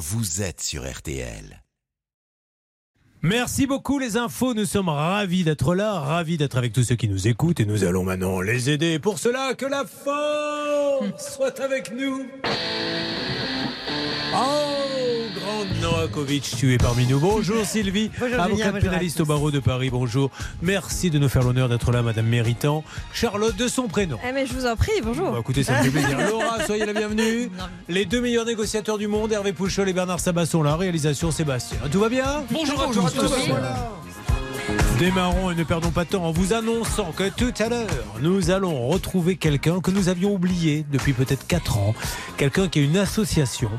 vous êtes sur RTL. Merci beaucoup les infos, nous sommes ravis d'être là, ravis d'être avec tous ceux qui nous écoutent et nous allons maintenant les aider. Pour cela, que la force soit avec nous. Oh, Novakovic, tu es parmi nous. Bonjour Sylvie, Bonjour, avocate bonjour pénaliste au barreau de Paris. Bonjour. Merci de nous faire l'honneur d'être là, Madame Méritant. Charlotte de son prénom. Eh mais je vous en prie, bonjour. Bah, écoutez, ça me fait plaisir. Laura, soyez la bienvenue. Les deux meilleurs négociateurs du monde, Hervé Pouchol et Bernard Sabat sont là. Réalisation Sébastien. Tout va bien Bonjour à tous. Démarrons et ne perdons pas de temps en vous annonçant que tout à l'heure, nous allons retrouver quelqu'un que nous avions oublié depuis peut-être 4 ans. Quelqu'un qui a une association.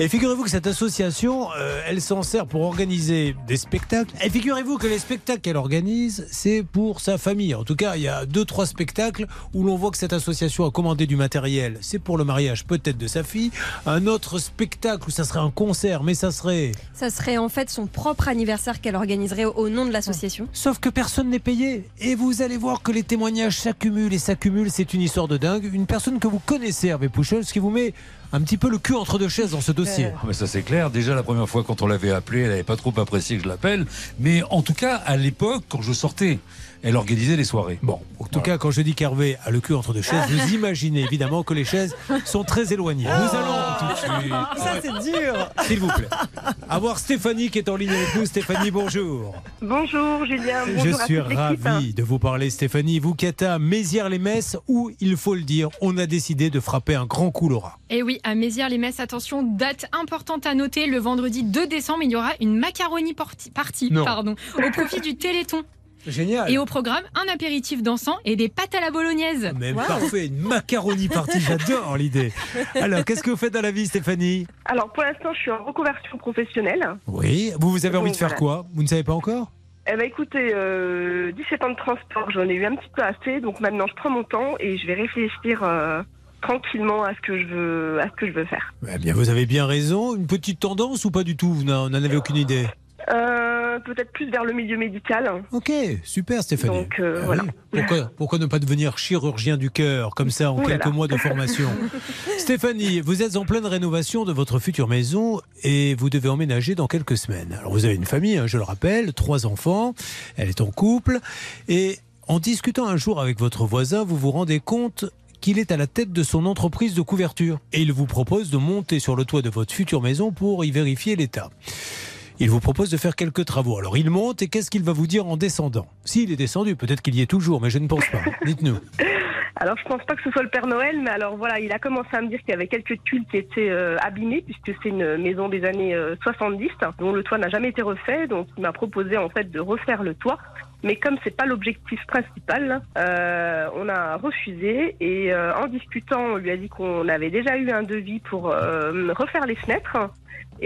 Et figurez-vous que cette association, euh, elle s'en sert pour organiser des spectacles. Et figurez-vous que les spectacles qu'elle organise, c'est pour sa famille. En tout cas, il y a deux, trois spectacles où l'on voit que cette association a commandé du matériel. C'est pour le mariage peut-être de sa fille. Un autre spectacle où ça serait un concert, mais ça serait... Ça serait en fait son propre anniversaire qu'elle organiserait au nom de l'association. Sauf que personne n'est payé. Et vous allez voir que les témoignages s'accumulent et s'accumulent. C'est une histoire de dingue. Une personne que vous connaissez, Hervé Pouchol, ce qui vous met un petit peu le cul entre deux chaises dans ce dossier. Ah, mais ça c'est clair. Déjà la première fois quand on l'avait appelée, elle n'avait pas trop apprécié que je l'appelle. Mais en tout cas, à l'époque, quand je sortais, elle organisait les soirées. Bon, en tout cas, quand je dis qu'Hervé a le cul entre deux chaises, vous imaginez évidemment que les chaises sont très éloignées. Nous allons tout de suite, Ça, c'est dur. s'il vous plaît, avoir Stéphanie qui est en ligne avec nous. Stéphanie, bonjour. Bonjour Julien, Je bonjour à suis ravi de vous parler, Stéphanie. Vous qui êtes à Mézières-les-Messes, où, il faut le dire, on a décidé de frapper un grand coup, Laura. Et oui, à Mézières-les-Messes, attention, date importante à noter, le vendredi 2 décembre, il y aura une macaroni Non. pardon, au profit du Téléthon. Génial. Et au programme, un apéritif dansant et des pâtes à la bolognaise. Mais parfait, une macaroni partie, j'adore l'idée. Alors, qu'est-ce que vous faites dans la vie, Stéphanie? Alors pour l'instant, je suis en reconversion professionnelle. Oui, vous, vous avez envie de faire voilà. quoi? Vous ne savez pas encore? Eh ben écoutez, euh, 17 ans de transport, j'en ai eu un petit peu assez, donc maintenant je prends mon temps et je vais réfléchir euh, tranquillement à ce que je veux, à ce que je veux faire. Eh bien, vous avez bien raison. Une petite tendance ou pas du tout? Vous n'en n'en avez aucune idée? Euh, Peut-être plus vers le milieu médical. Ok, super Stéphanie. Donc euh, Ah voilà. oui. Pourquoi, pourquoi ne pas devenir chirurgien du cœur, comme ça, en quelques mois de formation? Stéphanie, vous êtes en pleine rénovation de votre future maison et vous devez emménager dans quelques semaines. Alors, vous avez une famille, hein, je le rappelle, trois enfants, elle est en couple, et en discutant un jour avec votre voisin, vous vous rendez compte qu'il est à la tête de son entreprise de couverture et il vous propose de monter sur le toit de votre future maison pour y vérifier l'état. Il vous propose de faire quelques travaux. Alors il monte et qu'est-ce qu'il va vous dire en descendant? S'il est descendu, peut-être qu'il y est toujours, mais je ne pense pas. Dites-nous. Alors je pense pas que ce soit le Père Noël, mais alors voilà, il a commencé à me dire qu'il y avait quelques tuiles qui étaient euh, abîmées puisque c'est une maison des années euh, 70 dont le toit n'a jamais été refait, donc il m'a proposé en fait de refaire le toit. Mais comme c'est pas l'objectif principal, euh, on a refusé et euh, en discutant, on lui a dit qu'on avait déjà eu un devis pour euh, refaire les fenêtres.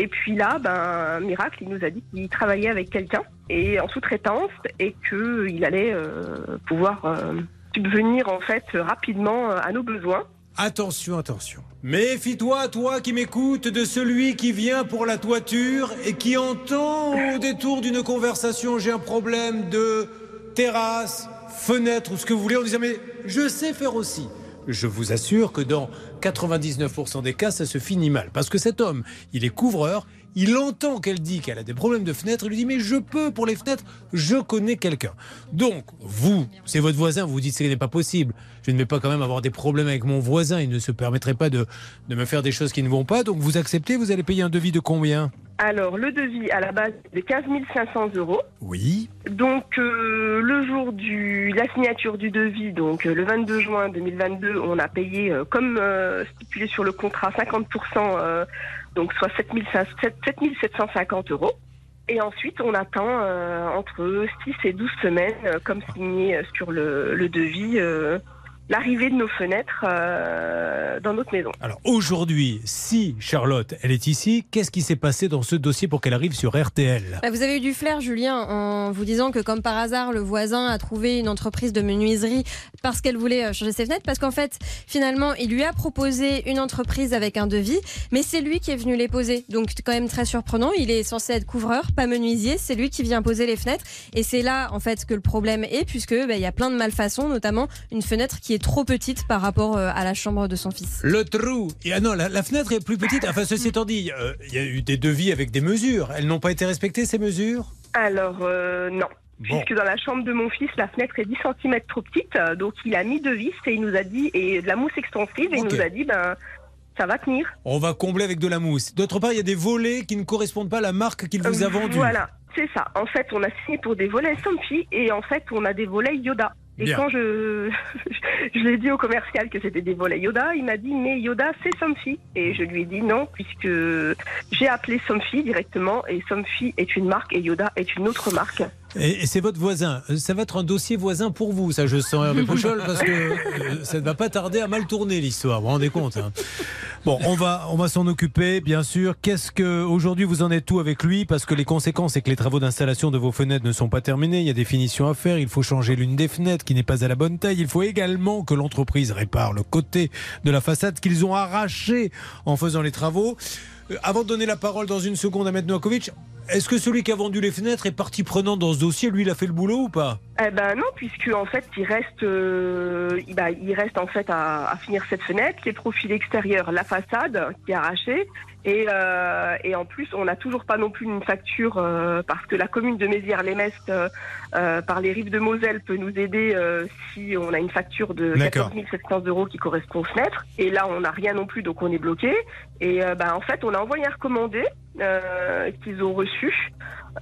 Et puis là, ben miracle, il nous a dit qu'il travaillait avec quelqu'un et en sous-traitance et qu'il allait euh, pouvoir euh, subvenir en fait rapidement euh, à nos besoins. Attention, attention. Méfie-toi, toi qui m'écoutes, de celui qui vient pour la toiture et qui entend au détour d'une conversation j'ai un problème de terrasse, fenêtre ou ce que vous voulez en disant mais je sais faire aussi. Je vous assure que dans 99% des cas, ça se finit mal. Parce que cet homme, il est couvreur, il entend qu'elle dit qu'elle a des problèmes de fenêtre, il lui dit mais je peux pour les fenêtres, je connais quelqu'un. Donc, vous, c'est votre voisin, vous vous dites ce n'est pas possible. Je ne vais pas quand même avoir des problèmes avec mon voisin, il ne se permettrait pas de, de me faire des choses qui ne vont pas. Donc vous acceptez, vous allez payer un devis de combien? Alors le devis à la base de 15 500 euros. Oui. Donc euh, le jour du la signature du devis, donc euh, le 22 juin 2022, on a payé euh, comme stipulé sur le contrat 50%, euh, donc soit 7 750 euros. Et ensuite, on attend entre 6 et 12 semaines, comme signé sur le, le devis, l'arrivée de nos fenêtres euh, dans notre maison. Alors aujourd'hui, si Charlotte, elle est ici, qu'est-ce qui s'est passé dans ce dossier pour qu'elle arrive sur RTL Bah, vous avez eu du flair, Julien, en vous disant que, comme par hasard, le voisin a trouvé une entreprise de menuiserie parce qu'elle voulait euh, changer ses fenêtres. Parce qu'en fait, finalement, il lui a proposé une entreprise avec un devis, mais c'est lui qui est venu les poser. Donc, quand même très surprenant. Il est censé être couvreur, pas menuisier. C'est lui qui vient poser les fenêtres. Et c'est là, en fait, que le problème est, puisque bah, il y a plein de malfaçons, notamment une fenêtre qui est est trop petite par rapport euh, à la chambre de son fils. Le trou. Et, ah non, la, la fenêtre est plus petite. Enfin, ceci étant dit, euh, il y a eu des devis avec des mesures. Elles n'ont pas été respectées, ces mesures? Alors, euh, non. Bon. Puisque dans la chambre de mon fils, la fenêtre est 10 cm trop petite, donc il a mis deux vis et il nous a dit, et de la mousse extensive, et il nous a dit, ben, ça va tenir. On va combler avec de la mousse. D'autre part, il y a des volets qui ne correspondent pas à la marque qu'il vous a vendue. Voilà, c'est ça. En fait, on a signé pour des volets Somfy et en fait, on a des volets Yoda. Et Bien. quand je, je l'ai dit au commercial que c'était des volets Yoda, il m'a dit mais Yoda c'est Somfy. Et je lui ai dit non puisque j'ai appelé Somfy directement et Somfy est une marque et Yoda est une autre marque. Et, c'est votre voisin. Euh, Ça va être un dossier voisin pour vous, ça je sens Hervé Pouchol, parce que euh, ça ne va pas tarder à mal tourner l'histoire, vous vous rendez compte hein. Bon, on va, on va s'en occuper, bien sûr. Qu'est-ce que aujourd'hui vous en êtes tout avec lui? Parce que les conséquences, c'est que les travaux d'installation de vos fenêtres ne sont pas terminés. Il y a des finitions à faire. Il faut changer l'une des fenêtres qui n'est pas à la bonne taille. Il faut également que l'entreprise répare le côté de la façade qu'ils ont arraché en faisant les travaux. Euh, Avant de donner la parole dans une seconde à Maître Novakovic, est-ce que celui qui a vendu les fenêtres est partie prenante dans ce dossier? Lui, il a fait le boulot ou pas? Eh ben non, puisque en fait il reste, euh, bah, il reste en fait à, finir cette fenêtre, les profils extérieurs, la façade qui est arrachée, et, euh, en plus on n'a toujours pas non plus une facture euh, parce que la commune de Mézières-les-Messes euh, par les rives de Moselle peut nous aider euh, si on a une facture de D'accord. 14 700 euros qui correspond aux fenêtres, et là on n'a rien non plus donc on est bloqué, et euh, bah, en fait on a envoyé un recommandé euh, qu'ils ont reçu.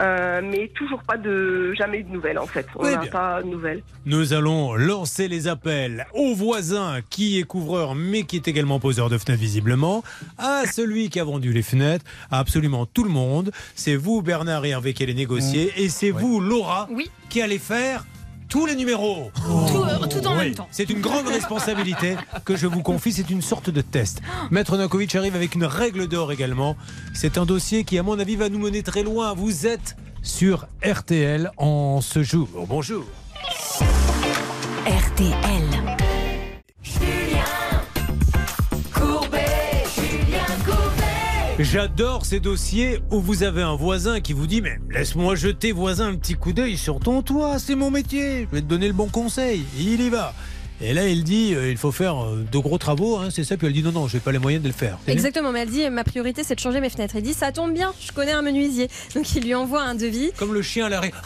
Euh, mais toujours pas de jamais eu de nouvelles en fait. On n'a pas de nouvelles. Nous allons lancer les appels au voisin qui est couvreur mais qui est également poseur de fenêtres visiblement, à celui qui a vendu les fenêtres, à absolument tout le monde. C'est vous Bernard et Hervé qui allez négocier et c'est vous Laura Oui. Qui allez faire tous les numéros. Tout, euh, tout en Oui, même temps. C'est une grande responsabilité que je vous confie, c'est une sorte de test. Maître Nokovic arrive avec une règle d'or également. C'est un dossier qui, à mon avis, va nous mener très loin. Vous êtes sur RTL en ce jour. Bonjour. RTL. J'adore ces dossiers où vous avez un voisin qui vous dit Mais laisse-moi jeter, voisin, un petit coup d'œil sur ton toit, c'est mon métier, je vais te donner le bon conseil. Il y va. Et là, il dit euh, Il faut faire euh, de gros travaux, hein, c'est ça. Puis elle dit Non, non, je n'ai pas les moyens de le faire. Exactement, mais elle dit ma priorité c'est de changer mes fenêtres. Il dit ça tombe bien, je connais un menuisier. Donc il lui envoie un devis. Comme le chien à l'arrêt.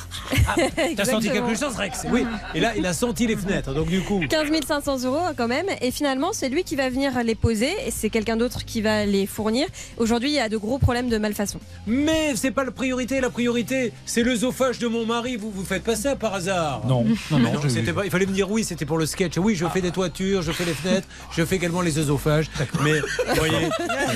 Ah, T'as senti quelque chose, Rex? Oui. Et là, il a senti les fenêtres. Donc, du coup. 15 500 euros quand même. Et finalement, c'est lui qui va venir les poser et c'est quelqu'un d'autre qui va les fournir. Aujourd'hui, il y a de gros problèmes de malfaçon. Mais c'est pas la priorité. La priorité, c'est l'œsophage de mon mari. Vous vous faites pas ça par hasard? Non, non, non. Non, je- c'était pas, il fallait me dire oui, c'était pour le sketch. Oui, je fais des toitures, je fais les fenêtres, je fais également les œsophages. Mais vous voyez,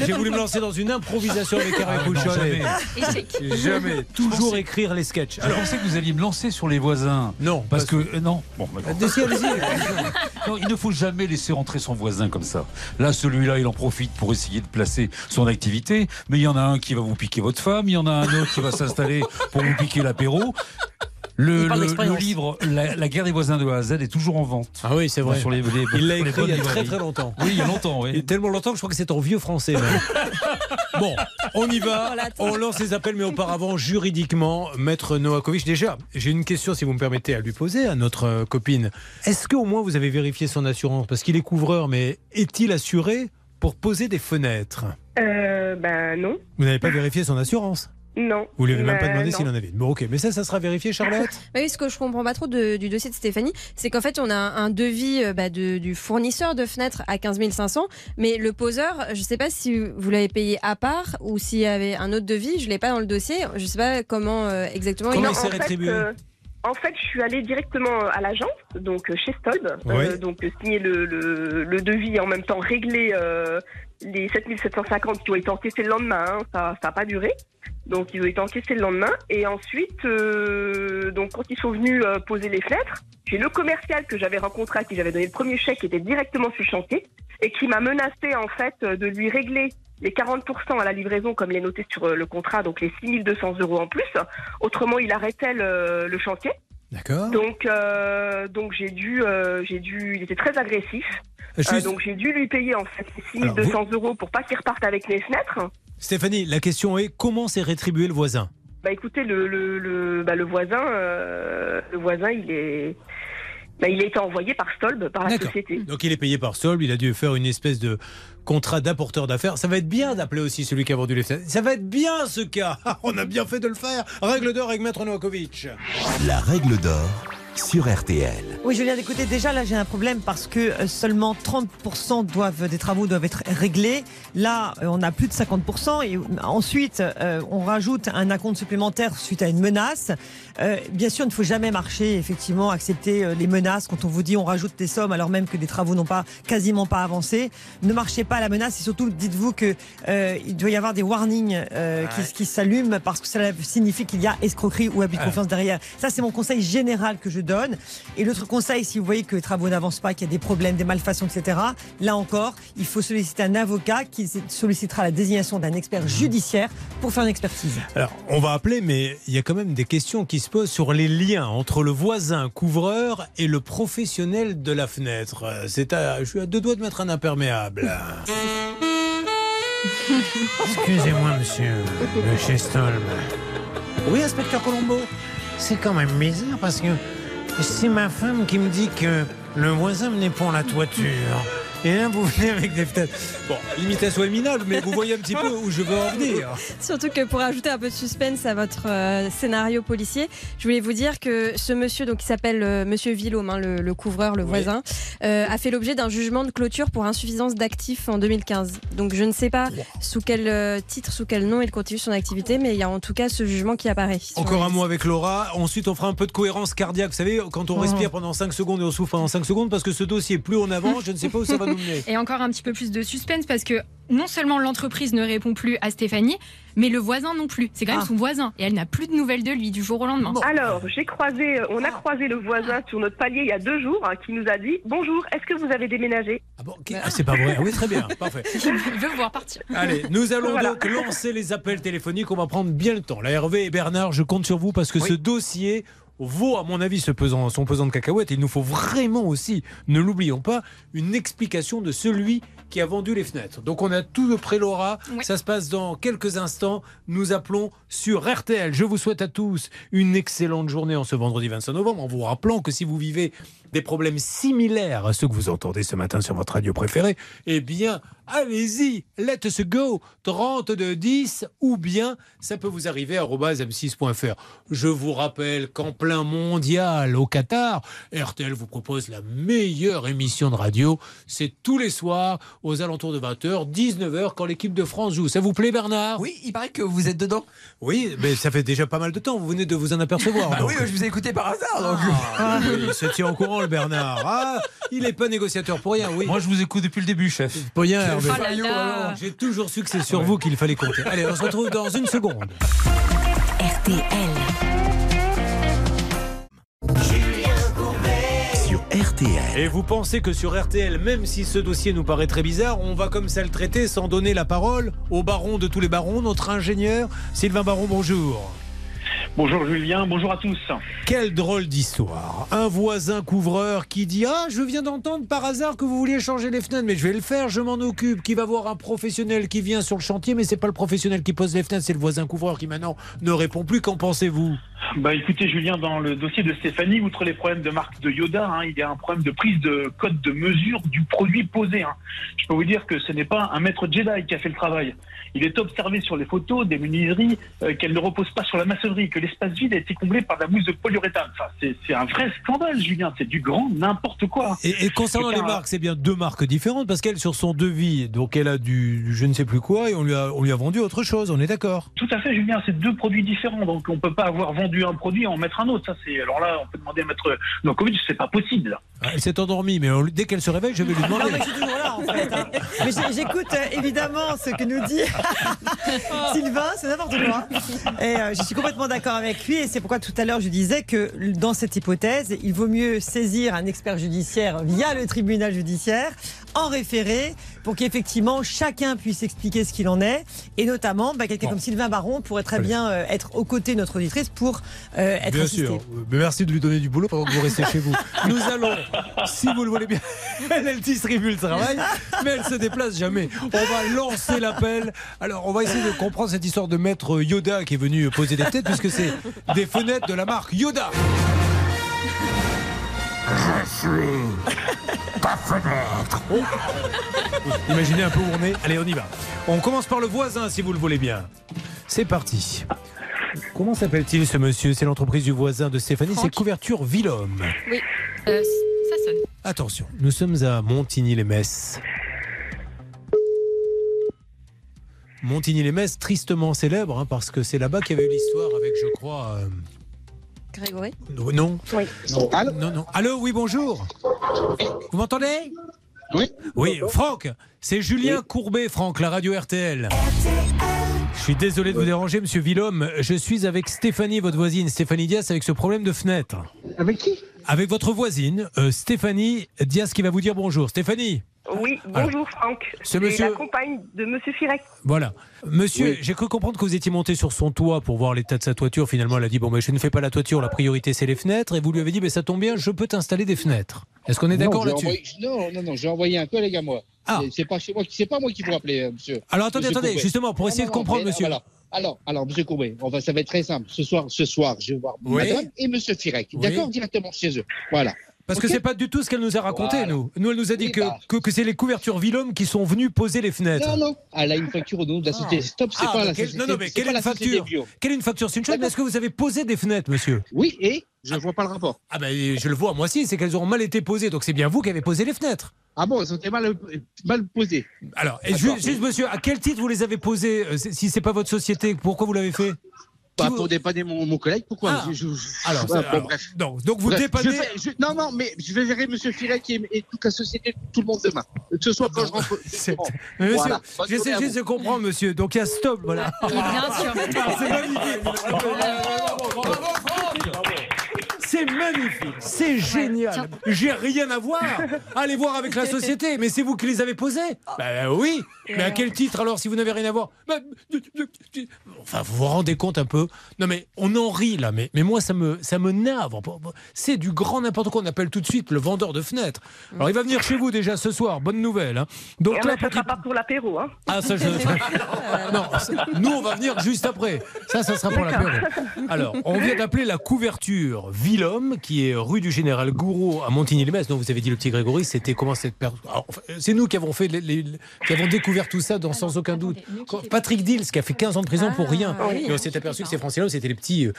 j'ai voulu me lancer dans une improvisation avec Hervé Ah, non, Pouchol. jamais. Échec. et Jamais. Toujours pensais- écrire les sketchs. Je pensais que vous alliez me lancer sur les voisins. non, Parce que. euh, non. Bon, allez-y. Non, il ne faut jamais laisser rentrer son voisin comme ça. Là, celui-là, il en profite pour essayer de placer son activité. Mais il y en a un qui va vous piquer votre femme, il y en a un autre qui va s'installer pour vous piquer l'apéro. Le, livre la, la guerre des voisins de A à Z est toujours en vente. Ah oui, c'est vrai. Sur les, les- Il l'a écrit il y a très très longtemps. Oui, il y a longtemps, Il y a tellement longtemps que je crois que c'est en vieux français. même. bon, on y va. On lance les appels, mais auparavant, juridiquement, Maître Noakovic, déjà, j'ai une question, si vous me permettez, à lui poser à notre euh, copine. Est-ce qu'au moins vous avez vérifié son assurance? Parce qu'il est couvreur, mais est-il assuré pour poser des fenêtres? Euh, ben non, Vous n'avez pas vérifié son assurance? Non. Vous lui avez même pas Ben, demandé s'il en avait une. Bon, ok, mais ça, ça sera vérifié, Charlotte oui, ce que je comprends pas trop de- du dossier de Stéphanie, c'est qu'en fait, on a un devis euh, bah, de- du fournisseur de fenêtres à 15 500, mais le poseur, je sais pas si vous l'avez payé à part ou s'il y avait un autre devis, je l'ai pas dans le dossier, je sais pas comment euh, exactement. Comment il- s'est rétribué euh, en fait, je suis allée directement à l'agence, donc euh, chez Stolb, euh, donc euh, signer le, le, le devis et en même temps régler euh, les 7750 qui ont été encaissés le lendemain. hein, ça n'a pas duré. Donc ils ont été encaissés le lendemain. Et ensuite, euh, donc quand ils sont venus euh, poser les fenêtres, j'ai le commercial que j'avais rencontré, à qui j'avais donné le premier chèque, qui était directement sur le chantier, et qui m'a menacé en fait euh, de lui régler les 40% à la livraison, comme il est noté sur euh, le contrat, donc les 6200 euros en plus. Autrement, il arrêtait le, le chantier. D'accord. Donc, euh, donc j'ai dû, euh, j'ai dû, il était très agressif. Juste- donc j'ai dû lui payer en fait les Alors, 6200 euros pour pas qu'il reparte avec les fenêtres. Stéphanie, la question est comment s'est rétribué le voisin? Bah écoutez, le, le, le, bah, le voisin, euh, le voisin, il est, Bah, il a été envoyé par Stolb, par la société. Donc il est payé par Sol, il a dû faire une espèce de contrat d'apporteur d'affaires. Ça va être bien d'appeler aussi celui qui a vendu les fenêtres. Ça va être bien ce cas. On a bien fait de le faire. Règle d'or avec Maître Novakovic. La règle d'or sur RTL. Oui, Julien, écoutez, déjà là j'ai un problème parce que euh, seulement 30% doivent, des travaux doivent être réglés. Là, euh, on a plus de 50% et ensuite euh, on rajoute un acompte supplémentaire suite à une menace. Euh, bien sûr, il ne faut jamais marcher, effectivement, accepter euh, les menaces quand on vous dit on rajoute des sommes alors même que des travaux n'ont pas quasiment pas avancé. Ne marchez pas à la menace et surtout dites-vous que euh, il doit y avoir des warnings euh, qui, qui s'allument parce que cela signifie qu'il y a escroquerie ou abus de Ouais. confiance derrière. Ça, c'est mon conseil général que je donne. Et l'autre conseil, si vous voyez que les travaux n'avancent pas, qu'il y a des problèmes, des malfaçons, etc., là encore, il faut solliciter un avocat qui sollicitera la désignation d'un expert judiciaire pour faire une expertise. Alors, on va appeler, mais il y a quand même des questions qui sur les liens entre le voisin couvreur et le professionnel de la fenêtre. Euh, C'est à, je suis à deux doigts de mettre un imperméable. Excusez-moi, monsieur le Chestolm. Oui, inspecteur Colombo. C'est quand même bizarre parce que c'est ma femme qui me dit que le voisin venait pour la toiture. Et là, vous venez avec des fenêtres. Bon, l'imitation est minable, mais vous voyez un petit peu où je veux en venir. Surtout que pour ajouter un peu de suspense à votre euh, scénario policier, je voulais vous dire que ce monsieur, donc qui s'appelle euh, Monsieur Villaume, hein, le, le couvreur, le Oui. voisin, euh, a fait l'objet d'un jugement de clôture pour insuffisance d'actifs en 2015. Donc je ne sais pas sous quel euh, titre, sous quel nom il continue son activité, mais il y a en tout cas ce jugement qui apparaît. Encore un mot avec Laura. Ensuite, on fera un peu de cohérence cardiaque. Vous savez, quand on Oh. respire pendant 5 secondes et on souffle pendant 5 secondes, parce que ce dossier, plus on avance, je ne sais pas où ça va nous Et encore un petit peu plus de suspense parce que non seulement l'entreprise ne répond plus à Stéphanie, mais le voisin non plus. C'est quand même Ah. son voisin et elle n'a plus de nouvelles de lui du jour au lendemain. Alors, j'ai croisé, on a croisé le voisin sur notre palier il y a deux jours hein, qui nous a dit Bonjour, est-ce que vous avez déménagé? Ah bon. Ah, c'est pas vrai. Ah oui, très bien. Parfait. Il veut vous voir partir. Allez, nous allons Voilà. donc lancer les appels téléphoniques. On va prendre bien le temps. La Hervé et Bernard, je compte sur vous parce que ce dossier vaut, à mon avis, ce pesant, son pesant de cacahuètes. Il nous faut vraiment aussi, ne l'oublions pas, une explication de celui qui a vendu les fenêtres. Donc on a tout de près Laura. Oui. Ça se passe dans quelques instants. Nous appelons sur RTL. Je vous souhaite à tous une excellente journée en ce vendredi 25 novembre en vous rappelant que si vous vivez des problèmes similaires à ceux que vous entendez ce matin sur votre radio préférée, eh bien, allez-y, let's go, 32 10, ou bien ça peut vous arriver à m6.fr. Je vous rappelle qu'en plein mondial au Qatar, RTL vous propose la meilleure émission de radio. C'est tous les soirs aux alentours de 20h, 19h quand l'équipe de France joue. Ça vous plaît Bernard? Oui, il paraît que vous êtes dedans. Oui, mais ça fait déjà pas mal de temps, vous venez de vous en apercevoir. Bah donc. oui, je vous ai écouté par hasard. Donc... Ah, oui, il se tient au courant le Bernard. Ah, il n'est pas négociateur pour rien, oui. Moi, je vous écoute depuis le début, chef. Pour rien, Hervé. Oh. J'ai toujours su que c'est sur vous qu'il fallait compter. Allez, on se retrouve dans une seconde. RTL. Sur RTL. Et vous pensez que sur RTL, même si ce dossier nous paraît très bizarre, on va comme ça le traiter sans donner la parole au baron de tous les barons, notre ingénieur Sylvain Baron, bonjour. Bonjour Julien, bonjour à tous. Quelle drôle d'histoire. Un voisin couvreur qui dit Ah, je viens d'entendre par hasard que vous vouliez changer les fenêtres, mais je vais le faire, je m'en occupe. Qui va voir un professionnel qui vient sur le chantier, mais c'est pas le professionnel qui pose les fenêtres, c'est le voisin couvreur qui maintenant ne répond plus. Qu'en pensez-vous? Bah écoutez Julien, dans le dossier de Stéphanie, outre les problèmes de marque de Yoda, hein, il y a un problème de prise de code de mesure du produit posé. hein. Je peux vous dire que ce n'est pas un maître Jedi qui a fait le travail. Il est observé sur les photos des menuiseries euh, qu'elles ne reposent pas sur la maçonnerie, que l'espace vide a été comblé par de la mousse de polyuréthane. Enfin, c'est un vrai scandale Julien, c'est du grand n'importe quoi. Et, et concernant les marques, c'est bien deux marques différentes parce qu'elle, sur son devis, donc elle a du je ne sais plus quoi et on lui a, on lui a vendu autre chose, on est d'accord Tout à fait, Julien. C'est deux produits différents, donc on peut pas avoir vendu un produit et en mettre un autre. Ça, c'est alors là, on peut demander à mettre Nokovic, c'est pas possible. Ah, Elle s'est endormie, mais on- dès qu'elle se réveille, je vais lui Non, demander. mais je suis toujours là en fait. hein. Mais j'écoute euh, évidemment ce que nous dit Sylvain, c'est n'importe quoi. Et euh, je suis complètement d'accord avec lui et c'est pourquoi tout à l'heure je disais que dans cette hypothèse, il vaut mieux saisir un expert judiciaire via le tribunal judiciaire en référé pour qu'effectivement chacun puisse expliquer ce qu'il en est et notamment bah, quelqu'un Bon. comme Sylvain Baron pourrait très Allez. bien euh, être aux côtés de notre auditrice pour euh, être Bien assisté. sûr. Mais merci de lui donner du boulot pendant que vous restez chez vous. Nous allons, si vous le voulez bien, elle distribue le travail, mais elle se déplace jamais. On va lancer l'appel. Alors, on va essayer de comprendre cette histoire de maître Yoda qui est venu poser des têtes, puisque c'est des fenêtres de la marque Yoda. Je suis ta fenêtre. Imaginez un peu où on est. Allez, on y va. On commence par le voisin, si vous le voulez bien. C'est parti. Comment s'appelle-t-il ce monsieur? C'est l'entreprise du voisin de Stéphanie, c'est Couverture Villhomme. Oui, euh, ça sonne. Attention, nous sommes à Montigny-les-Messes. Montigny-les-Messes, tristement célèbre, hein, parce que c'est là-bas qu'il y avait eu l'histoire avec, je crois. euh, Grégory Non Oui. Allô Non, non. Allô, oui, bonjour. Vous m'entendez? Oui. Oui, Franck, c'est Julien Courbet, Franck, la radio RTL. Je suis désolé de vous déranger, monsieur Villhomme. Je suis avec Stéphanie, votre voisine, Stéphanie Dias, avec ce problème de fenêtre. Avec qui? Avec votre voisine, euh, Stéphanie Dias, qui va vous dire bonjour. Stéphanie Oui, Alors, bonjour Franck. ce C'est monsieur- la compagne de Monsieur Firek. Voilà. Monsieur, j'ai cru comprendre que vous étiez monté sur son toit pour voir l'état de sa toiture. Finalement, elle a dit Bon, mais je ne fais pas la toiture, la priorité c'est les fenêtres. Et vous lui avez dit Mais ça tombe bien, je peux t'installer des fenêtres. Est-ce qu'on est Non, d'accord là-dessus envoyé- Non, non, non, j'ai envoyé un collègue à moi. Ah. C'est- pas chez moi, pas moi qui vous rappelez, euh, monsieur. Alors attendez, Monsieur attendez, Courbet. justement, pour essayer non, de comprendre, mais- monsieur. Alors, alors, alors, monsieur Courbet, on va, ça va être très simple. Ce soir, ce soir, je vais voir Oui. madame et monsieur Firek. Oui. D'accord Directement chez eux. Voilà. Parce que Ok c'est pas du tout ce qu'elle nous a raconté, Voilà. nous. Nous, elle nous a dit Oui, que, bah. que, que c'est les couvertures Villhomme qui sont venues poser les fenêtres. Non, non. Elle a une facture au nom de la société. Stop, c'est Ah, pas mais la quel- société. non, non, mais quelle est la facture. Quelle est une facture C'est une chose, mais est-ce que vous avez posé des fenêtres, monsieur Oui, et je vois pas le rapport. Ah ben, je le vois, moi aussi, c'est qu'elles auront mal été posées. Donc c'est bien vous qui avez posé les fenêtres. Ah bon, elles ont été mal, mal posées. Alors, et juste, juste, monsieur, à quel titre vous les avez posées euh, Si c'est pas votre société, pourquoi vous l'avez fait? Bah, vous- pour dépanner mon, mon collègue, pourquoi Ah. je- je- Alors, Ouais, c'est- bon, alors, bref. donc, donc vous Bref, dépannez. je fais- je- non, non, mais je vais gérer Monsieur Firek et, et toute la société, tout le monde demain. Ce soir, quand je rentre. Voilà. J'essaie juste de comprendre, monsieur. Donc il y a stop, voilà. Et bien sûr. C'est magnifique. C'est magnifique, c'est génial. J'ai rien à voir. Allez voir avec la société, mais c'est vous qui les avez posés. Ben oui. Mais à quel titre alors si vous n'avez rien à voir? Ben, Enfin, vous vous rendez compte un peu Non mais on en rit là, mais, mais moi ça me ça me navre. C'est du grand n'importe quoi. On appelle tout de suite le vendeur de fenêtres. Alors il va venir chez vous déjà ce soir. Bonne nouvelle. hein. Donc Et là, ça qu'il- sera pas pour l'apéro. Hein. ah, ça, je. non, nous, on va venir juste après. Ça, ça sera pour l'apéro. Alors, on vient d'appeler la couverture Villhomme, qui est rue du Général Gouraud à Montigny-les-Messes. Donc, vous avez dit le petit Grégory, c'était comment cette personne. C'est nous qui avons fait, les, les- qui avons découvert tout ça dans, sans aucun doute. Quand- Patrick Dills, qui a fait 15 ans de prison pour rien. Ah, oui. Et on s'est aperçu que ces Français-là, c'était les petits. euh,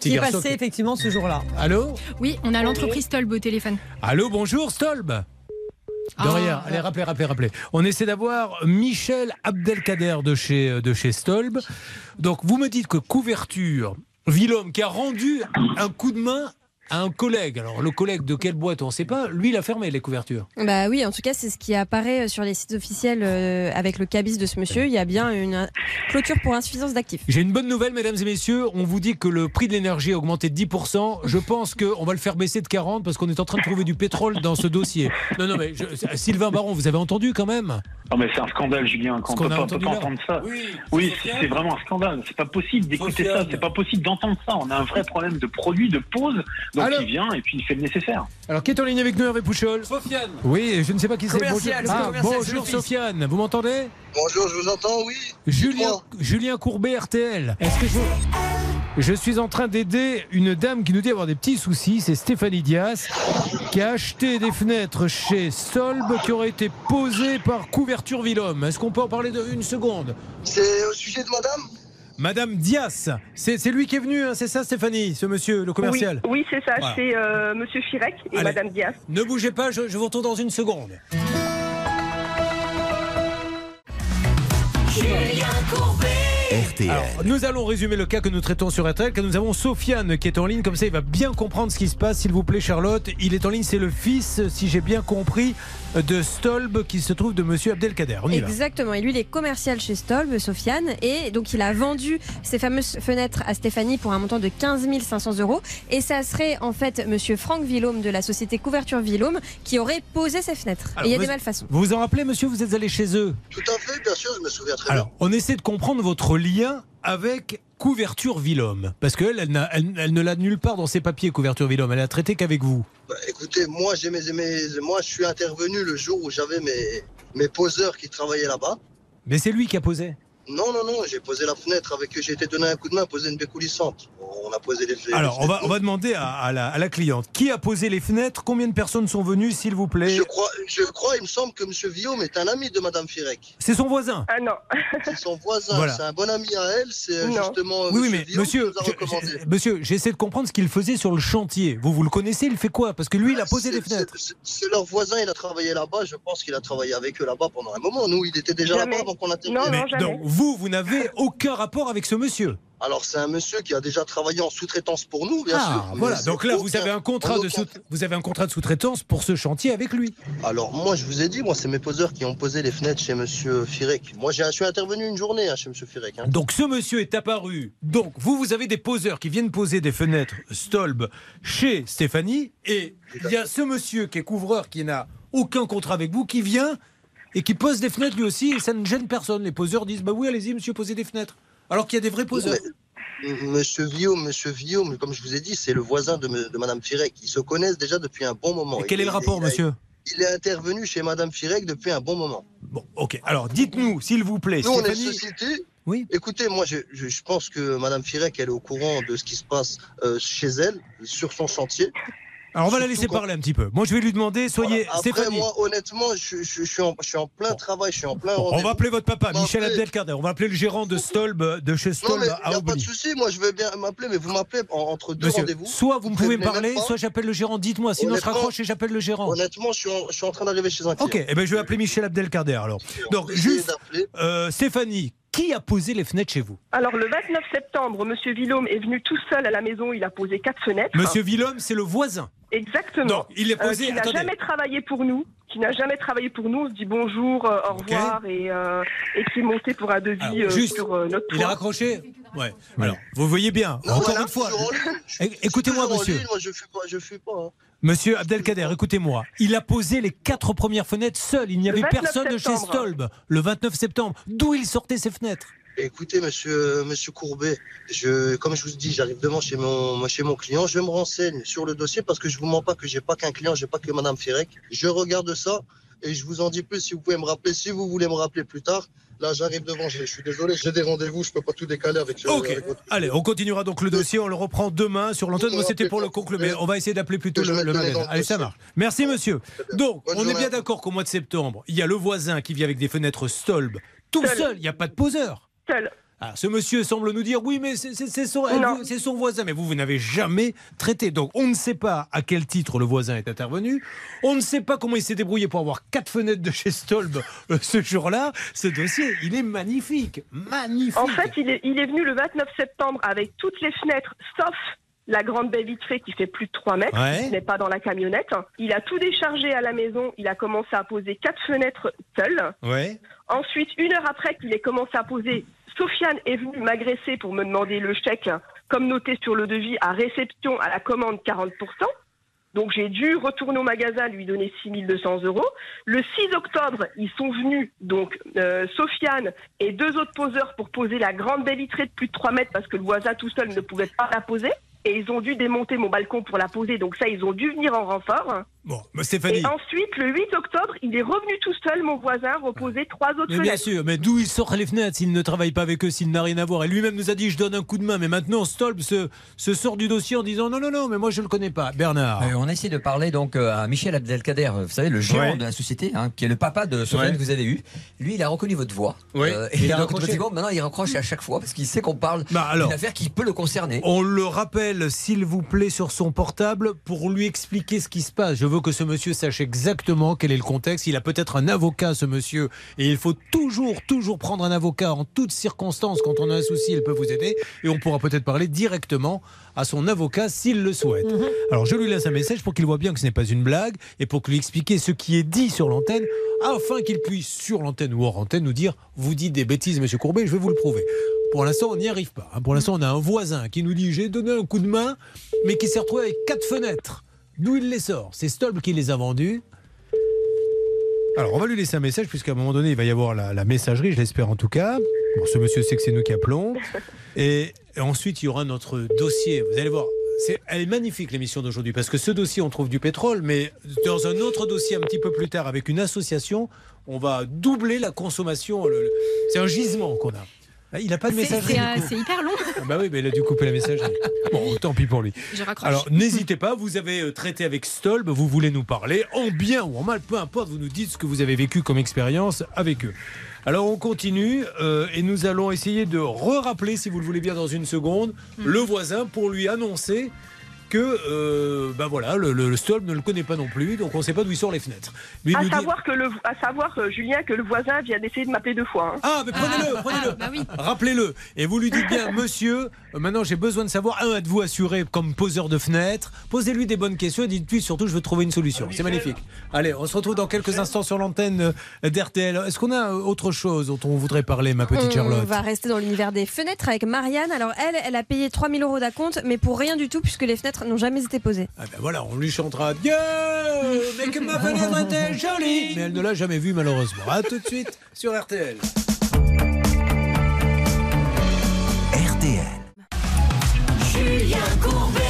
petits Qui est passé qui- effectivement ce jour-là. Allô Oui, on a l'entreprise Stolb au téléphone. Allô, bonjour, Stolb De Ah. rien. Allez, rappelez, rappelez, rappelez. On essaie d'avoir Michel Abdelkader de chez, de chez Stolb. Donc, vous me dites que couverture, Villhomme qui a rendu un coup de main à un collègue. Alors, le collègue de quelle boîte, on ne sait pas. Lui, il a fermé les couvertures. Bah oui, en tout cas, c'est ce qui apparaît sur les sites officiels euh, avec le cabis de ce monsieur. Il y a bien une euh, clôture pour insuffisance d'actifs. J'ai une bonne nouvelle, mesdames et messieurs. On vous dit que le prix de l'énergie a augmenté de 10%. Je pense qu'on va le faire baisser de 40% parce qu'on est en train de trouver du pétrole dans ce dossier. Non, non, mais je- Sylvain Baron, vous avez entendu quand même? Non mais c'est un scandale, Julien. Quand on qu'on peut pas, pas entendre ça. Oui, Oui, c'est vraiment un scandale. C'est pas possible d'écouter ça. C'est pas possible d'entendre ça. On a un vrai problème de produit, de pause. Donc Alors il vient et puis il fait le nécessaire. Alors, qui est en ligne avec nous, Hervé Pouchol Sofiane Oui, je ne sais pas qui c'est. Bonjour, Ah, bonjour. Sofiane, vous m'entendez? Bonjour, je vous entends, oui. Julien. Julien Courbet, RTL. Est-ce que je... Je suis en train d'aider une dame qui nous dit avoir des petits soucis, c'est Stéphanie Dias, qui a acheté des fenêtres chez Solb qui auraient été posées par Couverture Villhomme. Est-ce qu'on peut en parler de une seconde? C'est au sujet de madame? Madame Dias, c'est c'est lui qui est venu, hein, c'est ça Stéphanie, ce monsieur, le commercial Oui, oui, c'est ça. Voilà. C'est euh, Monsieur Firek et Allez. Madame Diaz. Ne bougez pas, je, je vous retrouve dans une seconde. RTL. Alors, nous allons résumer le cas que nous traitons sur RTL, car nous avons Sofiane qui est en ligne, comme ça il va bien comprendre ce qui se passe, s'il vous plaît Charlotte. Il est en ligne, c'est le fils, si j'ai bien compris, de Stolb qui se trouve de Monsieur Abdelkader. On y va. Exactement. Et lui, il est commercial chez Stolb, Sofiane. Et donc, il a vendu ces fameuses fenêtres à Stéphanie pour un montant de 15 500 euros. Et ça serait en fait Monsieur Franck Villaume de la société Couverture Villaume qui aurait posé ces fenêtres. Alors, et il y a vous- des malfaçons. Vous vous en rappelez, monsieur, vous êtes allé chez eux? Tout à fait, bien sûr, je me souviens très Alors, on essaie de comprendre votre lien avec Couverture Villhomme. Parce qu'elle, elle, n'a- elle- elle ne l'a nulle part dans ses papiers, Couverture Villhomme. Elle a traité qu'avec vous. Bah, écoutez, moi, j'ai mes, mes- moi, je suis intervenu le jour où j'avais mes, mes poseurs qui travaillaient là-bas. Mais c'est lui qui a posé. Non, non, non, j'ai posé la fenêtre avec j'ai été donné un coup de main, posé une baie coulissante. On a posé les Alors, on va, on va demander à, à la, à la cliente qui a posé les fenêtres, combien de personnes sont venues, s'il vous plaît? Je crois, je crois, il me semble que M. Villaume est un ami de Mme Firek. C'est son voisin. Ah non. C'est son voisin, Voilà. c'est un bon ami à elle, c'est Non. justement Oui, oui, mais Villaume monsieur, a je- monsieur, j'essaie de comprendre ce qu'il faisait sur le chantier. Vous, vous le connaissez, il fait quoi? Parce que lui, il a posé C'est- des fenêtres. c'est- leur voisin, il a travaillé là-bas, je pense qu'il a travaillé avec eux là-bas pendant un moment. Nous, il était déjà là-bas avant qu'on intervienne. Non, Mais non, jamais. donc, vous, vous n'avez aucun rapport avec ce monsieur? Alors, c'est un monsieur qui a déjà travaillé en sous-traitance pour nous, bien sûr. Ah, mais voilà. Donc là, vous avez un contrat de sous- vous avez un contrat de sous-traitance pour ce chantier avec lui. Alors, moi, je vous ai dit, moi, c'est mes poseurs qui ont posé les fenêtres chez monsieur Firek. Moi, j'ai- je suis intervenu une journée hein, chez monsieur Firek. hein. Donc ce monsieur est apparu. Donc vous, vous avez des poseurs qui viennent poser des fenêtres Stolb chez Stéphanie. Et il y a ce monsieur qui est couvreur qui n'a aucun contrat avec vous qui vient et qui pose des fenêtres lui aussi. Et ça ne gêne personne. Les poseurs disent Bah oui, allez-y, monsieur, posez des fenêtres. Alors qu'il y a des vrais poseurs. Monsieur Villaume, monsieur Villaume, comme je vous ai dit, c'est le voisin de, me- de madame Firek. Ils se connaissent déjà depuis un bon moment. Et quel est le rapport, il monsieur? Il est intervenu chez madame Firek depuis un bon moment. Bon, ok. Alors dites-nous, s'il vous plaît, Nous, on est société. Oui. Écoutez, moi, je, je- je pense que Madame Firek, elle est au courant de ce qui se passe euh, chez elle, sur son chantier. Alors on va la laisser parler un petit peu. Moi, je vais lui demander Soyez Après, Stéphanie. moi, honnêtement, je, je- je suis en, je suis en plein travail, je suis en plein. On va appeler votre papa, Michel. Abdelkader. On va appeler le gérant de Stolb, de chez Non, Stolb mais il à n'y a pas de souci, moi je veux bien m'appeler, mais vous m'appelez en- entre deux rendez-vous. soit vous me pouvez me parler, soit j'appelle le gérant. Dites-moi, sinon je raccroche et j'appelle le gérant. Honnêtement, je suis en, je suis en train d'arriver chez un client. Ok, eh ben, je vais appeler Michel Abdelkader alors. Donc, juste, euh, Stéphanie, qui a posé les fenêtres chez vous Alors le 29 septembre, Monsieur Villaume est venu tout seul à la maison. Il a posé quatre fenêtres. Monsieur Villhomme, c'est le voisin. Exactement. Non, il est Euh, posé. qui n'a jamais travaillé pour nous, qui n'a jamais travaillé pour nous, on se dit bonjour, euh, au revoir et, euh, et qui est monté pour un devis Alors, euh, juste, sur euh, notre Il a toit. raccroché Ouais. Alors, vous voyez bien, Non, encore voilà, une fois. Écoutez-moi, monsieur. ligne, Moi, je fuis pas, je fuis pas. hein. Monsieur Abdelkader, écoutez-moi. Il a posé les quatre premières fenêtres seul. Il n'y avait 29 personne de chez. Stolb le 29 septembre. D'où il sortait ses fenêtres? Écoutez, monsieur, monsieur Courbet, je, comme je vous dis, j'arrive devant chez mon, chez mon client, je me renseigne sur le dossier parce que je vous mens pas que j'ai pas qu'un client, j'ai pas que Madame Firek. Je regarde ça et je vous en dis plus si vous pouvez me rappeler, si vous voulez me rappeler plus tard. Là, j'arrive devant, je, suis désolé, j'ai des rendez-vous, je peux pas tout décaler avec, euh, Ok. avec votre. Allez, on continuera donc le dossier. On le reprend demain sur l'antenne. Moi, c'était pour le conclure, mais on va essayer d'appeler plutôt le, le Allez, ça marche. Merci, monsieur. Donc, Bonne on est bien d'accord qu'au mois de septembre, il y a le voisin qui vit avec des fenêtres Stolb, tout Seul. seul. Il n'y a pas de poseur. Seul. Ah, ce monsieur semble nous dire oui, mais c'est c'est- son, voisin. Mais vous, vous n'avez jamais traité. Donc, on ne sait pas à quel titre le voisin est intervenu. On ne sait pas comment il s'est débrouillé pour avoir quatre fenêtres de chez Stolb euh, ce jour-là. Ce dossier, il est magnifique. Magnifique. En fait, il est, il est venu le 29 septembre avec toutes les fenêtres, sauf la grande baie vitrée qui fait plus de 3 mètres, Ouais. qui n'est pas dans la camionnette. Il a tout déchargé à la maison. Il a commencé à poser quatre fenêtres seul. Ouais. Ensuite, une heure après qu'il ait commencé à poser, Sofiane est venue m'agresser pour me demander le chèque, comme noté sur le devis, à réception à la commande 40%. Donc j'ai dû retourner au magasin, lui donner 6200 euros. Le 6 octobre, ils sont venus, donc euh, Sofiane et deux autres poseurs pour poser la grande baie vitrée de plus de 3 mètres parce que le voisin tout seul ne pouvait pas la poser. Et ils ont dû démonter mon balcon pour la poser. Donc ça, ils ont dû venir en renfort. Bon, bah, Stéphanie. Et ensuite, le 8 octobre, il est revenu tout seul, mon voisin, reposer trois autres Mais bien fenêtres. sûr, mais d'où il sort les fenêtres s'il ne travaille pas avec eux, s'il n'a rien à voir? Et lui-même nous a dit je donne un coup de main, mais maintenant Stolb se, se sort du dossier en disant non, non, non, mais moi je ne le connais pas. Bernard. Euh, on a essayé de parler donc euh, à Michel Abdelkader, vous savez, le gérant Ouais. de la société, hein, qui est le papa de Sofiane Ouais. que vous avez eu. Lui, il a reconnu votre voix. Ouais. Euh, Il et a donc, maintenant, il raccroche à chaque fois parce qu'il sait qu'on parle Bah, alors. d'une affaire qui peut le concerner. On le rappelle, s'il vous plaît, sur son portable pour lui expliquer ce qui se passe. Je veux que ce monsieur sache exactement quel est le contexte. Il a peut-être un avocat, ce monsieur, et il faut toujours, toujours prendre un avocat en toutes circonstances. Quand on a un souci, il peut vous aider, et on pourra peut-être parler directement à son avocat s'il le souhaite. Alors, je lui laisse un message pour qu'il voit bien que ce n'est pas une blague, et pour lui expliquer ce qui est dit sur l'antenne, afin qu'il puisse, sur l'antenne ou hors antenne, nous dire Vous dites des bêtises, monsieur Courbet, je vais vous le prouver. Pour l'instant, on n'y arrive pas. hein. Pour l'instant, on a un voisin qui nous dit J'ai donné un coup de main, mais qui s'est retrouvé avec quatre fenêtres. D'où il les sort C'est Stolb qui les a vendues. Alors, on va lui laisser un message, puisqu'à un moment donné, il va y avoir la, la messagerie, je l'espère en tout cas. Bon, ce monsieur sait que c'est nous qui appelons. Et, et ensuite, il y aura notre dossier. Vous allez voir, c'est, elle est magnifique l'émission d'aujourd'hui parce que ce dossier, on trouve du pétrole, mais dans un autre dossier un petit peu plus tard avec une association, on va doubler la consommation. le- le- c'est un gisement qu'on a. Ah, Il n'a pas de messagerie. c'est, hyper long. Ah Bah oui, mais il a dû couper la messagerie. Bon, tant pis pour lui. Je raccroche. Alors, n'hésitez pas, vous avez euh, traité avec Stolb, vous voulez nous parler, en bien ou en mal, peu importe, vous nous dites ce que vous avez vécu comme expérience avec eux. Alors, on continue euh, et nous allons essayer de re-rappeler, si vous le voulez bien, dans une seconde, le voisin pour lui annoncer que, euh, bah voilà, le, le, ne le connaît pas non plus, donc on ne sait pas d'où il sort les fenêtres. Mais À nous dit- savoir, que le, à savoir, euh, Julien, que le voisin vient d'essayer de m'appeler deux fois. hein. Ah, mais prenez-le, prenez-le. bah oui. Rappelez-le. Et vous lui dites bien, monsieur, euh, maintenant j'ai besoin de savoir, un, êtes-vous assuré comme poseur de fenêtre Posez-lui des bonnes questions et dites-lui surtout, je veux trouver une solution. C'est magnifique. Allez, on se retrouve dans quelques instants sur l'antenne d'RTL. Est-ce qu'on a autre chose dont on voudrait parler, ma petite On Charlotte? va rester dans l'univers des fenêtres avec Marianne. Alors elle, elle a payé 3000 euros d'acompte, mais pour rien du tout puisque les fenêtres n'ont jamais été posées. Ah ben voilà, on lui chantera Dieu, mais que ma fenêtre était jolie Mais elle ne l'a jamais vu malheureusement. A tout de suite sur RTL. RTL. Julien Courbet.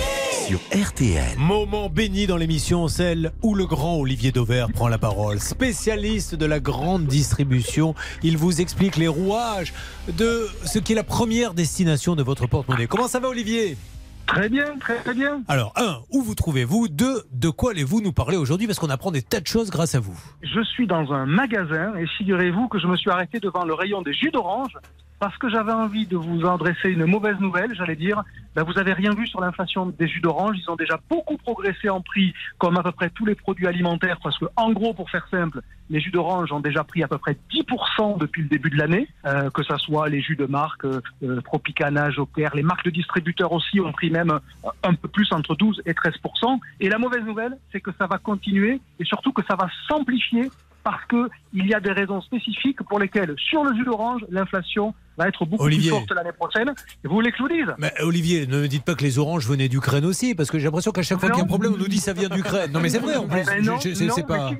Sur RTL. Moment béni dans l'émission, celle où le grand Olivier Dauvert prend la parole. Spécialiste de la grande distribution, il vous explique les rouages de ce qui est la première destination de votre porte-monnaie. Comment ça va Olivier? Très bien, très très bien. Alors, un, où vous trouvez-vous? Deux, de quoi allez-vous nous parler aujourd'hui? Parce qu'on apprend des tas de choses grâce à vous. Je suis dans un magasin et figurez-vous que je me suis arrêté devant le rayon des jus d'orange parce que j'avais envie de vous adresser une mauvaise nouvelle, j'allais dire. Ben, vous avez rien vu sur l'inflation des jus d'orange. Ils ont déjà beaucoup progressé en prix, comme à peu près tous les produits alimentaires, parce que, en gros, pour faire simple, les jus d'orange ont déjà pris à peu près 10% depuis le début de l'année, euh, que ce soit les jus de marque, euh, Tropicana, Joker, les marques de distributeurs aussi ont pris même un peu plus, entre 12 et 13%. Et la mauvaise nouvelle, c'est que ça va continuer et surtout que ça va s'amplifier parce que il y a des raisons spécifiques pour lesquelles, sur le jus d'orange, l'inflation va être beaucoup Olivier. plus forte l'année prochaine. Et vous voulez que je vous dise? Mais Olivier, ne me dites pas que les oranges venaient d'Ukraine aussi, parce que j'ai l'impression qu'à chaque fois qu'il y a un problème, on nous dit ça vient d'Ukraine. Non mais c'est vrai en plus. Eh ben non, pas...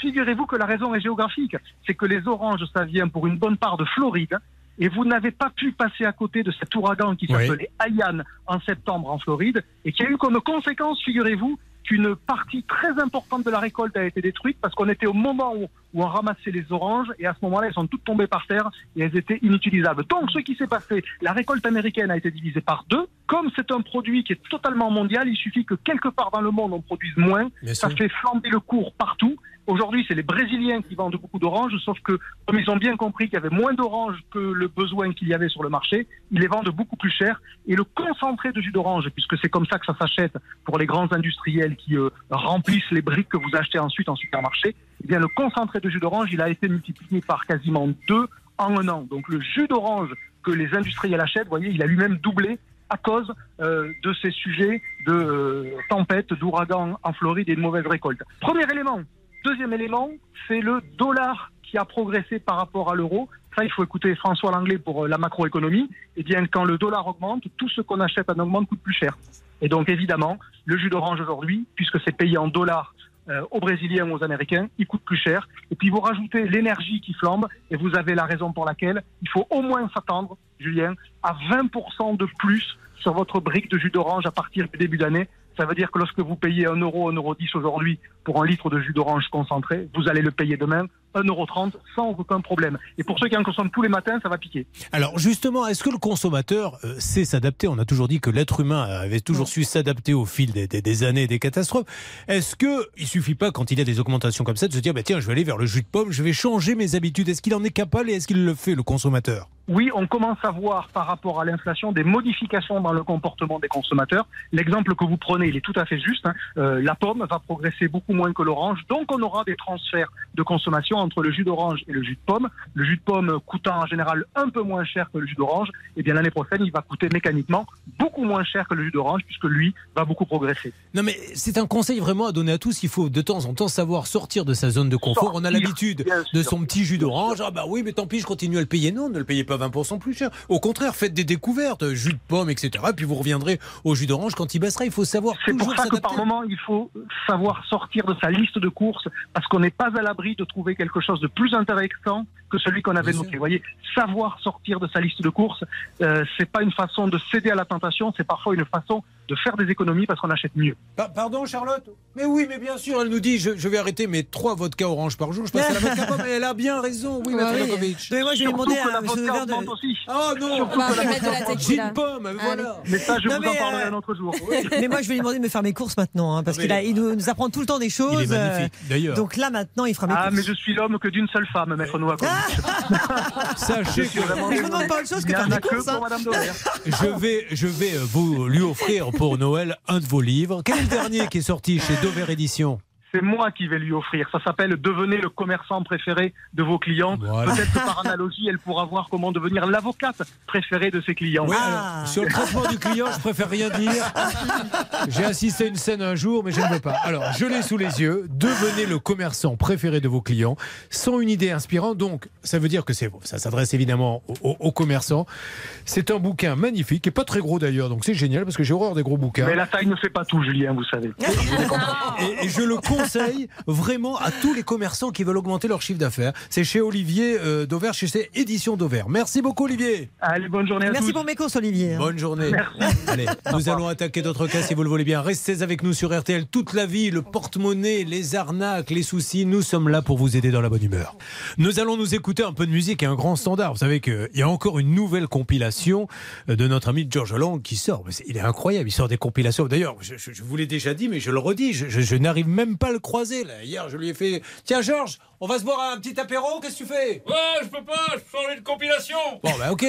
figurez-vous, que la raison est géographique. C'est que les oranges, ça vient pour une bonne part de Floride. Et vous n'avez pas pu passer à côté de cet ouragan qui Oui. s'appelait Haiyan en septembre en Floride et qui a eu comme conséquence, figurez-vous, qu'une partie très importante de la récolte a été détruite parce qu'on était au moment où, où on ramassait les oranges et à ce moment-là, elles sont toutes tombées par terre et elles étaient inutilisables. Donc, ce qui s'est passé, la récolte américaine a été divisée par deux. Comme c'est un produit qui est totalement mondial, il suffit que quelque part dans le monde on produise moins. Bien Ça sûr. fait flamber le cours partout. Aujourd'hui, c'est les Brésiliens qui vendent beaucoup d'oranges, sauf que comme ils ont bien compris qu'il y avait moins d'oranges que le besoin qu'il y avait sur le marché, ils les vendent beaucoup plus cher. Et le concentré de jus d'orange, puisque c'est comme ça que ça s'achète pour les grands industriels qui euh, remplissent les briques que vous achetez ensuite en supermarché, eh bien le concentré de jus d'orange, il a été multiplié par quasiment deux en un an. Donc le jus d'orange que les industriels achètent, vous voyez, il a lui-même doublé à cause euh, de ces sujets de euh, tempêtes, d'ouragans en Floride et de mauvaises récoltes. Premier élément. Deuxième élément, c'est le dollar qui a progressé par rapport à l'euro. Ça, il faut écouter François Langlais pour euh, la macroéconomie. Eh bien, quand le dollar augmente, tout ce qu'on achète en augmente coûte plus cher. Et donc, évidemment, le jus d'orange aujourd'hui, puisque c'est payé en dollars euh, aux Brésiliens ou aux Américains, il coûte plus cher. Et puis, vous rajoutez l'énergie qui flambe, et vous avez la raison pour laquelle il faut au moins s'attendre, Julien, à 20% de plus sur votre brique de jus d'orange à partir du début d'année. Ça veut dire que lorsque vous payez 1 euro, 1 euro 10 aujourd'hui pour un litre de jus d'orange concentré, vous allez le payer demain 1,30 euro sans aucun problème. Et pour ceux qui en consomment tous les matins, ça va piquer. Alors justement, est-ce que le consommateur euh, sait s'adapter? On a toujours dit que l'être humain avait toujours su s'adapter au fil des, des- des années et des catastrophes. Est-ce que il suffit pas quand il y a des augmentations comme ça de se dire bah tiens je vais aller vers le jus de pomme, je vais changer mes habitudes Est-ce qu'il en est capable et est-ce qu'il le fait le consommateur? Oui, on commence à voir par rapport à l'inflation des modifications dans le comportement des consommateurs. L'exemple que vous prenez, il est tout à fait juste. hein. Euh, la pomme va progresser beaucoup moins que l'orange, donc on aura des transferts de consommation entre le jus d'orange et le jus de pomme. Le jus de pomme coûtant en général un peu moins cher que le jus d'orange, et bien l'année prochaine, il va coûter mécaniquement beaucoup moins cher que le jus d'orange, puisque lui va beaucoup progresser. Non mais c'est un conseil vraiment à donner à tous. Il faut de temps en temps savoir sortir de sa zone de confort. On a l'habitude de son petit jus d'orange. Ah bah oui, mais tant pis, je continue à le payer. Non, ne le payez pas 20% plus cher. Au contraire, faites des découvertes, jus de pomme, etc. Puis vous reviendrez au jus d'orange quand il baissera. Il faut savoir C'est pour ça que par moment, il faut savoir sortir de sa liste de courses parce qu'on n'est pas à l'abri de trouver quelque chose de plus intéressant que celui qu'on avait Bien noté. sûr. Vous voyez, savoir sortir de sa liste de courses, euh, c'est pas une façon de céder à la tentation, c'est parfois une façon de faire des économies parce qu'on achète mieux. Pa- pardon, Charlotte Mais oui, mais bien sûr, elle nous dit je, je vais arrêter mes trois vodka orange par jour. Je passe à la vodka pomme, mais elle a bien raison, oui, Ouais, oui. Mais moi, je vais demander à la M. de. aussi. Oh non la. Gin pomme, voilà. Mais ça, je Non, vous en parlerai euh, un autre jour. Mais moi, je vais lui demander de me faire mes courses maintenant, hein, parce Ah, qu'il il nous, nous apprend tout le temps des choses. Il est magnifique, euh, d'ailleurs. Donc là, maintenant, il fera mes Ah, courses. mais je suis l'homme que d'une seule femme, maître Novakovic. Sachez que Mais je vous demande pas autre chose que faire courses. hein. je vais, je vais euh, vous lui offrir pour Noël un de vos livres. Quel est le dernier qui est sorti chez Dover Édition C'est moi qui vais lui offrir. Ça s'appelle Devenez le commerçant préféré de vos clients. Voilà. Peut-être que par analogie, elle pourra voir comment devenir l'avocate préférée de ses clients. Oui, Ah. alors, sur le traitement du client, je préfère rien dire. J'ai assisté à une scène un jour, mais je ne veux pas. Alors, je l'ai sous les yeux. Devenez le commerçant préféré de vos clients, sans une idée inspirante. Donc, ça veut dire que c'est ça s'adresse évidemment aux, aux- aux commerçants. C'est un bouquin magnifique, et pas très gros d'ailleurs. Donc, c'est génial parce que j'ai horreur des gros bouquins. Mais la taille ne fait pas tout, Julien, vous savez. Et, et je le conseille vraiment à tous les commerçants qui veulent augmenter leur chiffre d'affaires. C'est chez Olivier euh, Dauvert, chez ses éditions Dauvert. Merci beaucoup, Olivier. Allez, bonne journée à Merci tous. pour mes courses, Olivier. hein. Bonne journée. Allez, nous allons attaquer d'autres cas si vous le voulez bien. Restez avec nous sur RTL toute la vie, le porte-monnaie, les arnaques, les soucis. Nous sommes là pour vous aider dans la bonne humeur. Nous allons nous écouter un peu de musique et un grand standard. Vous savez qu'il y a encore une nouvelle compilation euh, de notre ami George Lang qui sort. Il est incroyable, il sort des compilations. D'ailleurs, je, je- je vous l'ai déjà dit, mais je le redis, je, je- je n'arrive même pas à le croiser. Là. Hier, je lui ai fait Tiens, Georges, on va se boire un petit apéro, qu'est-ce que tu fais? Ouais, je peux pas, je sors une compilation. Bon, bah ok.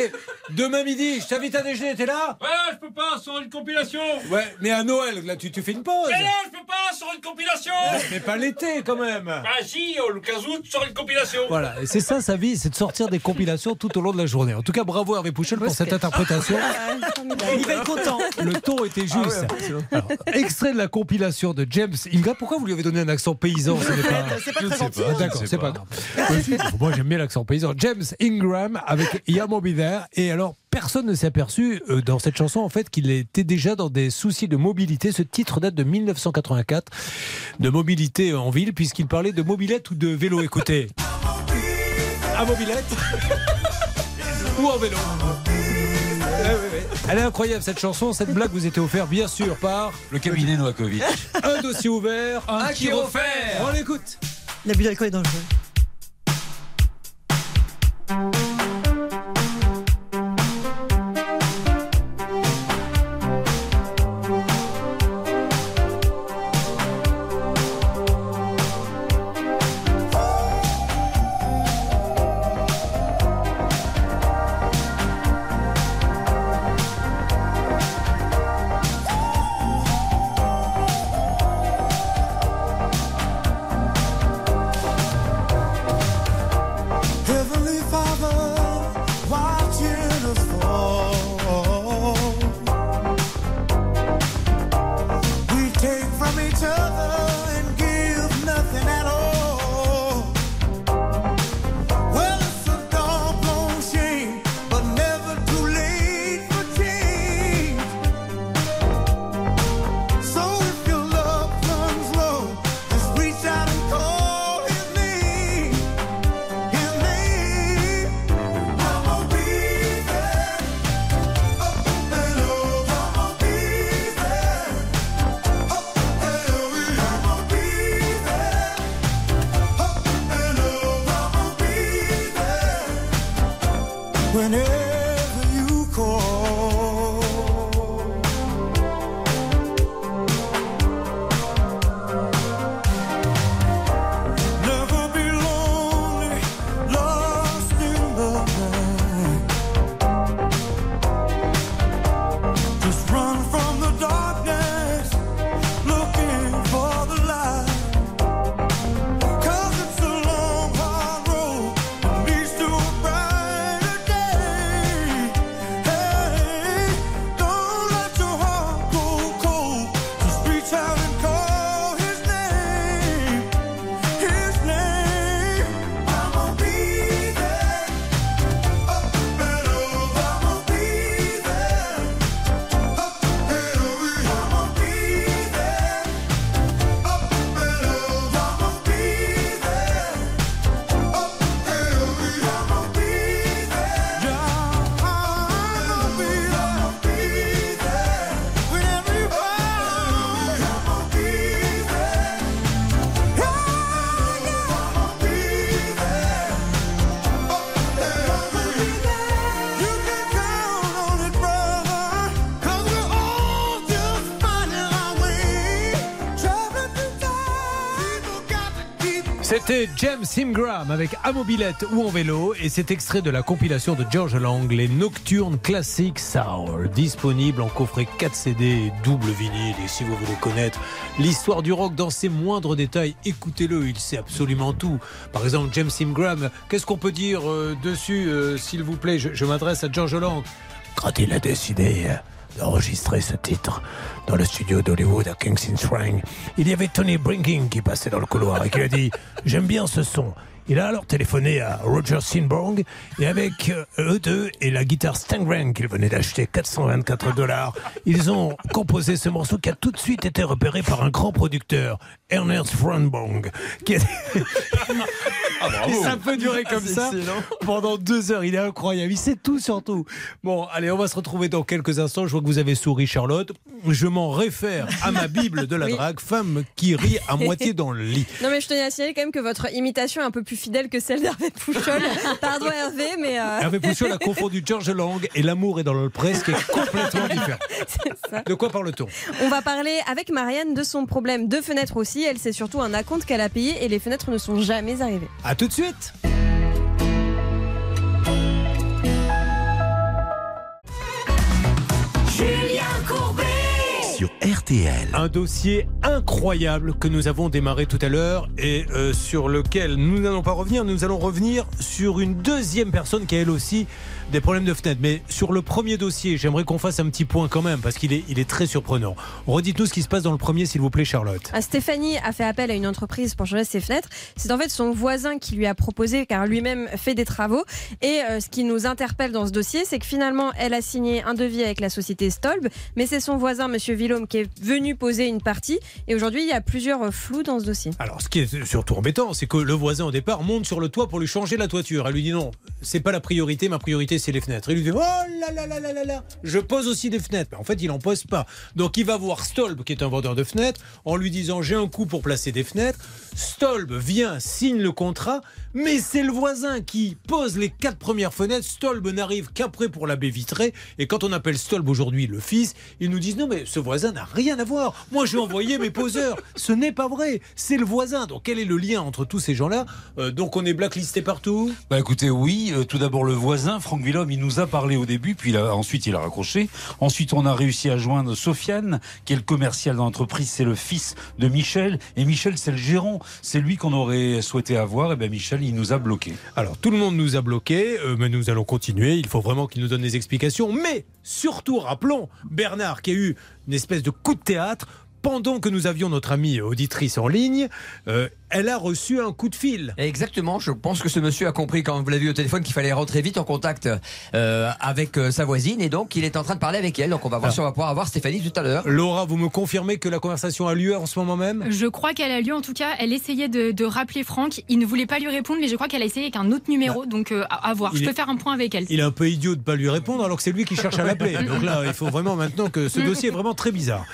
Demain midi, je t'invite à déjeuner, t'es là? Ouais, je peux pas, sors une compilation. Ouais, mais à Noël, là, tu, tu fais une pause. Mais non, je peux pas, sors une compilation. Mais pas l'été quand même. Bah si, le 15 août, sors une compilation. Voilà, et c'est ça sa vie, c'est de sortir des compilations tout au long de la journée. En tout cas, bravo Hervé Pouchel pour cette interprétation. Il va être content. Le ton était juste. Alors, extrait de la compilation de James Ingram. Pourquoi vous lui avez donné un accent paysan pas- C'est pas Je très gentil. pas, D'accord, c'est pas grave. Moi aussi, Moi, j'aime bien l'accent paysan. James Ingram avec Yamo There. Et alors, personne ne s'est aperçu euh, dans cette chanson, en fait, qu'il était déjà dans des soucis de mobilité. Ce titre date de 1984, de mobilité en ville, puisqu'il parlait de mobilette ou de vélo. Écoutez. À mobilette ou en vélo. Elle est incroyable cette chanson, cette blague vous était offerte bien sûr par Le cabinet Novakovic. un dossier ouvert, Un qui qui offert. On l'écoute. L'abus d'alcool est dangereux. C'était James Ingram avec À mobilette ou en vélo et c'est extrait de la compilation de George Lang, les Nocturnes Classic Soul, disponible en coffret 4 CD double vinyle. Et si vous voulez connaître l'histoire du rock dans ses moindres détails, écoutez-le, il sait absolument tout. Par exemple, James Ingram, qu'est-ce qu'on peut dire euh, dessus, euh, s'il vous plaît? Je, je m'adresse à George Lang. Quand il a décidé euh, d'enregistrer ce titre dans le studio d'Hollywood à Kingston Shrine. Il y avait Tony Brinking qui passait dans le couloir et qui a dit J'aime bien ce son. Il a alors téléphoné à Roger Sinborg et avec euh, eux deux et la guitare Stangren qu'il venait d'acheter 424 dollars, ils ont composé ce morceau qui a tout de suite été repéré par un grand producteur, Ernest Franbong, qui a... Et ça peut durer comme ça pendant deux heures. Il est incroyable. Il sait tout sur tout. Bon, allez, on va se retrouver dans quelques instants. Je vois que vous avez souri, Charlotte. Je m'en réfère à ma Bible de la Oui. drague, femme qui rit à moitié dans le lit. Non mais je tenais à signaler quand même que votre imitation est un peu plus fidèle que celle d'Hervé Pouchol. Pardon Hervé, mais... euh, Hervé Pouchol a confondu George Lang et L'amour est dans le presse, qui est complètement différent. De quoi parle-t-on? On va parler avec Marianne de son problème de fenêtre aussi. Elle, c'est surtout un acompte qu'elle a payé et les fenêtres ne sont jamais arrivées. À tout de suite Julien Courbet sur RTL. Un dossier incroyable que nous avons démarré tout à l'heure et euh, sur lequel nous n'allons pas revenir. Nous allons revenir sur une deuxième personne qui a elle aussi des problèmes de fenêtre. Mais sur le premier dossier, j'aimerais qu'on fasse un petit point quand même parce qu'il est, il est très surprenant. Redites-nous ce qui se passe dans le premier, s'il vous plaît, Charlotte. Ah, Stéphanie a fait appel à une entreprise pour changer ses fenêtres. C'est en fait son voisin qui lui a proposé, car lui-même fait des travaux. Et euh, ce qui nous interpelle dans ce dossier, c'est que finalement, elle a signé un devis avec la société Stolb, mais c'est son voisin, Monsieur Villaume, est venu poser une partie. Et aujourd'hui, il y a plusieurs flous dans ce dossier. Alors, ce qui est surtout embêtant, c'est que le voisin au départ monte sur le toit pour lui changer la toiture. Elle lui dit non, c'est pas la priorité, ma priorité c'est les fenêtres. Il lui dit oh là là là là là là, je pose aussi des fenêtres. Mais en fait, il en pose pas. Donc, il va voir Stolb, qui est un vendeur de fenêtres, en lui disant j'ai un coup pour placer des fenêtres. Stolb vient, signe le contrat, mais c'est le voisin qui pose les quatre premières fenêtres. Stolb n'arrive qu'après pour la baie vitrée. Et quand on appelle Stolb aujourd'hui le fils, ils nous disent non, mais ce voisin n'a rien à voir. Moi, j'ai envoyé mes poseurs. Ce n'est pas vrai. C'est le voisin. Donc, quel est le lien entre tous ces gens-là? Euh, Donc, on est blacklisté partout? Bah écoutez, oui, euh, tout d'abord le voisin, Franck Villhomme, il nous a parlé au début, puis il a- ensuite il a raccroché. Ensuite, on a réussi à joindre Sofiane, qui est le commercial dans l'entreprise, c'est le fils de Michel. Et Michel, c'est le gérant. C'est lui qu'on aurait souhaité avoir. Et bien Michel, il nous a bloqués. Alors, tout le monde nous a bloqués, euh, mais nous allons continuer. Il faut vraiment qu'il nous donne des explications. Mais surtout, rappelons Bernard qui a eu une espèce de coup de théâtre. Pendant que nous avions notre amie auditrice en ligne, euh, elle a reçu un coup de fil. Exactement, je pense que ce monsieur a compris quand vous l'avez vu au téléphone qu'il fallait rentrer vite en contact euh, avec euh, sa voisine et donc il est en train de parler avec elle. Donc on va voir Alors. si on va pouvoir avoir Stéphanie tout à l'heure. Laura, vous me confirmez que la conversation a lieu en ce moment même? Je crois qu'elle a lieu, en tout cas, elle essayait de, de rappeler Franck. Il ne voulait pas lui répondre, mais je crois qu'elle a essayé avec un autre numéro, donc euh, à, à voir. Il Je peux est- faire un point avec elle. Il est un peu idiot de pas lui répondre alors que c'est lui qui cherche à l'appeler. Donc là, il faut vraiment maintenant que ce dossier est vraiment très bizarre.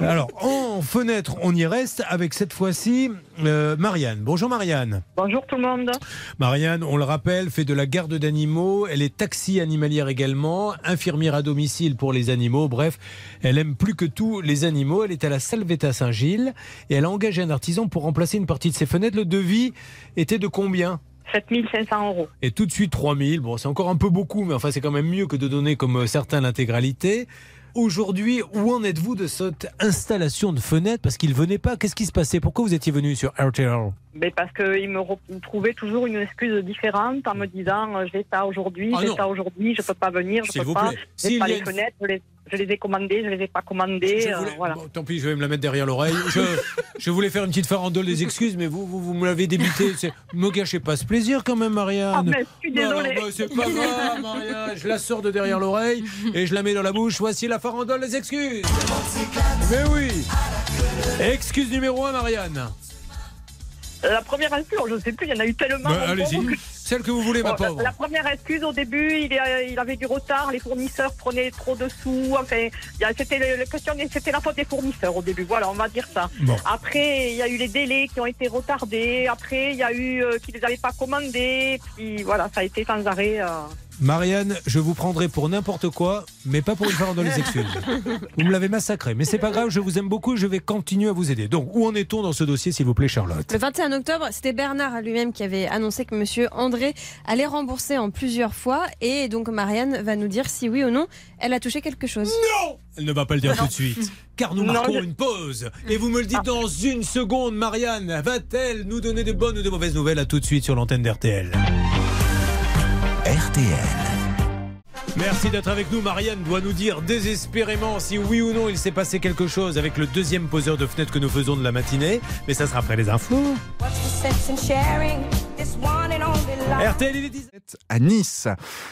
Alors, en fenêtre, on y reste avec cette fois-ci euh, Marianne. Bonjour Marianne. Bonjour tout le monde. Marianne, on le rappelle, fait de la garde d'animaux. Elle est taxi animalière également, infirmière à domicile pour les animaux. Bref, elle aime plus que tout les animaux. Elle est à la Salvetta Saint-Gilles et elle a engagé un artisan pour remplacer une partie de ses fenêtres. Le devis était de combien? 7500 euros. et tout de suite 3000. Bon, c'est encore un peu beaucoup, mais enfin, c'est quand même mieux que de donner comme euh, certains l'intégralité. Aujourd'hui, où en êtes-vous de cette installation de fenêtres? Parce qu'il venait pas. Qu'est-ce qui se passait? Pourquoi vous étiez venu sur RTL Mais parce qu'il me trouvait toujours une excuse différente en me disant euh, j'ai ça aujourd'hui, Ah j'ai ça aujourd'hui, je peux pas venir, je peux pas, j'ai pas les une- fenêtres, je les, je les ai commandées, je les ai pas commandées, euh, voilà. bon, tant pis, je vais me la mettre derrière l'oreille. Je, je voulais faire une petite farandole des excuses, mais vous, vous, vous me l'avez débité. Me gâchez pas ce plaisir quand même, Marianne. Ah, mais je suis désolée. non, bah, c'est pas grave, Marianne. Je la sors de derrière l'oreille et je la mets dans la bouche. Voici la farandole des excuses. Mais oui. Excuse numéro 1, Marianne. La première excuse, je sais plus, il y en a eu tellement. Bah, Allez-y. Celle que vous voulez, ma Bon, pauvre. La première excuse au début, il, est- il avait du retard, les fournisseurs prenaient trop de sous. Enfin, a- c'était la question, c'était la faute des fournisseurs au début. Voilà, on va dire ça. Bon. Après, il y a eu les délais qui ont été retardés. Après, il y a eu euh, qui les avaient pas commandés. Puis voilà, ça a été sans arrêt. euh. Marianne, je vous prendrai pour n'importe quoi, mais pas pour une fois dans les excuses. Vous me l'avez massacré, mais c'est pas grave, je vous aime beaucoup, je vais continuer à vous aider. Donc, où en est-on dans ce dossier, s'il vous plaît, Charlotte Le 21 octobre, c'était Bernard lui-même qui avait annoncé que Monsieur André allait rembourser en plusieurs fois. Et donc Marianne va nous dire si oui ou non elle a touché quelque chose. Non Elle ne va pas le dire tout de suite, car nous Non, marquons je- une pause. Et vous me le dites dans une seconde, Marianne. Va-t-elle nous donner de bonnes ou de mauvaises nouvelles? À tout de suite sur l'antenne d'RTL. RTL. Merci d'être avec nous. Marianne doit nous dire désespérément si oui ou non il s'est passé quelque chose avec le deuxième poseur de fenêtre que nous faisons de la matinée. Mais ça sera après les infos. RTL, il est 10. à Nice.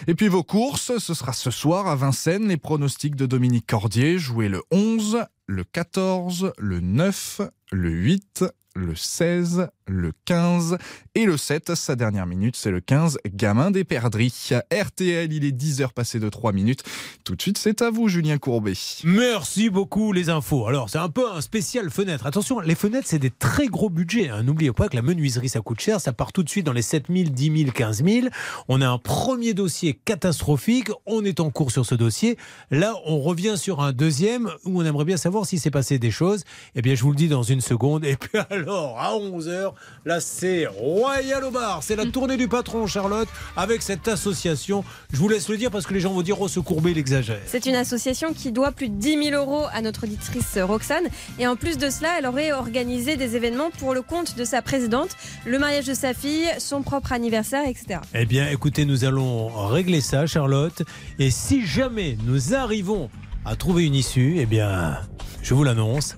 Et puis vos courses, ce sera ce soir à Vincennes, les pronostics de Dominique Cordier, joués le 11, le 14, le 9, le 8, le 16, le 15 et le 7. Sa dernière minute, c'est le 15, gamin des perdrix. RTL, il est 10h passé de 3 minutes. Tout de suite, c'est à vous, Julien Courbet. Merci beaucoup les infos. Alors c'est un peu un spécial fenêtre. Attention, les fenêtres c'est des très gros budgets. hein. N'oubliez pas que la menuiserie ça coûte cher. Ça part tout de suite dans les 7 000, 10 000, 15 000. On a un premier dossier catastrophique. On est en cours sur ce dossier. Là on revient sur un deuxième où on aimerait bien savoir s'il s'est passé des choses. Eh bien je vous le dis dans une seconde. Et puis alors à 11h, là c'est Royal au bar. C'est la tournée du patron Charlotte avec cette association. Je vous laisse le dire parce que les gens vont dire oh ce courbet il exagère. C'est une association qui doit plus de 10 000 euros à notre auditrice Roxane. Et en plus de cela, elle aurait organisé des événements pour le compte de sa présidente, le mariage de sa fille, son propre anniversaire, etc. Eh bien, écoutez, nous allons régler ça, Charlotte. Et si jamais nous arrivons à trouver une issue, eh bien, je vous l'annonce,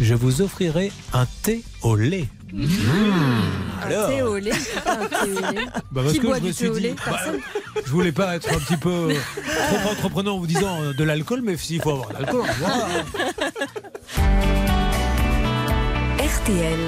je vous offrirai un thé au lait. Alors Un thé au lait. Bah, parce Qui que boit je me du suis thé au dit, lait? bah, je voulais pas être un petit peu trop entreprenant en vous disant euh, de l'alcool, mais s'il faut avoir de l'alcool, on va voir, hein. RTL.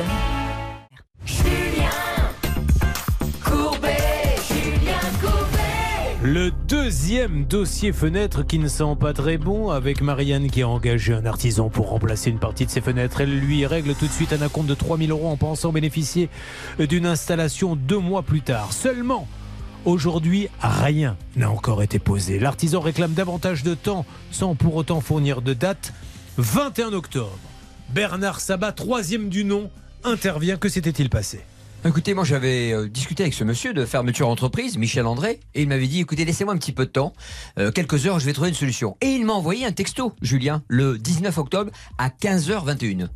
Le deuxième dossier fenêtre qui ne sent pas très bon avec Marianne qui a engagé un artisan pour remplacer une partie de ses fenêtres. Elle lui règle tout de suite un acompte de 3000 euros en pensant bénéficier d'une installation deux mois plus tard. Seulement, aujourd'hui, rien n'a encore été posé. L'artisan réclame davantage de temps sans pour autant fournir de date. 21 octobre. Bernard Sabat, troisième du nom, intervient. Que s'était-il passé? Écoutez, moi j'avais euh, discuté avec ce monsieur de fermeture entreprise, Michel André, et il m'avait dit écoutez, laissez-moi un petit peu de temps, euh, quelques heures, je vais trouver une solution. Et il m'a envoyé un texto, Julien, le 19 octobre à 15h21.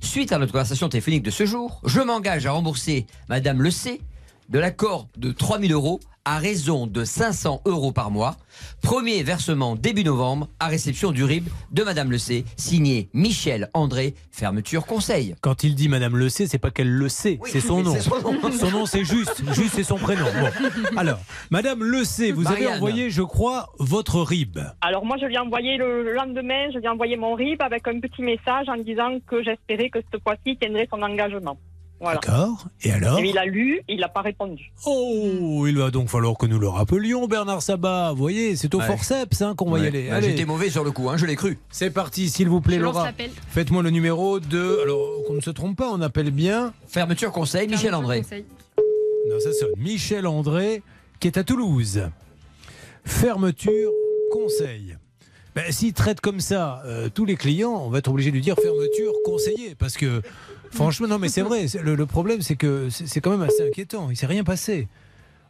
Suite à notre conversation téléphonique de ce jour, je m'engage à rembourser Madame Le C de l'accord de 3000 euros à raison de 500 euros par mois. Premier versement début novembre à réception du RIB de Madame Le C, signé Michel André, fermeture conseil. Quand il dit Madame le sait, c'est pas qu'elle le sait, c'est son nom. c'est son nom. Son nom, c'est juste. Juste, c'est son prénom. Bon. Alors, Madame le sait, vous avez envoyé, je crois, votre RIB. Alors moi, je lui ai envoyé le lendemain, je lui ai envoyé mon RIB avec un petit message en disant que j'espérais que cette fois-ci, il tiendrait son engagement. Voilà. D'accord. Et alors Et il a lu, il n'a pas répondu. Oh, il va donc falloir que nous le rappelions, Bernard Sabat. Vous voyez, c'est au Ouais. forceps hein, qu'on va y Ouais. aller. Bah, Allez. J'étais mauvais sur le coup, hein, je l'ai cru. C'est parti, s'il vous plaît, Je lance Laura. l'appel. Faites-moi le numéro de. Alors, qu'on ne se trompe pas, on appelle bien. Fermeture conseil, Michel André. Non, ça sonne. Michel André, qui est à Toulouse. Fermeture, conseil. Ben, S'il traite comme ça euh, tous les clients, on va être obligé de lui dire fermeture, conseiller. Parce que, franchement, non, mais c'est vrai. c'est- Le, le problème, c'est que c'est c'est quand même assez inquiétant. Il s'est rien passé.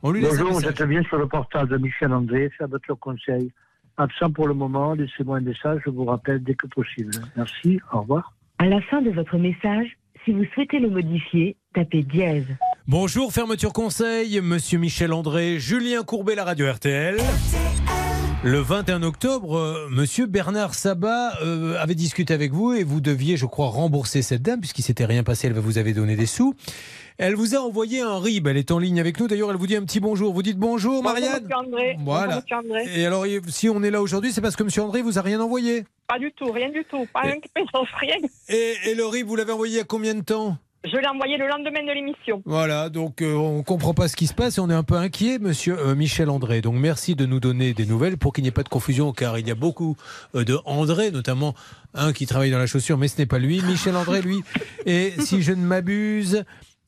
On lui Bonjour, vous êtes bien sur le portable de Michel André, fermeture conseil. Absent pour le moment, laissez-moi un message, je vous rappelle dès que possible. Merci, au revoir. À la fin de votre message, si vous souhaitez le modifier, tapez dièse. Bonjour, fermeture conseil, monsieur Michel André, Julien Courbet, la radio RTL. Le 21 octobre, euh, monsieur Bernard Sabat euh, avait discuté avec vous et vous deviez, je crois, rembourser cette dame puisqu'il s'était rien passé, elle vous avait donné des sous. Elle vous a envoyé un RIB, elle est en ligne avec nous. D'ailleurs, elle vous dit un petit bonjour. Vous dites bonjour, Marianne Bonjour, André. Voilà. Bonjour, monsieur André. Et alors, si on est là aujourd'hui, c'est parce que monsieur André vous a rien envoyé. Pas du tout, rien du tout. Pas un pédance, rien. Et, et le RIB, vous l'avez envoyé il y a combien de temps? Je l'ai envoyé le lendemain de l'émission. Voilà, donc euh, on comprend pas ce qui se passe et on est un peu inquiet, monsieur euh, Michel André. Donc merci de nous donner des nouvelles pour qu'il n'y ait pas de confusion, car il y a beaucoup euh, de André, notamment un qui travaille dans la chaussure, mais ce n'est pas lui. Michel André, lui, et si je ne m'abuse,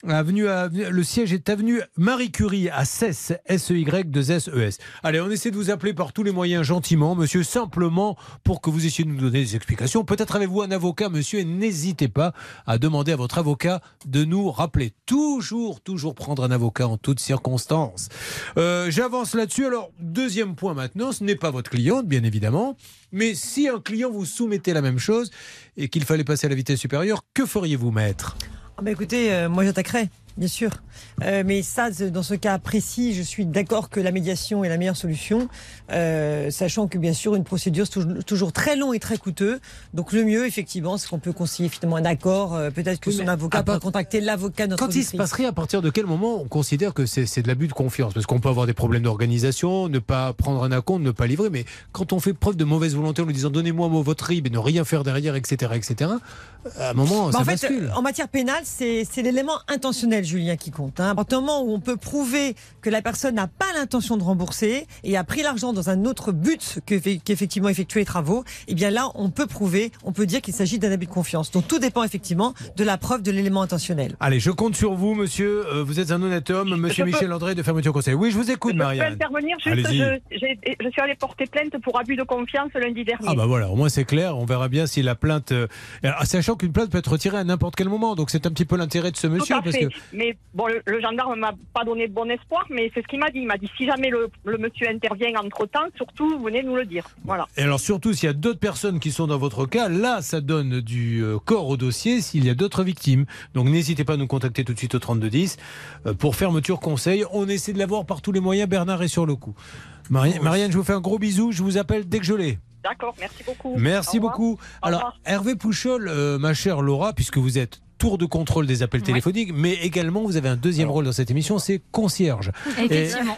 Avenue, le siège est avenue Marie Curie à Cesse, S-E-Y, 2 S-E-S. Allez, on essaie de vous appeler par tous les moyens gentiment, monsieur, simplement pour que vous essayiez de nous donner des explications. Peut-être avez-vous un avocat, monsieur, et n'hésitez pas à demander à votre avocat de nous rappeler. Toujours, toujours prendre un avocat en toutes circonstances. Euh, J'avance là-dessus. Alors, deuxième point maintenant, ce n'est pas votre cliente, bien évidemment, mais si un client vous soumettait la même chose et qu'il fallait passer à la vitesse supérieure, que feriez-vous, maître? Ah bah écoutez, euh, moi j'attaquerai, bien sûr. Euh, mais ça, dans ce cas précis, je suis d'accord que la médiation est la meilleure solution, euh, sachant que bien sûr une procédure c'est toujours, très long et très coûteux. Donc le mieux, effectivement, c'est qu'on peut conseiller finalement un accord. euh, Peut-être que Oui, son avocat part- peut contacter l'avocat de notre Quand il se passerait, à partir de quel moment on considère que c'est de l'abus de confiance? Parce qu'on peut avoir des problèmes d'organisation, ne pas prendre un acompte, ne pas livrer, mais quand on fait preuve de mauvaise volonté en lui disant donnez-moi votre RIB et ne rien faire derrière, etc., etc., à un moment, Bah, ça en fait, bascule. en matière pénale, c'est l'élément intentionnel, Julien, qui compte. Hein. À partir du moment où on peut prouver que la personne n'a pas l'intention de rembourser et a pris l'argent dans un autre but que- qu'effectivement effectuer les travaux, eh bien là, on peut prouver, on peut dire qu'il s'agit d'un abus de confiance. Donc tout dépend effectivement de la preuve de l'élément intentionnel. Allez, je compte sur vous, monsieur. Euh, vous êtes un honnête homme, monsieur Michel André de Fermeture Conseil. Oui, je vous écoute, Je peux Marianne. intervenir juste, je, suis allée porter plainte pour abus de confiance lundi dernier. Ah bah voilà, au moins c'est clair, on verra bien si la plainte... euh, alors, sachant qu'une plainte peut être retirée à n'importe quel moment, donc c'est un petit peu l'intérêt de ce monsieur. Tout à parce fait. que Mais bon, le, le gendarme m'a pas donné de bon espoir, mais c'est ce qu'il m'a dit. Il m'a dit si jamais le, le monsieur intervient entre temps, surtout venez nous le dire. Voilà. Et alors surtout, s'il y a d'autres personnes qui sont dans votre cas, là, ça donne du euh, corps au dossier s'il y a d'autres victimes. Donc n'hésitez pas à nous contacter tout de suite au 3210 euh, pour fermeture conseil. On essaie de l'avoir par tous les moyens. Bernard est sur le coup. Mari- Marianne, je vous fais un gros bisou. Je vous appelle dès que je l'ai. D'accord, merci beaucoup. Merci beaucoup. Au Alors. Hervé Pouchol, euh, ma chère Laura, puisque vous êtes tour de contrôle des appels téléphoniques, mais également vous avez un deuxième rôle dans cette émission, c'est concierge.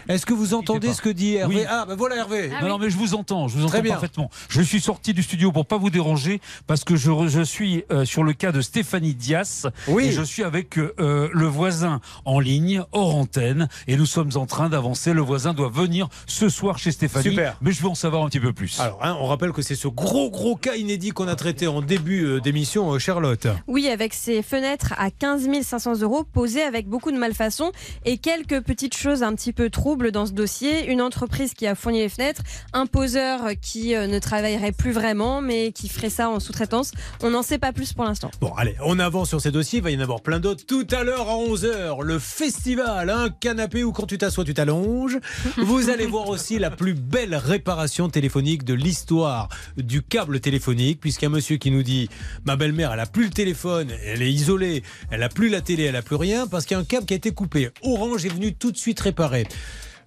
Est-ce que vous entendez ce que dit Hervé Oui. Ah, ben voilà Hervé. non, non, mais je vous entends, je vous Très entends bien. parfaitement. Je suis sorti du studio pour pas vous déranger parce que je, je suis euh, sur le cas de Stéphanie Dias Oui. et je suis avec euh, le voisin en ligne, hors antenne, et nous sommes en train d'avancer. Le voisin doit venir ce soir chez Stéphanie, Super. mais je veux en savoir un petit peu plus. Alors, hein, on rappelle que c'est ce gros gros cas inédit qu'on a traité en début euh, d'émission, euh, Charlotte. Oui, avec ses fenêtres à 15 500 euros, posées avec beaucoup de malfaçons et quelques petites choses un petit peu troubles dans ce dossier. Une entreprise qui a fourni les fenêtres, un poseur qui euh, ne travaillerait plus vraiment, mais qui ferait ça en sous-traitance. On n'en sait pas plus pour l'instant. Bon, allez, on avance sur ces dossiers. Il va y en avoir plein d'autres. Tout à l'heure à 11h, le festival, un canapé où quand tu t'assois, tu t'allonges. Vous allez voir aussi la plus belle réparation téléphonique de l'histoire du câble téléphonique, puisqu'un monsieur qui nous dit Ma belle-mère, elle a plus le téléphone, elle est isolée, elle a plus la télé, elle a plus rien, parce qu'il y a un câble qui a été coupé. Orange est venu tout de suite réparer.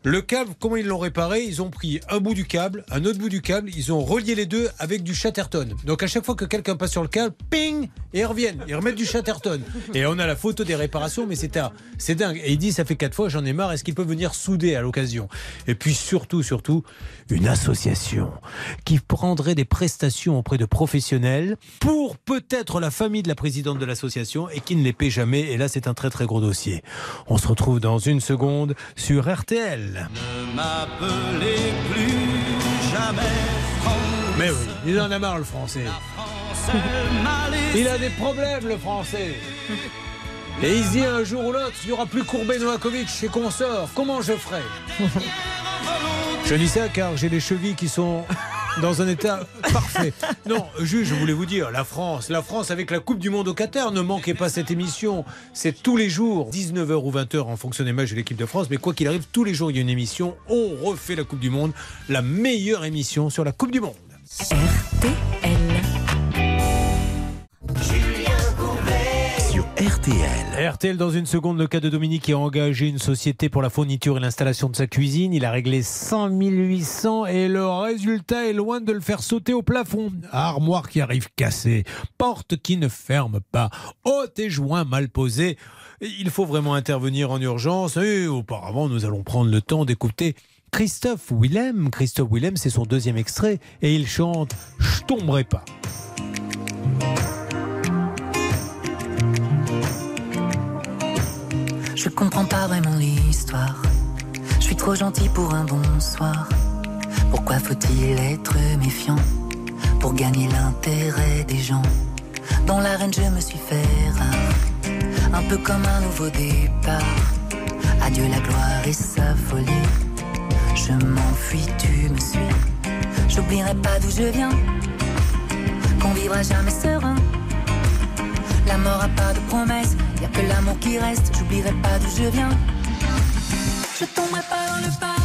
Le câble, comment ils l'ont réparé? Ils ont pris un bout du câble, un autre bout du câble, ils ont relié les deux avec du Chatterton. Donc à chaque fois que quelqu'un passe sur le câble, ping, et ils reviennent, ils remettent du Chatterton. Et on a la photo des réparations, mais c'est c'est dingue. Et il dit, ça fait quatre fois, j'en ai marre, est-ce qu'ils peuvent venir souder à l'occasion? Et puis surtout, surtout, une association qui prendrait des prestations auprès de professionnels pour peut-être la famille de la présidente de l'association et qui ne les paie jamais. Et là, c'est un très très gros dossier. On se retrouve dans une seconde sur RTL. Ne m'appelez plus jamais Mais oui, il en a marre le français. Il a des problèmes le français. Et il se dit un jour ou l'autre, il n'y aura plus Courbet Novakovic chez Consort. Comment je ferai? Je dis ça car j'ai les chevilles qui sont dans un état parfait. Non, juste, je voulais vous dire, la France, la France avec la Coupe du Monde au Qatar, ne manquez pas cette émission. C'est tous les jours, 19h ou 20h en fonction des matchs de l'équipe de France. Mais quoi qu'il arrive, tous les jours, il y a une émission. On refait la Coupe du Monde, la meilleure émission sur la Coupe du Monde. sur RTL. RTL dans une seconde, le cas de Dominique qui a engagé une société pour la fourniture et l'installation de sa cuisine. Il a réglé 100 800 et le résultat est loin de le faire sauter au plafond. Armoire qui arrive cassée, porte qui ne ferme pas, haute et joint mal posés. Il faut vraiment intervenir en urgence et auparavant nous allons prendre le temps d'écouter Christophe Willem. Christophe Willem, c'est son deuxième extrait et il chante Je tomberai pas. Je comprends pas vraiment l'histoire. Je suis trop gentil pour un bonsoir. Pourquoi faut-il être méfiant pour gagner l'intérêt des gens? Dans l'arène, je me suis fait rare. un peu comme un nouveau départ. Adieu la gloire et sa folie. Je m'enfuis, tu me suis. J'oublierai pas d'où je viens, qu'on vivra jamais serein. La mort a pas de promesse, y a que l'amour qui reste. J'oublierai pas d'où je viens. Je tomberai pas dans le panneau,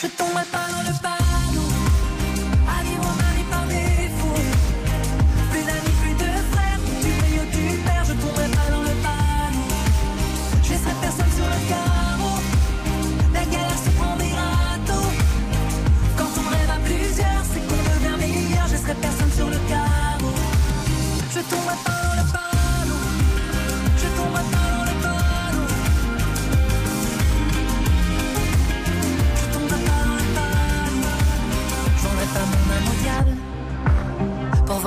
Je tomberai pas dans le panneau.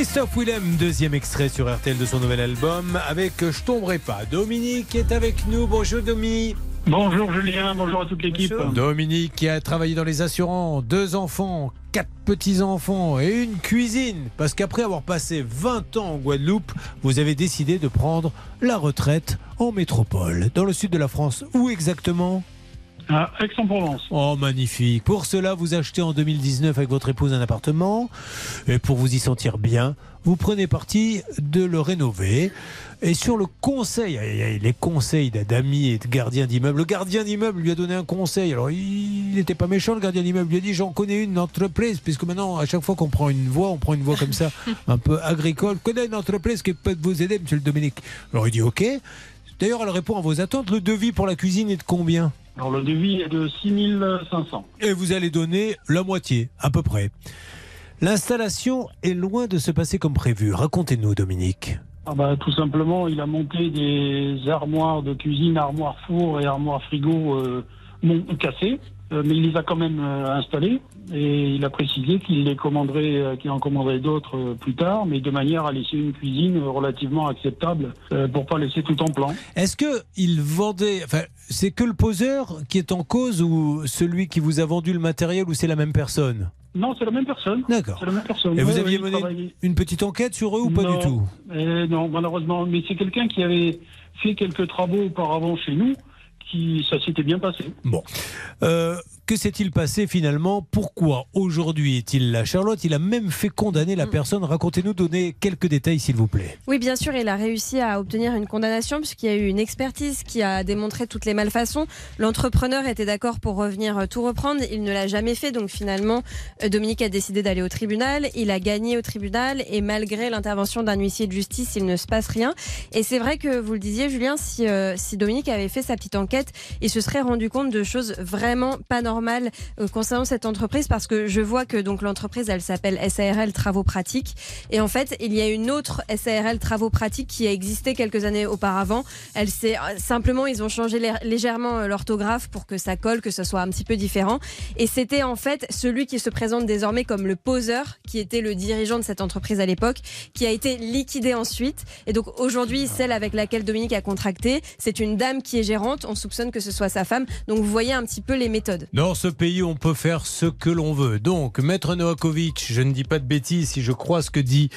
Christophe Willem, deuxième extrait sur RTL de son nouvel album avec Je tomberai pas. Dominique est avec nous. Bonjour Dominique. Bonjour Julien, bonjour à toute l'équipe. Dominique qui a travaillé dans les assurances, deux enfants, quatre petits-enfants et une cuisine. Parce qu'après avoir passé 20 ans en Guadeloupe, vous avez décidé de prendre la retraite en métropole, dans le sud de la France. Où exactement? À Aix-en-Provence. Oh, magnifique. Pour cela, vous achetez en 2019 avec votre épouse un appartement. Et pour vous y sentir bien, vous prenez parti de le rénover. Et sur le conseil, les conseils d'amis et de gardiens d'immeubles, le gardien d'immeuble lui a donné un conseil. Alors, il n'était pas méchant, le gardien d'immeuble. Il a dit J'en connais une entreprise, puisque maintenant, à chaque fois qu'on prend une voie, on prend une voie comme ça, un peu agricole. Connais une entreprise qui peut vous aider, monsieur le Dominique. Alors, il dit Ok. D'ailleurs, elle répond à vos attentes. Le devis pour la cuisine est de combien? Alors le devis est de 6500. et vous allez donner la moitié, à peu près. L'installation est loin de se passer comme prévu. Racontez-nous, Dominique. Ah bah, tout simplement, il a monté des armoires de cuisine, armoires four et armoires frigo euh, cassées, mais il les a quand même euh, installées et il a précisé qu'il les commanderait, euh, qu'il en commanderait d'autres euh, plus tard, mais de manière à laisser une cuisine euh, relativement acceptable euh, pour pas laisser tout en plan. Est-ce que il vendait. Enfin, c'est que le poseur qui est en cause ou celui qui vous a vendu le matériel ou c'est la même personne? Non, c'est la même personne. D'accord. C'est la même personne. Et vous aviez mené travaillait. une petite enquête sur eux ou pas Non, du tout? Euh, Non, malheureusement. Mais c'est quelqu'un qui avait fait quelques travaux auparavant chez nous, qui ça s'était bien passé. Bon. Euh, que s'est-il passé finalement? Pourquoi aujourd'hui est-il là? Charlotte, il a même fait condamner Mm. la personne. Racontez-nous, donnez quelques détails s'il vous plaît. Oui, bien sûr, il a réussi à obtenir une condamnation puisqu'il y a eu une expertise qui a démontré toutes les malfaçons. L'entrepreneur était d'accord pour revenir euh, tout reprendre. Il ne l'a jamais fait. Donc finalement, euh, Dominique a décidé d'aller au tribunal. Il a gagné au tribunal et malgré l'intervention d'un huissier de justice, il ne se passe rien. Et c'est vrai que vous le disiez, Julien, si, euh, si Dominique avait fait sa petite enquête, il se serait rendu compte de choses vraiment pas normales euh, concernant cette entreprise parce que je vois que donc l'entreprise, elle s'appelle SARL Travaux Pratiques. Et en fait, il y a une autre SARL Travaux Pratiques qui a existé quelques années auparavant. Elle s'est euh, simplement, ils ont changé lé- légèrement euh, l'orthographe pour que ça colle, que ce soit un petit peu différent. Et c'était en fait celui qui se présente désormais comme le poseur, qui était le dirigeant de cette entreprise à l'époque, qui a été liquidé ensuite. Et donc aujourd'hui, celle avec laquelle Dominique a contracté, c'est une dame qui est gérante. On soupçonne que ce soit sa femme. Donc vous voyez un petit peu les méthodes. Dans ce pays, on peut faire ce que l'on veut. Donc, Maître Novakovic, je ne dis pas de bêtises si je crois ce que dit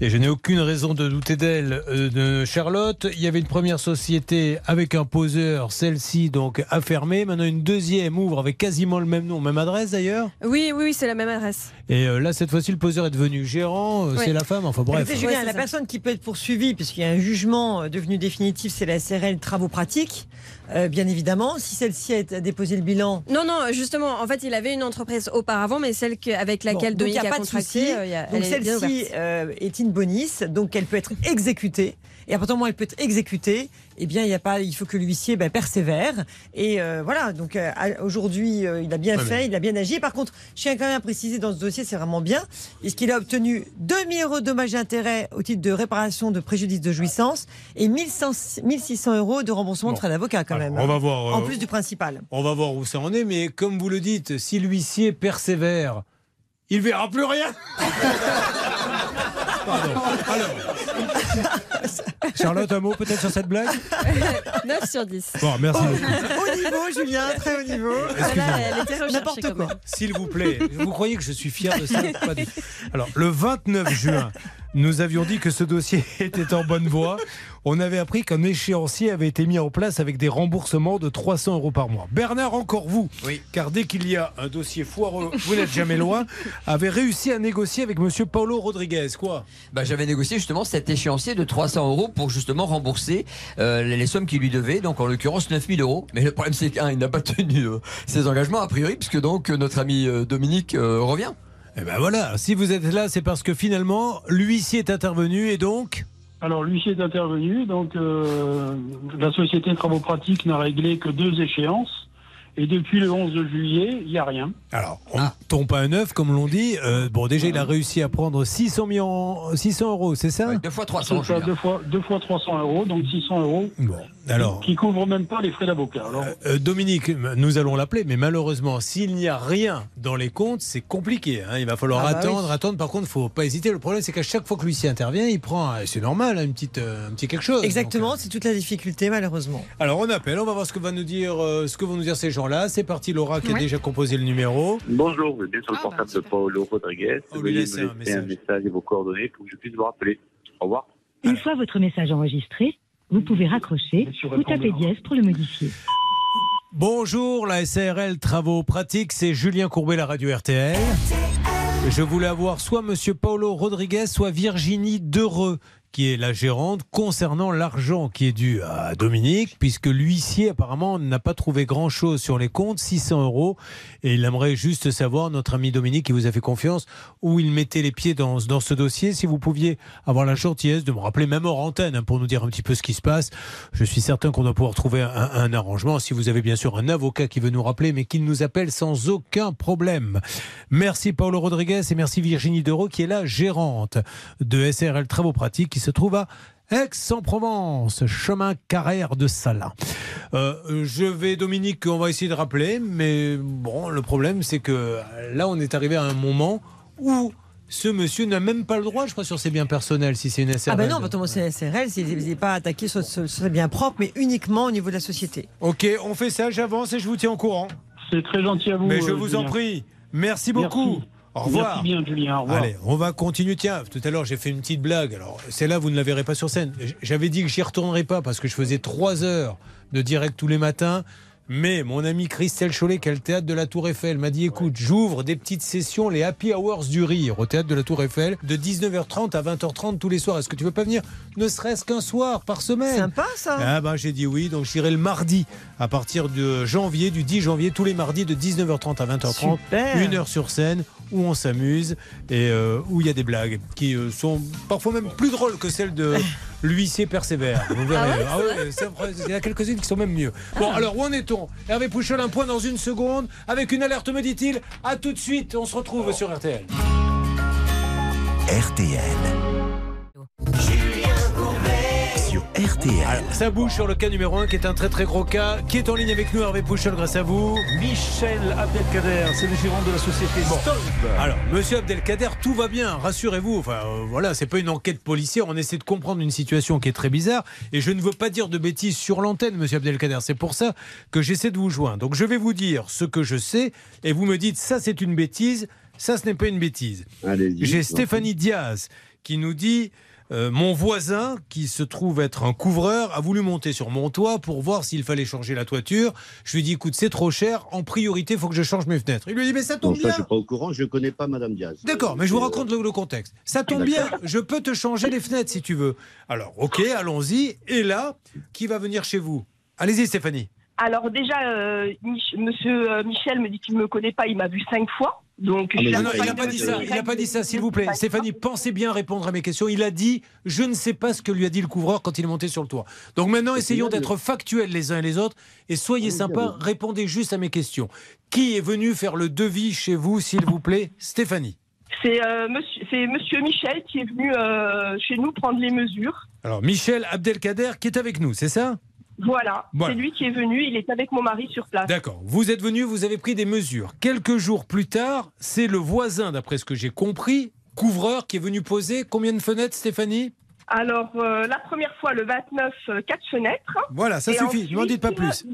et je n'ai aucune raison de douter d'elle, euh, de Charlotte. Il y avait une première société avec un poseur, celle-ci donc a fermé. Maintenant une deuxième ouvre avec quasiment le même nom, même adresse d'ailleurs. Oui, oui, oui, c'est la même adresse. Et euh, là, cette fois-ci, le poseur est devenu gérant, euh, Oui. c'est la femme, enfin bref. Écoutez, Julien, Ouais, la ça. personne qui peut être poursuivie, puisqu'il y a un jugement devenu définitif, c'est la SRL Travaux Pratiques, euh, bien évidemment. Si celle-ci a déposé le bilan. Non, non, justement, en fait, il avait une entreprise auparavant, mais celle que- avec laquelle Bon, Dominique n'y a a, pas de contracté, souci. euh, il y a- donc celle-ci euh, est in bonis, donc elle peut être exécutée. Et à partir du moment où elle peut être exécutée, eh bien, il y a pas, il faut que l'huissier ben, persévère. Et euh, voilà. Donc euh, aujourd'hui, euh, il a bien fait, il a bien agi. Par contre, je tiens quand même à préciser dans ce dossier, c'est vraiment bien, est-ce qu'il a obtenu 2000 euros de dommages et intérêts au titre de réparation de préjudice de jouissance et 1100 1600 euros de remboursement de frais d'avocat quand Alors, même. on va voir, En plus du principal. On va voir où ça en est, mais comme vous le dites, si l'huissier persévère, il verra plus rien. Pardon. Alors, Charlotte, un mot peut-être sur cette blague 9 sur 10. Bon, merci beaucoup. Au niveau, Julien, très haut niveau. N'importe quoi. S'il vous plaît, vous croyez que je suis fier de ça Pas du tout? Alors, le 29 juin, nous avions dit que ce dossier était en bonne voie. On avait appris qu'un échéancier avait été mis en place avec des remboursements de 300 euros par mois. Bernard, encore vous, Oui. car dès qu'il y a un dossier foireux, vous n'êtes jamais loin, avait réussi à négocier avec Monsieur Paulo Rodriguez. Quoi? Bah, J'avais négocié justement cet échéancier de 300 euros pour justement rembourser euh, les les sommes qu'il lui devait, donc en l'occurrence 9000 euros. Mais le problème c'est qu'il n'a pas tenu euh, ses engagements a priori, puisque donc euh, notre ami euh, Dominique euh, revient. Eh ben voilà, si vous êtes là, c'est parce que finalement, l'huissier est intervenu et donc. Alors, l'huissier est intervenu, donc euh, la société Travaux Pratiques n'a réglé que deux échéances. Et depuis le 11 juillet, il n'y a rien. Alors, on ne tombe pas un œuf, comme l'on dit. Euh, bon, déjà, il a réussi à prendre 600, millions, 600 euros, c'est ça? Deux fois C'est 300, ça, deux fois, deux fois 300 euros, donc 600 euros, Bon, alors. qui couvrent même pas les frais d'avocat. Alors, Euh, Dominique, nous allons l'appeler, mais malheureusement, s'il n'y a rien dans les comptes, c'est compliqué. hein. Il va falloir Ah bah attendre, oui. attendre. Par contre, il ne faut pas hésiter. Le problème, c'est qu'à chaque fois que l'huissier intervient, il prend, euh, c'est normal, hein, une petite, euh, un petit quelque chose. Exactement, c'est toute la difficulté malheureusement. euh, alors, on appelle, on va voir ce que, va nous dire, euh, ce que vont nous dire ces gens-là. C'est parti, Laura, qui a déjà composé le numéro. Bonjour, vous êtes bien sur le Ah, bah, portable de. Paolo Rodriguez. On lui Veuillez me un laisser un message. message et vos coordonnées pour que je puisse vous rappeler. Au revoir. Une fois votre message enregistré, vous pouvez raccrocher ou taper dièse pour le modifier. Bonjour, la SARL Travaux Pratiques, c'est Julien Courbet, la radio RTL. Je voulais avoir soit Monsieur Paulo Rodriguez, soit Virginie Dereux, qui est la gérante, concernant l'argent qui est dû à Dominique, puisque l'huissier apparemment n'a pas trouvé grand-chose sur les comptes, 600 euros, et il aimerait juste savoir, notre ami Dominique qui vous a fait confiance, où il mettait les pieds dans, ce dossier. Si vous pouviez avoir la gentillesse de me rappeler, même hors antenne, hein, pour nous dire un petit peu ce qui se passe, je suis certain qu'on doit pouvoir trouver un, arrangement. Si vous avez bien sûr un avocat qui veut nous rappeler, mais qu'il nous appelle sans aucun problème. Merci Paolo Rodriguez et merci Virginie Dereau qui est la gérante de SRL Travaux Pratiques qui se trouve à Aix-en-Provence, chemin carrière de Salins. Euh, je vais, Dominique, on va essayer de rappeler, mais bon, le problème c'est que là on est arrivé à un moment où ce monsieur n'a même pas le droit, je crois, sur ses biens personnels, si c'est une SRL. Ah ben non, parce que c'est SRL, il n'est pas attaqué sur sur ses biens propres, mais uniquement au niveau de la société. Ok, on fait ça, j'avance et je vous tiens au courant. c'est très gentil à vous. Mais je euh, vous en prie. Merci beaucoup. Merci. Au revoir. Merci bien, Julien. Au revoir. Allez, on va continuer. Tiens, tout à l'heure, j'ai fait une petite blague. Alors, celle-là, vous ne la verrez pas sur scène. J'avais dit que j'y retournerais pas parce que je faisais trois heures de direct tous les matins. Mais mon ami Christelle Chollet, qui a le théâtre de la Tour Eiffel, m'a dit écoute, j'ouvre des petites sessions, les Happy Hours du Rire, au théâtre de la Tour Eiffel, de 19h30 à 20h30 tous les soirs. Est-ce que tu veux pas venir Ne serait-ce qu'un soir par semaine? Sympa ça. Ah ben j'ai dit oui, donc j'irai le mardi à partir de janvier, du 10 janvier, tous les mardis de 19h30 à 20h30, Super. une heure sur scène où on s'amuse et euh, où il y a des blagues qui euh, sont parfois même plus drôles que celles de l'huissier persévère. Vous verrez. Ah ouais, ouais, vrai, il y en a quelques-unes qui sont même mieux. Bon, alors où en est-on? Hervé Pouchol, un point dans une seconde, avec une alerte, me dit-il. À tout de suite, on se retrouve sur RTL. RTL. RTL. Alors, ça bouge sur le cas numéro 1 qui est un très très gros cas. Qui est en ligne avec nous, Hervé Pouchol, grâce à vous Michel Abdelkader, c'est le gérant de la société Stolb. Alors, monsieur Abdelkader, tout va bien, rassurez-vous. Enfin, euh, voilà, c'est pas une enquête policière. On essaie de comprendre une situation qui est très bizarre. Et je ne veux pas dire de bêtises sur l'antenne, monsieur Abdelkader. C'est pour ça que j'essaie de vous joindre. Donc, je vais vous dire ce que je sais. Et vous me dites, ça, c'est une bêtise. Ça, ce n'est pas une bêtise. Allez-y, J'ai Stéphanie Diaz qui nous dit. Euh, mon voisin, qui se trouve être un couvreur, a voulu monter sur mon toit pour voir s'il fallait changer la toiture. Je lui ai dit, écoute, c'est trop cher. En priorité, il faut que je change mes fenêtres. Il lui a dit, mais ça tombe ça, bien. je suis pas au courant, je connais pas Madame Diaz. D'accord, mais je vous raconte le, le contexte. Ça tombe bien, je peux te changer les fenêtres si tu veux. Alors, ok, allons-y. Et là, qui va venir chez vous? Allez-y, Stéphanie. Alors déjà, euh, Mich- Monsieur euh, Michel me dit qu'il me connaît pas, il m'a vu cinq fois. Donc, Ah, non, il n'a pas dit ça, il n'a pas dit ça, s'il vous plaît. Stéphanie, pensez bien répondre à mes questions. Il a dit, je ne sais pas ce que lui a dit le couvreur quand il est monté sur le toit. Donc maintenant, essayons d'être factuels les uns et les autres et soyez sympas, répondez juste à mes questions. Qui est venu faire le devis chez vous, s'il vous plaît Stéphanie. C'est euh, Monsieur Michel qui est venu euh, chez nous prendre les mesures. Alors, Michel Abdelkader qui est avec nous, c'est ça? Voilà, Voilà. c'est lui qui est venu. Il est avec mon mari sur place. D'accord. Vous êtes venu, vous avez pris des mesures. Quelques jours plus tard, c'est le voisin, d'après ce que j'ai compris, couvreur, qui est venu poser combien de fenêtres, Stéphanie? Alors euh, la première fois, le 29, euh, quatre fenêtres. Voilà, ça Et suffit, ne m'en dites pas plus.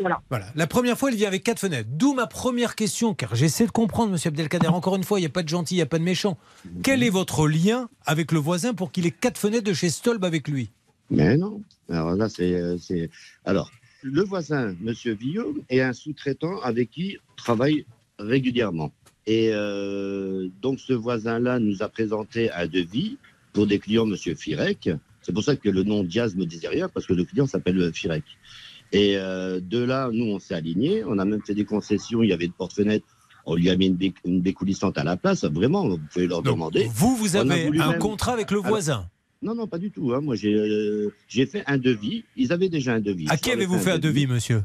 Voilà. Voilà. La première fois, il vient avec quatre fenêtres. D'où ma première question, car j'essaie de comprendre, monsieur Abdelkader. Encore une fois, il n'y a pas de gentil, il n'y a pas de méchant. Quel est votre lien avec le voisin pour qu'il ait quatre fenêtres de chez Stolb avec lui? Mais non. Alors là, c'est. euh, Alors, le voisin, Monsieur Villaume, est un sous-traitant avec qui on travaille régulièrement. Et euh, donc, ce voisin-là nous a présenté un devis pour des clients, Monsieur Firek. C'est pour ça que le nom Diaz me disait rien, parce que le client s'appelle Firek. Et euh, de là, nous, on s'est alignés. On a même fait des concessions. Il y avait de porte-fenêtres. On lui a mis une, une découlissante à la place. Vraiment, vous pouvez leur demander. Vous, vous avez un même- contrat avec le voisin. Non, non, pas du tout. hein. Moi, j'ai euh, j'ai fait un devis. Ils avaient déjà un devis. À qui avez-vous fait un devis, monsieur?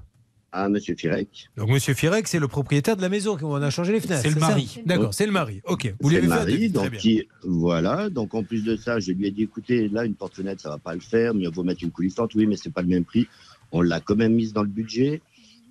À Monsieur Firek. Donc, monsieur Firek, c'est le propriétaire de la maison où on a changé les fenêtres. C'est le mari. D'accord, c'est le mari. Ok. Vous lui C'est avez le fait un mari, devis. Très donc bien. qui- voilà. Donc en plus de ça, je lui ai dit écoutez, là une porte-fenêtre, ça va pas le faire, mais il faut mettre une coulissante. Oui, mais c'est pas le même prix. On l'a quand même mise dans le budget.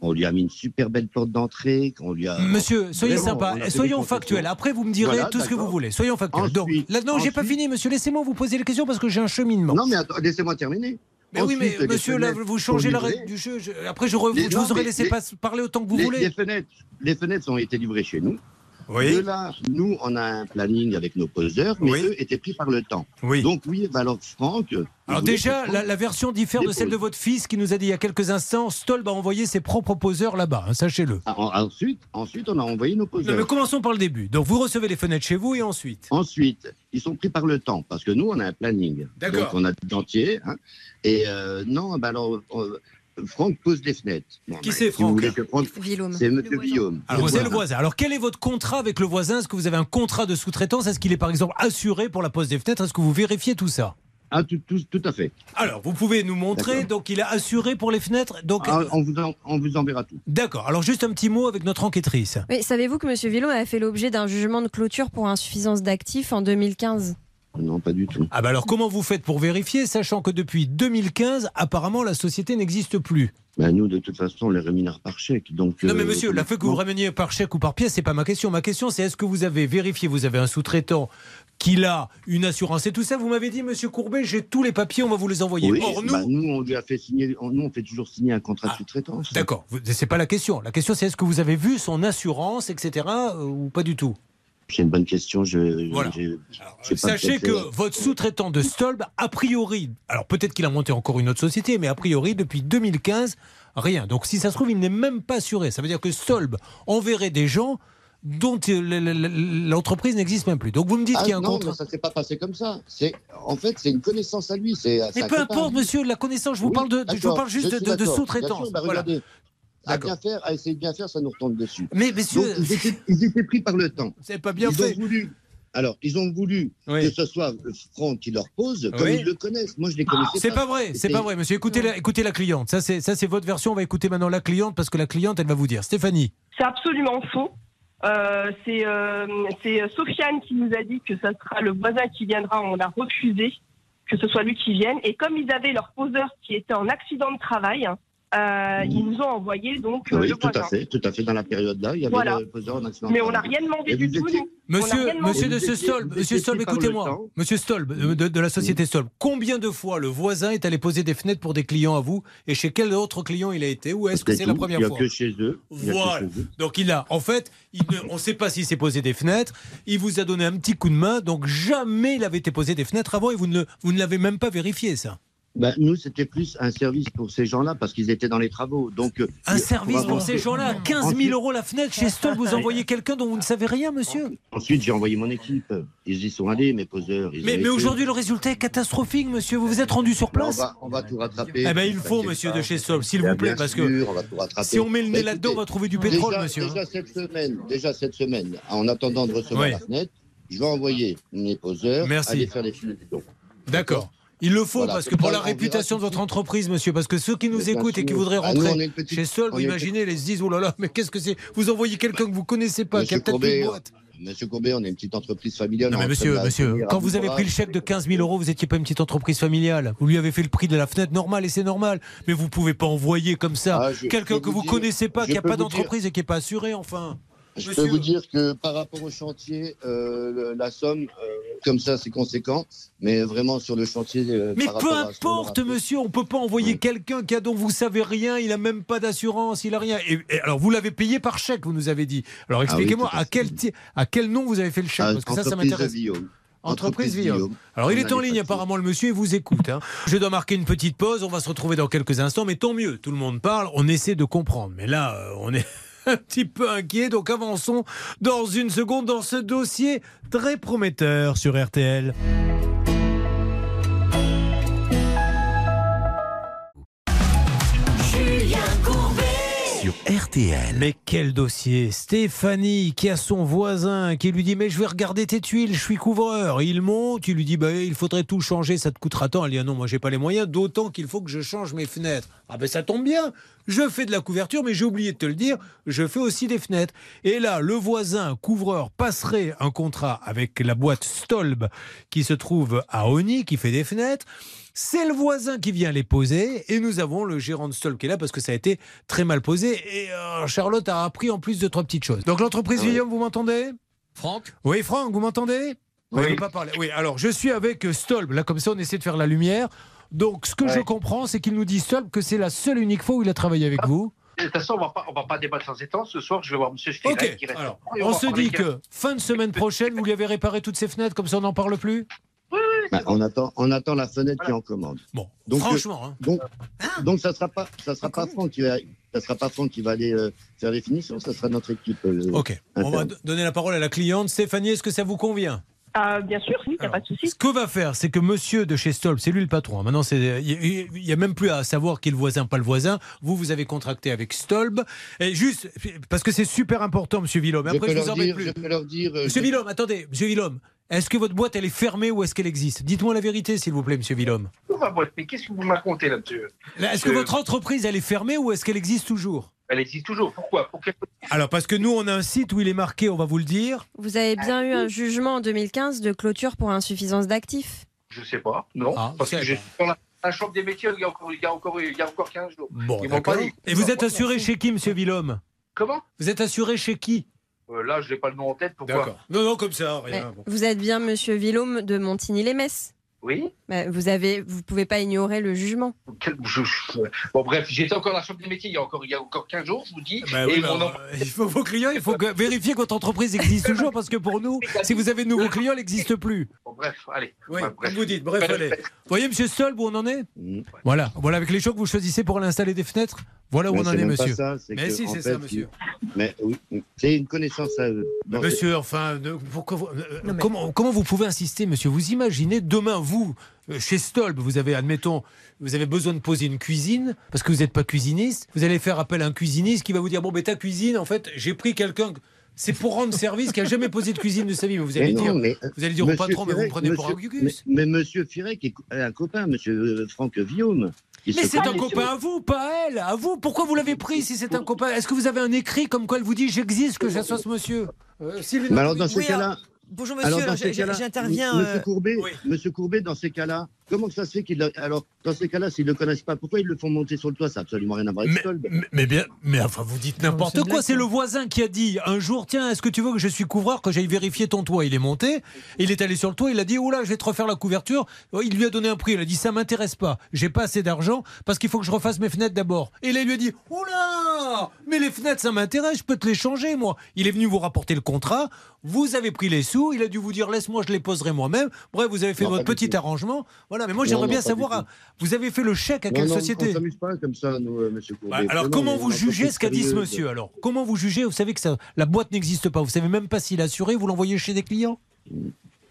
On lui a mis une super belle porte d'entrée. On lui a. Monsieur, soyez Vraiment, sympa, des soyons factuels. Après, vous me direz Voilà, tout ce que vous voulez. Soyons factuels. Donc, là, non, j'ai pas fini, monsieur. Laissez-moi vous poser les questions parce que j'ai un cheminement. Non, mais laissez-moi terminer. Mais oui, mais Ensuite, monsieur, là, vous changez la règle du jeu. Je- Après, je, re- Les- je non, vous aurais laissé les- parler autant que vous les, voulez. Les fenêtres, les fenêtres ont été livrées chez nous. Oui. De là, nous, on a un planning avec nos poseurs, mais Oui. eux étaient pris par le temps. Oui. Donc oui, bah alors Franck. Alors déjà, la, version diffère de celle de votre fils qui nous a dit il y a quelques instants, Stolb a envoyé ses propres poseurs là-bas, hein, sachez-le. Ah, en- Ensuite, ensuite, on a envoyé nos Non, poseurs. mais commençons par le début. Donc vous recevez les fenêtres chez vous et ensuite Ensuite, ils sont pris par le temps parce que nous, on a un planning. D'accord. Donc, on a des dentiers. hein. et euh, non, bah alors, euh, Franck pose des fenêtres. Bon, Qui c'est, Franck. C'est Monsieur Guillaume. Alors c'est le voisin. Alors quel est votre contrat avec le voisin? Est-ce que vous avez un contrat de sous-traitance? Est-ce qu'il est par exemple assuré pour la pose des fenêtres? Est-ce que vous vérifiez tout ça? Ah, tout, tout, tout à fait. Alors vous pouvez nous montrer. Donc il est assuré pour les fenêtres. Donc Ah, on, vous en- on vous enverra tout. d'accord. Alors juste un petit mot avec notre enquêtrice. Mais savez-vous que M. Villon a fait l'objet d'un jugement de clôture pour insuffisance d'actifs en 2015 Non, pas du tout. Ah bah alors comment vous faites pour vérifier, sachant que depuis 2015, apparemment la société n'existe plus? Ben, nous, de toute façon, on les rémunère par chèque. Donc, Non mais euh, monsieur, la fait que vous rameniez par chèque ou par pièce, c'est pas ma question. Ma question c'est est-ce que vous avez vérifié, vous avez un sous-traitant qu'il a une assurance et tout ça? Vous m'avez dit, monsieur Courbet, j'ai tous les papiers, on va vous les envoyer. Oui, Or nous, bah, nous, on lui a fait signer. Nous, on fait toujours signer un contrat de sous-traitance. D'accord, c'est pas la question. La question c'est est-ce que vous avez vu son assurance, etc. euh, ou pas du tout? C'est une bonne question. Je, Voilà. pas Sachez que votre sous-traitant de Stolb, a priori, alors peut-être qu'il a monté encore une autre société, mais a priori, depuis 2015, rien. Donc si ça se trouve, il n'est même pas assuré. Ça veut dire que Stolb enverrait des gens dont euh, l'entreprise n'existe même plus. Donc vous me dites Ah, qu'il y a un non, contrat. mais ça s'est pas passé comme ça. C'est en fait c'est une connaissance à lui. C'est Mais peu importe, monsieur, la connaissance, je vous Oui, parle, de, je vous parle juste de, sous-traitance. Bah, Voilà. À bien faire, à essayer de bien faire, ça nous retombe dessus. Mais messieurs, Donc, ils, étaient, ils étaient pris par le temps. C'est pas bien ils fait. Ont voulu, alors, ils ont voulu Oui. que ce soit Franck qui leur pose, comme Oui. ils le connaissent. Moi, je les connaissais C'est pas vrai, c'est pas vrai, monsieur. Écoutez la, écoutez la cliente. Ça, c'est ça, c'est votre version. On va écouter maintenant la cliente parce que la cliente, elle va vous dire. Stéphanie. C'est absolument faux. Euh, c'est euh, c'est Sofiane qui nous a dit que ça sera le voisin qui viendra. On a refusé que ce soit lui qui vienne. Et comme ils avaient leur poseur qui était en accident de travail, euh, ils nous ont envoyé donc euh, Oui, le tout à fait, tout à fait. Dans la période-là, il y avait Voilà. le poseur en accident. Mais on n'a rien demandé du tout. étiez- Monsieur, monsieur de ce Stolb, monsieur Stolb, écoutez-moi. Monsieur Stolb, euh, de, de la société Stolb, combien de fois le voisin est allé poser des fenêtres pour des clients à vous et chez quel autre client il a été Ou est-ce que c'est la première Il y a fois que chez eux. Il Voilà. chez eux. Donc il a, en fait, il ne- on ne sait pas s'il s'est posé des fenêtres. Il vous a donné un petit coup de main. Donc jamais il avait été posé des fenêtres avant et vous ne, le- vous ne l'avez même pas vérifié ça. Ben, nous, c'était plus un service pour ces gens-là parce qu'ils étaient dans les travaux. Donc, euh, Un service pour ces gens-là, 15 000 euros la fenêtre chez Stolb, vous envoyez quelqu'un dont vous ne savez rien, monsieur. Ensuite, j'ai envoyé mon équipe. Ils y sont allés, mes poseurs. ils Mais, aujourd'hui, le résultat est catastrophique, monsieur. Vous vous êtes rendu sur On place va, on va tout rattraper. Eh ben, il faut, monsieur de chez Stolb, s'il vous plaît, parce que sûr, on si on met le nez Bah, là-dedans, on va trouver du pétrole, déjà, monsieur. hein. Déjà cette semaine, déjà cette semaine, en attendant de recevoir Oui. la fenêtre, je vais envoyer mes poseurs Merci. aller faire. D'accord. Il le faut Voilà, parce que pour la on réputation de votre entreprise, monsieur, parce que ceux qui nous écoutent et qui voudraient Ah, nous, rentrer une petite- chez Sol, vous une imaginez, ils se disent, oh là là, mais qu'est-ce que c'est Vous envoyez quelqu'un que vous connaissez pas, qui a peut-être Courbet, boîte. Monsieur Courbet, on est une petite entreprise familiale. Non mais monsieur, monsieur, quand vous avez pris le chèque de 15 000 euros, vous étiez pas une petite entreprise familiale. Vous lui avez fait le prix de la fenêtre normale et c'est normal. Mais vous pouvez pas envoyer comme ça Ah, quelqu'un que vous dire- connaissez pas, qui a peux pas d'entreprise et qui est pas assuré, enfin. Je peux vous dire que par rapport au chantier, euh, la somme, euh, comme ça, c'est conséquent. Mais vraiment, sur le chantier. euh, Mais peu importe, monsieur, on peut pas envoyer quelqu'un qui a dont vous savez rien, il a même pas d'assurance, il a rien. Et, et alors vous l'avez payé par chèque, vous nous avez dit. Alors Ah oui, expliquez-moi à quel à quel nom vous avez fait le chèque? Ah, parce que ça ça entreprise m'intéresse. Entreprise Entreprise. Alors il est en ligne apparemment le monsieur et vous écoute. hein. Je dois marquer une petite pause, on va se retrouver dans quelques instants, mais tant mieux, tout le monde parle, on essaie de comprendre. Mais là, on est un petit peu inquiet, donc avançons dans une seconde dans ce dossier très prometteur sur RTL. Sur RTL. Mais quel dossier Stéphanie qui a son voisin qui lui dit mais je vais regarder tes tuiles, je suis couvreur. Il monte, il lui dit bah, il faudrait tout changer, ça te coûtera tant. Elle dit ah non moi j'ai pas les moyens, d'autant qu'il faut que je change mes fenêtres. Ah ben ça tombe bien, je fais de la couverture mais j'ai oublié de te le dire, je fais aussi des fenêtres. Et là le voisin couvreur passerait un contrat avec la boîte Stolb qui se trouve à Oni qui fait des fenêtres. C'est le voisin qui vient les poser et nous avons le gérant de Stolb qui est là parce que ça a été très mal posé et euh, Charlotte a appris en plus de trois petites choses. Donc l'entreprise Guillaume, vous m'entendez? Franck? Oui, Franck, vous m'entendez? N'avez pas parlé. Oui, alors je suis avec Stolb. Là, comme ça, on essaie de faire la lumière. Donc, ce que je comprends, c'est qu'il nous dit Stolb que c'est la seule unique fois où il a travaillé avec vous. De toute façon, on va pas, on va pas débattre sans étang. Ce soir, je vais voir Monsieur Spiret Ok, qui reste. alors, on va se parler dit que fin de semaine prochaine, vous lui avez réparé toutes ses fenêtres, comme ça on n'en parle plus? Bah, on, attend, on attend la fenêtre qui est en commande. Bon, donc, franchement, hein. Donc, donc ça sera pas, ça sera pas Franck qui va, ça sera pas Franck qui va aller euh, faire les finitions, ça sera notre équipe. euh, Ok, on va donner la parole à la cliente. Stéphanie, est-ce que ça vous convient? Euh, bien sûr, oui, il n'y a pas de souci. Ce que va faire, c'est que monsieur de chez Stolp, c'est lui le patron. hein. Maintenant, c'est- il n'y a même plus à savoir qui est le voisin, pas le voisin. Vous, vous avez contracté avec Stolb. Et juste, parce que c'est super important, monsieur Villaume. Je Après, peux je, vous dire, plus. je peux leur dire. euh, Monsieur je- Villaume, attendez, monsieur Villaume. Est-ce que votre boîte, elle est fermée ou est-ce qu'elle existe? Dites-moi la vérité, s'il vous plaît, monsieur Villaume. Où ma boîte Mais qu'est-ce que vous me racontez là, monsieur? Là, Est-ce que Je- votre entreprise, elle est fermée ou est-ce qu'elle existe toujours? Elle existe toujours. Pourquoi? Pour quel- Alors, parce que nous, on a un site où il est marqué, on va vous le dire. Vous avez bien eu un jugement en 2015 de clôture pour insuffisance d'actifs. Je sais pas. Non. Ah, parce que j'ai dans la, la chambre des métiers il y a encore, il y a encore, il y a encore 15 jours. Bon, Ils m'ont pas dit. Et vous êtes assuré chez qui, monsieur Villaume Comment? Vous êtes assuré chez qui? Euh, Là, je n'ai pas le nom en tête. Pourquoi D'accord. Non, non, comme ça, rien. Vous êtes bien monsieur Villaume de Montigny-les-Messes. Oui. Mais vous avez, vous pouvez pas ignorer le jugement. Bon, bref, j'étais encore à la chambre des métiers il y a encore, il y a encore 15 jours, je vous dis. Bah oui, et bah, il faut vos clients, il faut que- vérifier que votre entreprise existe toujours parce que pour nous, si vous avez de nouveaux clients, elle n'existe plus. Bon, bref, allez. Oui, bref. comme vous dites, bref, allez. Vous voyez, monsieur Stolb, où on en est? Voilà, voilà, avec les chocs que vous choisissez pour aller installer des fenêtres, voilà où Mais on en est, monsieur. ça, Mais que, si, c'est ça, monsieur. Mais oui, c'est une connaissance à eux. Monsieur, enfin, ne- pourquoi vous- euh, comment, comment vous pouvez insister, monsieur? Vous imaginez, demain, vous, euh, chez Stolb, vous avez, admettons, vous avez besoin de poser une cuisine, parce que vous n'êtes pas cuisiniste, vous allez faire appel à un cuisiniste qui va vous dire, bon, ben ta cuisine, en fait, j'ai pris quelqu'un... C'est pour rendre service qui a jamais posé de cuisine de sa vie. Mais vous allez Mais non, dire, mais, vous allez dire au Monsieur patron, mais vous me prenez pour un gugus. Mais, mais Monsieur Firek est un copain, Monsieur euh, Franck Villaume. Mais c'est un copain à vous, pas à elle. À vous. Pourquoi vous l'avez pris si c'est un copain? Est-ce que vous avez un écrit comme quoi elle vous dit j'existe, que j'associe ce monsieur? Euh, Sylvie Mais alors dans Natovic. ce cas-là, bonjour monsieur, ces j'interviens. Monsieur euh, Courbet, Monsieur Courbet, dans ces cas-là, comment ça se fait qu'il a- alors dans ces cas-là, s'ils ne le connaissent pas, pourquoi ils le font monter sur le toit? Ça n'a absolument rien à voir avec. Mais, mais bien, mais enfin, vous dites n'importe c'est quoi. C'est le voisin qui a dit un jour, tiens, est-ce que tu veux que je suis couvreur, que j'aille vérifier ton toit? Il est monté, il est allé sur le toit, il a dit, oula, je vais te refaire la couverture. Il lui a donné un prix, il a dit, ça m'intéresse pas, j'ai pas assez d'argent parce qu'il faut que je refasse mes fenêtres d'abord. Et là, il lui a dit, oula, mais les fenêtres, ça m'intéresse, je peux te les changer, moi. Il est venu vous rapporter le contrat, vous avez pris les sous, il a dû vous dire, laisse-moi, je les poserai moi-même. Bref, vous avez fait Non, votre petit arrangement. Voilà, mais moi, j'aimerais bien savoir, à- vous avez fait le chèque à Non, quelle non, société On s'amuse pas comme ça, nous, euh, Monsieur Courbet. bah, alors Vraiment, comment vous jugez ce qu'a dit ce monsieur alors? Comment vous jugez? Vous savez que ça, la boîte n'existe pas. Vous savez même pas s'il est assuré. Vous l'envoyez chez des clients?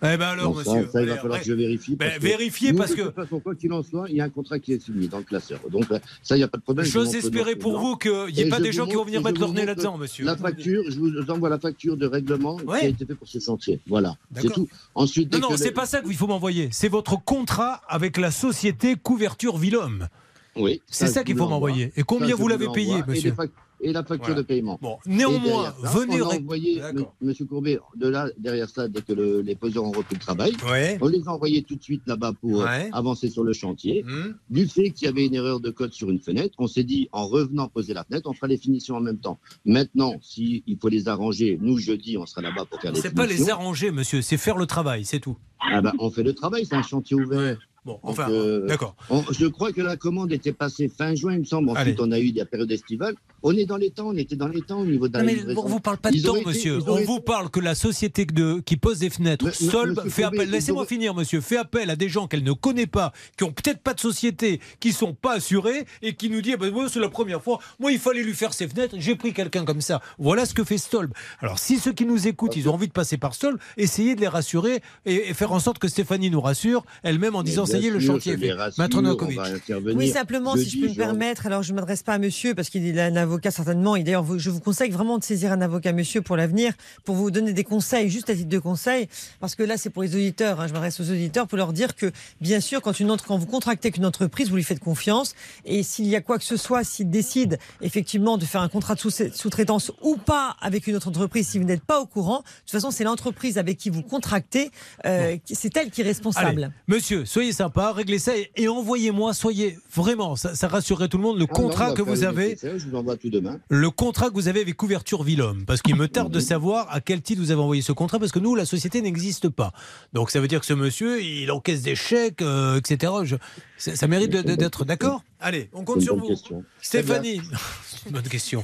Eh ben alors, monsieur. ça, il va falloir ouais. que je vérifie. Ben, parce que vérifiez nous, parce de que- toute façon, quoi qu'il en soit, il y a un contrat qui est signé dans le classeur. Donc euh, ça, il n'y a pas de problème. je J'ose espérer pour non. vous qu'il n'y ait Et pas des gens qui vont venir et mettre leur nez là-dedans, monsieur. La facture, je vous envoie la facture de règlement qui a Ouais. été fait pour ce chantier. Voilà, c'est tout. Ensuite, Non, non, c'est le- pas ça qu'il faut m'envoyer. C'est votre contrat avec la société Couverture Villhomme. Oui, C'est ça qu'il faut m'envoyer. Et combien vous l'avez payé, les monsieur Et la facture Voilà. de paiement. Bon, néanmoins, ça, venez on a envoyé, M. Monsieur Courbet, de là, derrière ça, dès que le- les peseurs ont repris le travail, Ouais. on les a envoyés tout de suite là-bas pour euh, Ouais. avancer sur le chantier. Hmm. Du fait qu'il y avait une erreur de code sur une fenêtre, on s'est dit, en revenant poser la fenêtre, on fera les finitions en même temps. Maintenant, s'il faut les arranger, nous, jeudi, on sera là-bas pour faire les C'est pas finitions. les arranger, monsieur. C'est faire le travail, c'est tout. Ah ben, on fait le travail, c'est un chantier ouvert. Bon, enfin, euh, d'accord. je crois que la commande était passée fin juin, il me semble. Ensuite, Allez. on a eu des périodes estivales. On est dans les temps, on était dans les temps au niveau de la Non, mais livraison. on vous parle pas de Ils temps, été- monsieur. On auraient vous parle que la société de, qui pose des fenêtres, Mais- monsieur fait Courbet, appel. Laissez-moi auraient- finir, monsieur. Fait appel à des gens qu'elle ne connaît pas, qui ont peut-être pas de société, qui sont pas assurés et qui nous dit, eh ben, c'est la première fois. Moi, il fallait lui faire ses fenêtres. J'ai pris quelqu'un comme ça. Voilà ce que fait Stolb. Alors, si ceux qui nous écoutent, ils ont envie de passer par Stolb, essayez de les rassurer et, et faire en sorte que Stéphanie nous rassure elle-même en Mais disant, ça y est, le chantier est fait. rassure, on va. Oui, simplement, si je peux me permettre, alors je ne m'adresse pas à monsieur, parce qu'il a un avocat certainement, et d'ailleurs, je vous conseille vraiment de saisir un avocat, monsieur, pour l'avenir, pour vous donner des conseils, juste à titre de conseil, parce que là, c'est pour les auditeurs, hein, je m'adresse aux auditeurs pour leur dire que, bien sûr, quand, une, entre- quand vous contractez avec une entreprise, vous lui faites confiance, et s'il y a quoi que ce soit, s'il décide effectivement de faire un contrat de sous- sous-traitance ou pas avec une autre entreprise, si vous n'êtes pas au courant, de toute façon, c'est l'entreprise avec qui vous contractez, euh, qui- c'est elle qui est responsable. Allez, monsieur, soyez sympa, réglez ça et, et envoyez-moi, soyez vraiment, ça, ça rassurerait tout le monde, le Ah contrat que vous avez. nécessaire, Je vous envoie tout demain. Le contrat que vous avez avec Couverture Villhomme, parce qu'il me tarde de savoir à quel titre vous avez envoyé ce contrat, parce que nous, la société n'existe pas. Donc ça veut dire que ce monsieur, il encaisse des chèques, euh, etc. Je- ça, ça mérite d'être d'accord? Allez, on compte sur vous. question. Stéphanie, bonne question.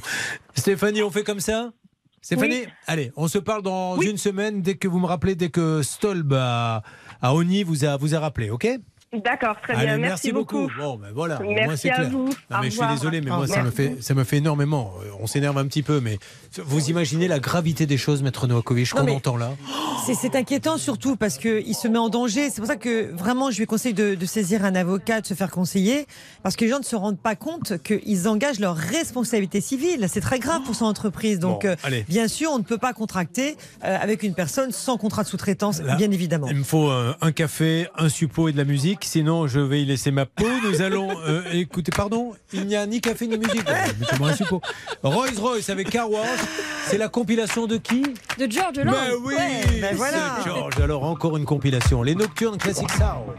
Stéphanie, on fait comme ça? Stéphanie, Oui. allez, on se parle dans une semaine dès que vous me rappelez, dès que Stolb à, à Oni vous a, vous a rappelé, ok? D'accord, très Allez, bien. merci, Merci, beaucoup. Bon, ben voilà, Merci c'est à clair. vous. Non, mais je suis désolé, mais moi ça me fait, ça me fait énormément. Euh, On s'énerve un petit peu, mais vous imaginez la gravité des choses, Maître Novakovic, qu'on entend là C'est- C'est inquiétant surtout parce qu'il se met en danger. C'est pour ça que vraiment je lui conseille de, de saisir un avocat, de se faire conseiller, parce que les gens ne se rendent pas compte qu'ils engagent leur responsabilité civile. C'est très grave pour son entreprise. Donc Bon, euh, bien sûr, on ne peut pas contracter euh, avec une personne sans contrat de sous-traitance, Là, bien évidemment. Il me faut euh, un café, un suppôt et de la musique, sinon je vais y laisser ma peau. Nous allons euh, écouter, pardon, il n'y a ni café ni musique. Rolls Royce avec Car Wash, c'est la compilation de qui? De George Lang. Ben oui, Ouais, ben c'est voilà. George. Alors encore une compilation, les Nocturnes Classic Sound.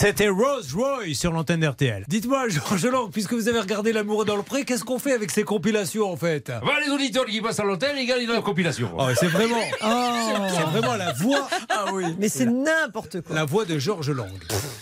C'était Rose Roy sur l'antenne RTL. Dites-moi, Georges Lang, puisque vous avez regardé L'amour dans le pré, qu'est-ce qu'on fait avec ces compilations en fait? Va les auditeurs qui passent à l'antenne, ils gagnent la compilation. Oh, C'est vraiment, c'est vraiment la voix. Ah oui. Mais c'est n'importe quoi. La voix de Georges Lang.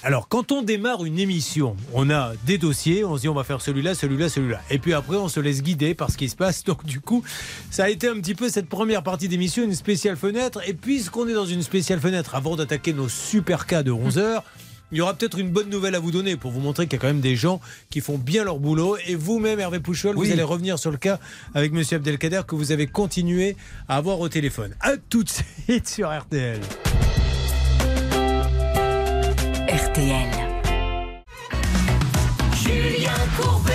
Alors, quand on démarre une émission, on a des dossiers, on se dit on va faire celui-là, celui-là, celui-là. Et puis après, on se laisse guider par ce qui se passe. Donc, du coup, ça a été un petit peu cette première partie d'émission, une spéciale fenêtre. Et puisqu'on est dans une spéciale fenêtre, avant d'attaquer nos super cas de 11h, il y aura peut-être une bonne nouvelle à vous donner pour vous montrer qu'il y a quand même des gens qui font bien leur boulot. Et vous-même, Hervé Pouchol, Oui. vous allez revenir sur le cas avec Monsieur Abdelkader que vous avez continué à avoir au téléphone. À tout de suite sur RTL. RTL. Julien Courbet.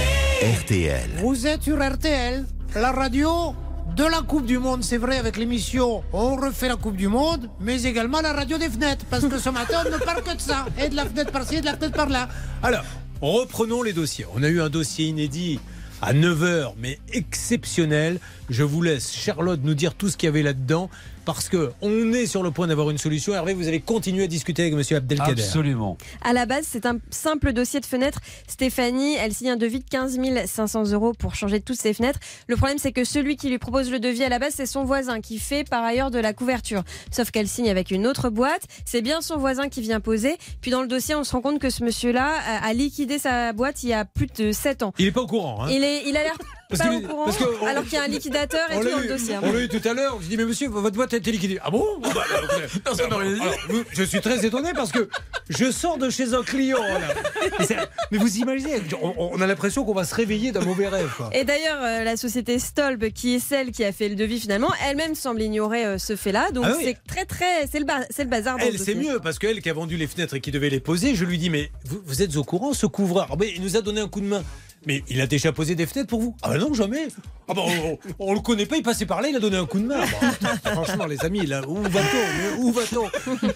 RTL. Vous êtes sur RTL, la radio de la Coupe du Monde, c'est vrai, avec l'émission On refait la Coupe du Monde, mais également la radio des fenêtres, parce que ce matin, on ne parle que de ça, et de la fenêtre par-ci, et de la fenêtre par-là. Alors, reprenons les dossiers. On a eu un dossier inédit à 9h, mais exceptionnel. Je vous laisse, Charlotte, nous dire tout ce qu'il y avait là-dedans, parce que on est sur le point d'avoir une solution. Hervé, vous allez continuer à discuter avec Monsieur Abdelkader. Absolument. À la base, c'est un simple dossier de fenêtre. Stéphanie, elle signe un devis de 15 500 euros pour changer toutes ses fenêtres. Le problème, c'est que celui qui lui propose le devis à la base, c'est son voisin qui fait par ailleurs de la couverture. Sauf qu'elle signe avec une autre boîte. C'est bien son voisin qui vient poser. Puis dans le dossier, on se rend compte que ce monsieur-là a a liquidé sa boîte il y a plus de 7 ans. Il n'est pas au courant. Hein. Il, est, il a l'air Parce pas que- au courant, parce que on- alors qu'il y a un liquidateur et tout dans le dossier. hein. On l'a eu tout à l'heure. Je dis, mais monsieur, votre boîte a été liquidée. Ah bon Ah bah, alors, vous- Je suis très étonné parce que je sors de chez un client. là. Mais vous imaginez, on, on a l'impression qu'on va se réveiller d'un mauvais rêve. quoi. Et d'ailleurs, euh, la société Stolb, qui est celle qui a fait le devis finalement, elle-même semble ignorer euh, ce fait-là. Donc Ah oui. c'est très très, c'est le, ba- c'est le bazar. dans Elle, le c'est mieux parce qu'elle qui a vendu les fenêtres et qui devait les poser, je lui dis Mais vous, vous êtes au courant, ce couvreur? Mais Il nous a donné un coup de main. Mais il a déjà posé des fenêtres pour vous? Ah, bah non, jamais Ah, bah on, on le connaît pas, il passait par là, il a donné un coup de main. Bah, franchement, les amis, là, où va-t-on? Où va-t-on?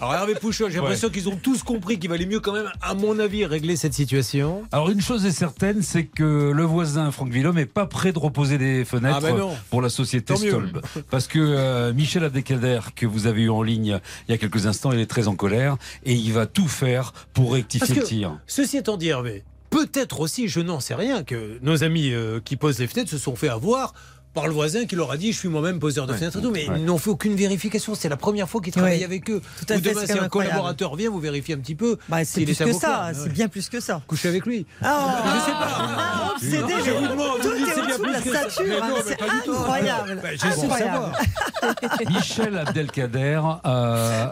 Alors, Hervé Pouchol, j'ai l'impression qu'ils ont tous compris qu'il valait mieux, quand même, à mon avis, régler cette situation. Alors une chose est certaine, c'est que le voisin Franck Villaume n'est pas prêt de reposer des fenêtres Ah ben non. pour la société Tant mieux. Stolb. Parce que euh, Michel Abdelkader, que vous avez eu en ligne il y a quelques instants, il est très en colère et il va tout faire pour rectifier Parce que, le tir. ceci étant dit, Hervé, peut-être aussi, je n'en sais rien, que nos amis euh, qui posent les fenêtres se sont fait avoir par le voisin qui leur a dit je suis moi-même poseur de fenêtres et tout, mais ouais. ils n'ont fait aucune vérification. C'est la première fois qu'ils travaillent avec eux. Tout à Ou fait, demain, si un incroyable. collaborateur vient, vous vérifiez un petit peu. Bah, c'est plus est que ça, Ah c'est ouais. bien plus que ça. Coucher avec lui. Ah, je sais pas. Ah, obsédé, Non, je vous demande, tout est c'est de la stature, incroyable. Michel Abdelkader euh,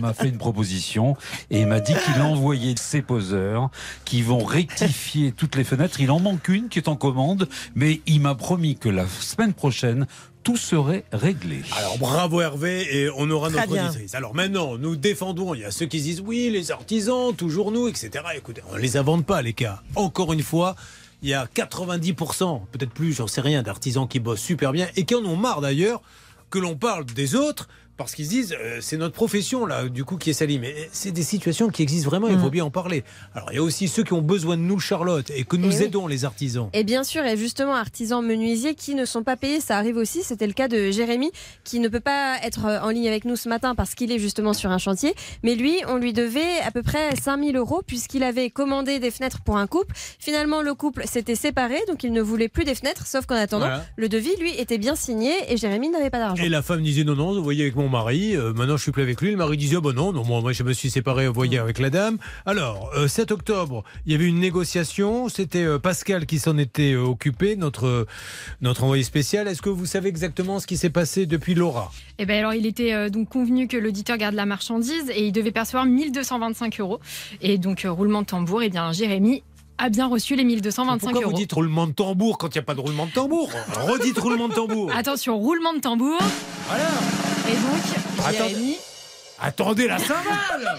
m'a- fait une proposition et m'a dit qu'il a envoyé ses poseurs qui vont rectifier toutes les fenêtres. Il en manque une qui est en commande, mais il m'a promis que la semaine prochaine, tout serait réglé. Alors bravo Hervé et on aura Très notre bien. auditrice. Alors maintenant, nous défendons, il y a ceux qui disent oui, les artisans, toujours nous, etc. Écoutez, on ne les invente pas les cas. Encore une fois, il y a 90%, peut-être plus, j'en sais rien, d'artisans qui bossent super bien et qui en ont marre d'ailleurs que l'on parle des autres parce qu'ils se disent euh, c'est notre profession là, du coup qui est salie. Mais c'est des situations qui existent vraiment. Il faut bien en parler. Alors il y a aussi ceux qui ont besoin de nous, Charlotte, et que nous Eh oui. aidons les artisans. Et bien sûr, et justement, artisans menuisiers qui ne sont pas payés, ça arrive aussi. C'était le cas de Jérémy, qui ne peut pas être euh, en ligne avec nous ce matin parce qu'il est justement sur un chantier. Mais lui, on lui devait à peu près 5000 euros puisqu'il avait commandé des fenêtres pour un couple. Finalement, le couple s'était séparé, donc il ne voulait plus des fenêtres. Sauf qu'en attendant, Voilà. le devis, lui, était bien signé et Jérémy n'avait pas d'argent. Et la femme disait non, non, vous voyez avec mon mari, euh, maintenant je suis plus avec lui. Le mari disait oh, bah non, non, moi, moi, je me suis séparé, vous voyez, avec la dame. Alors, euh, 7 octobre, il y avait une négociation. C'était euh, Pascal qui s'en était euh, occupé, notre, euh, notre envoyé spécial. Est-ce que vous savez exactement ce qui s'est passé depuis Laura? Eh ben alors, il était euh, donc convenu que l'auditeur garde la marchandise et il devait percevoir 1225 euros. Et donc, euh, roulement de tambour, eh bien, Jérémy a bien reçu les 1225 Pourquoi euros. vous dites roulement de tambour quand il n'y a pas de roulement de tambour? Redites roulement de tambour. Attention, roulement de tambour. Voilà. Et donc, Attendez. Jérémy. Attendez la cymbale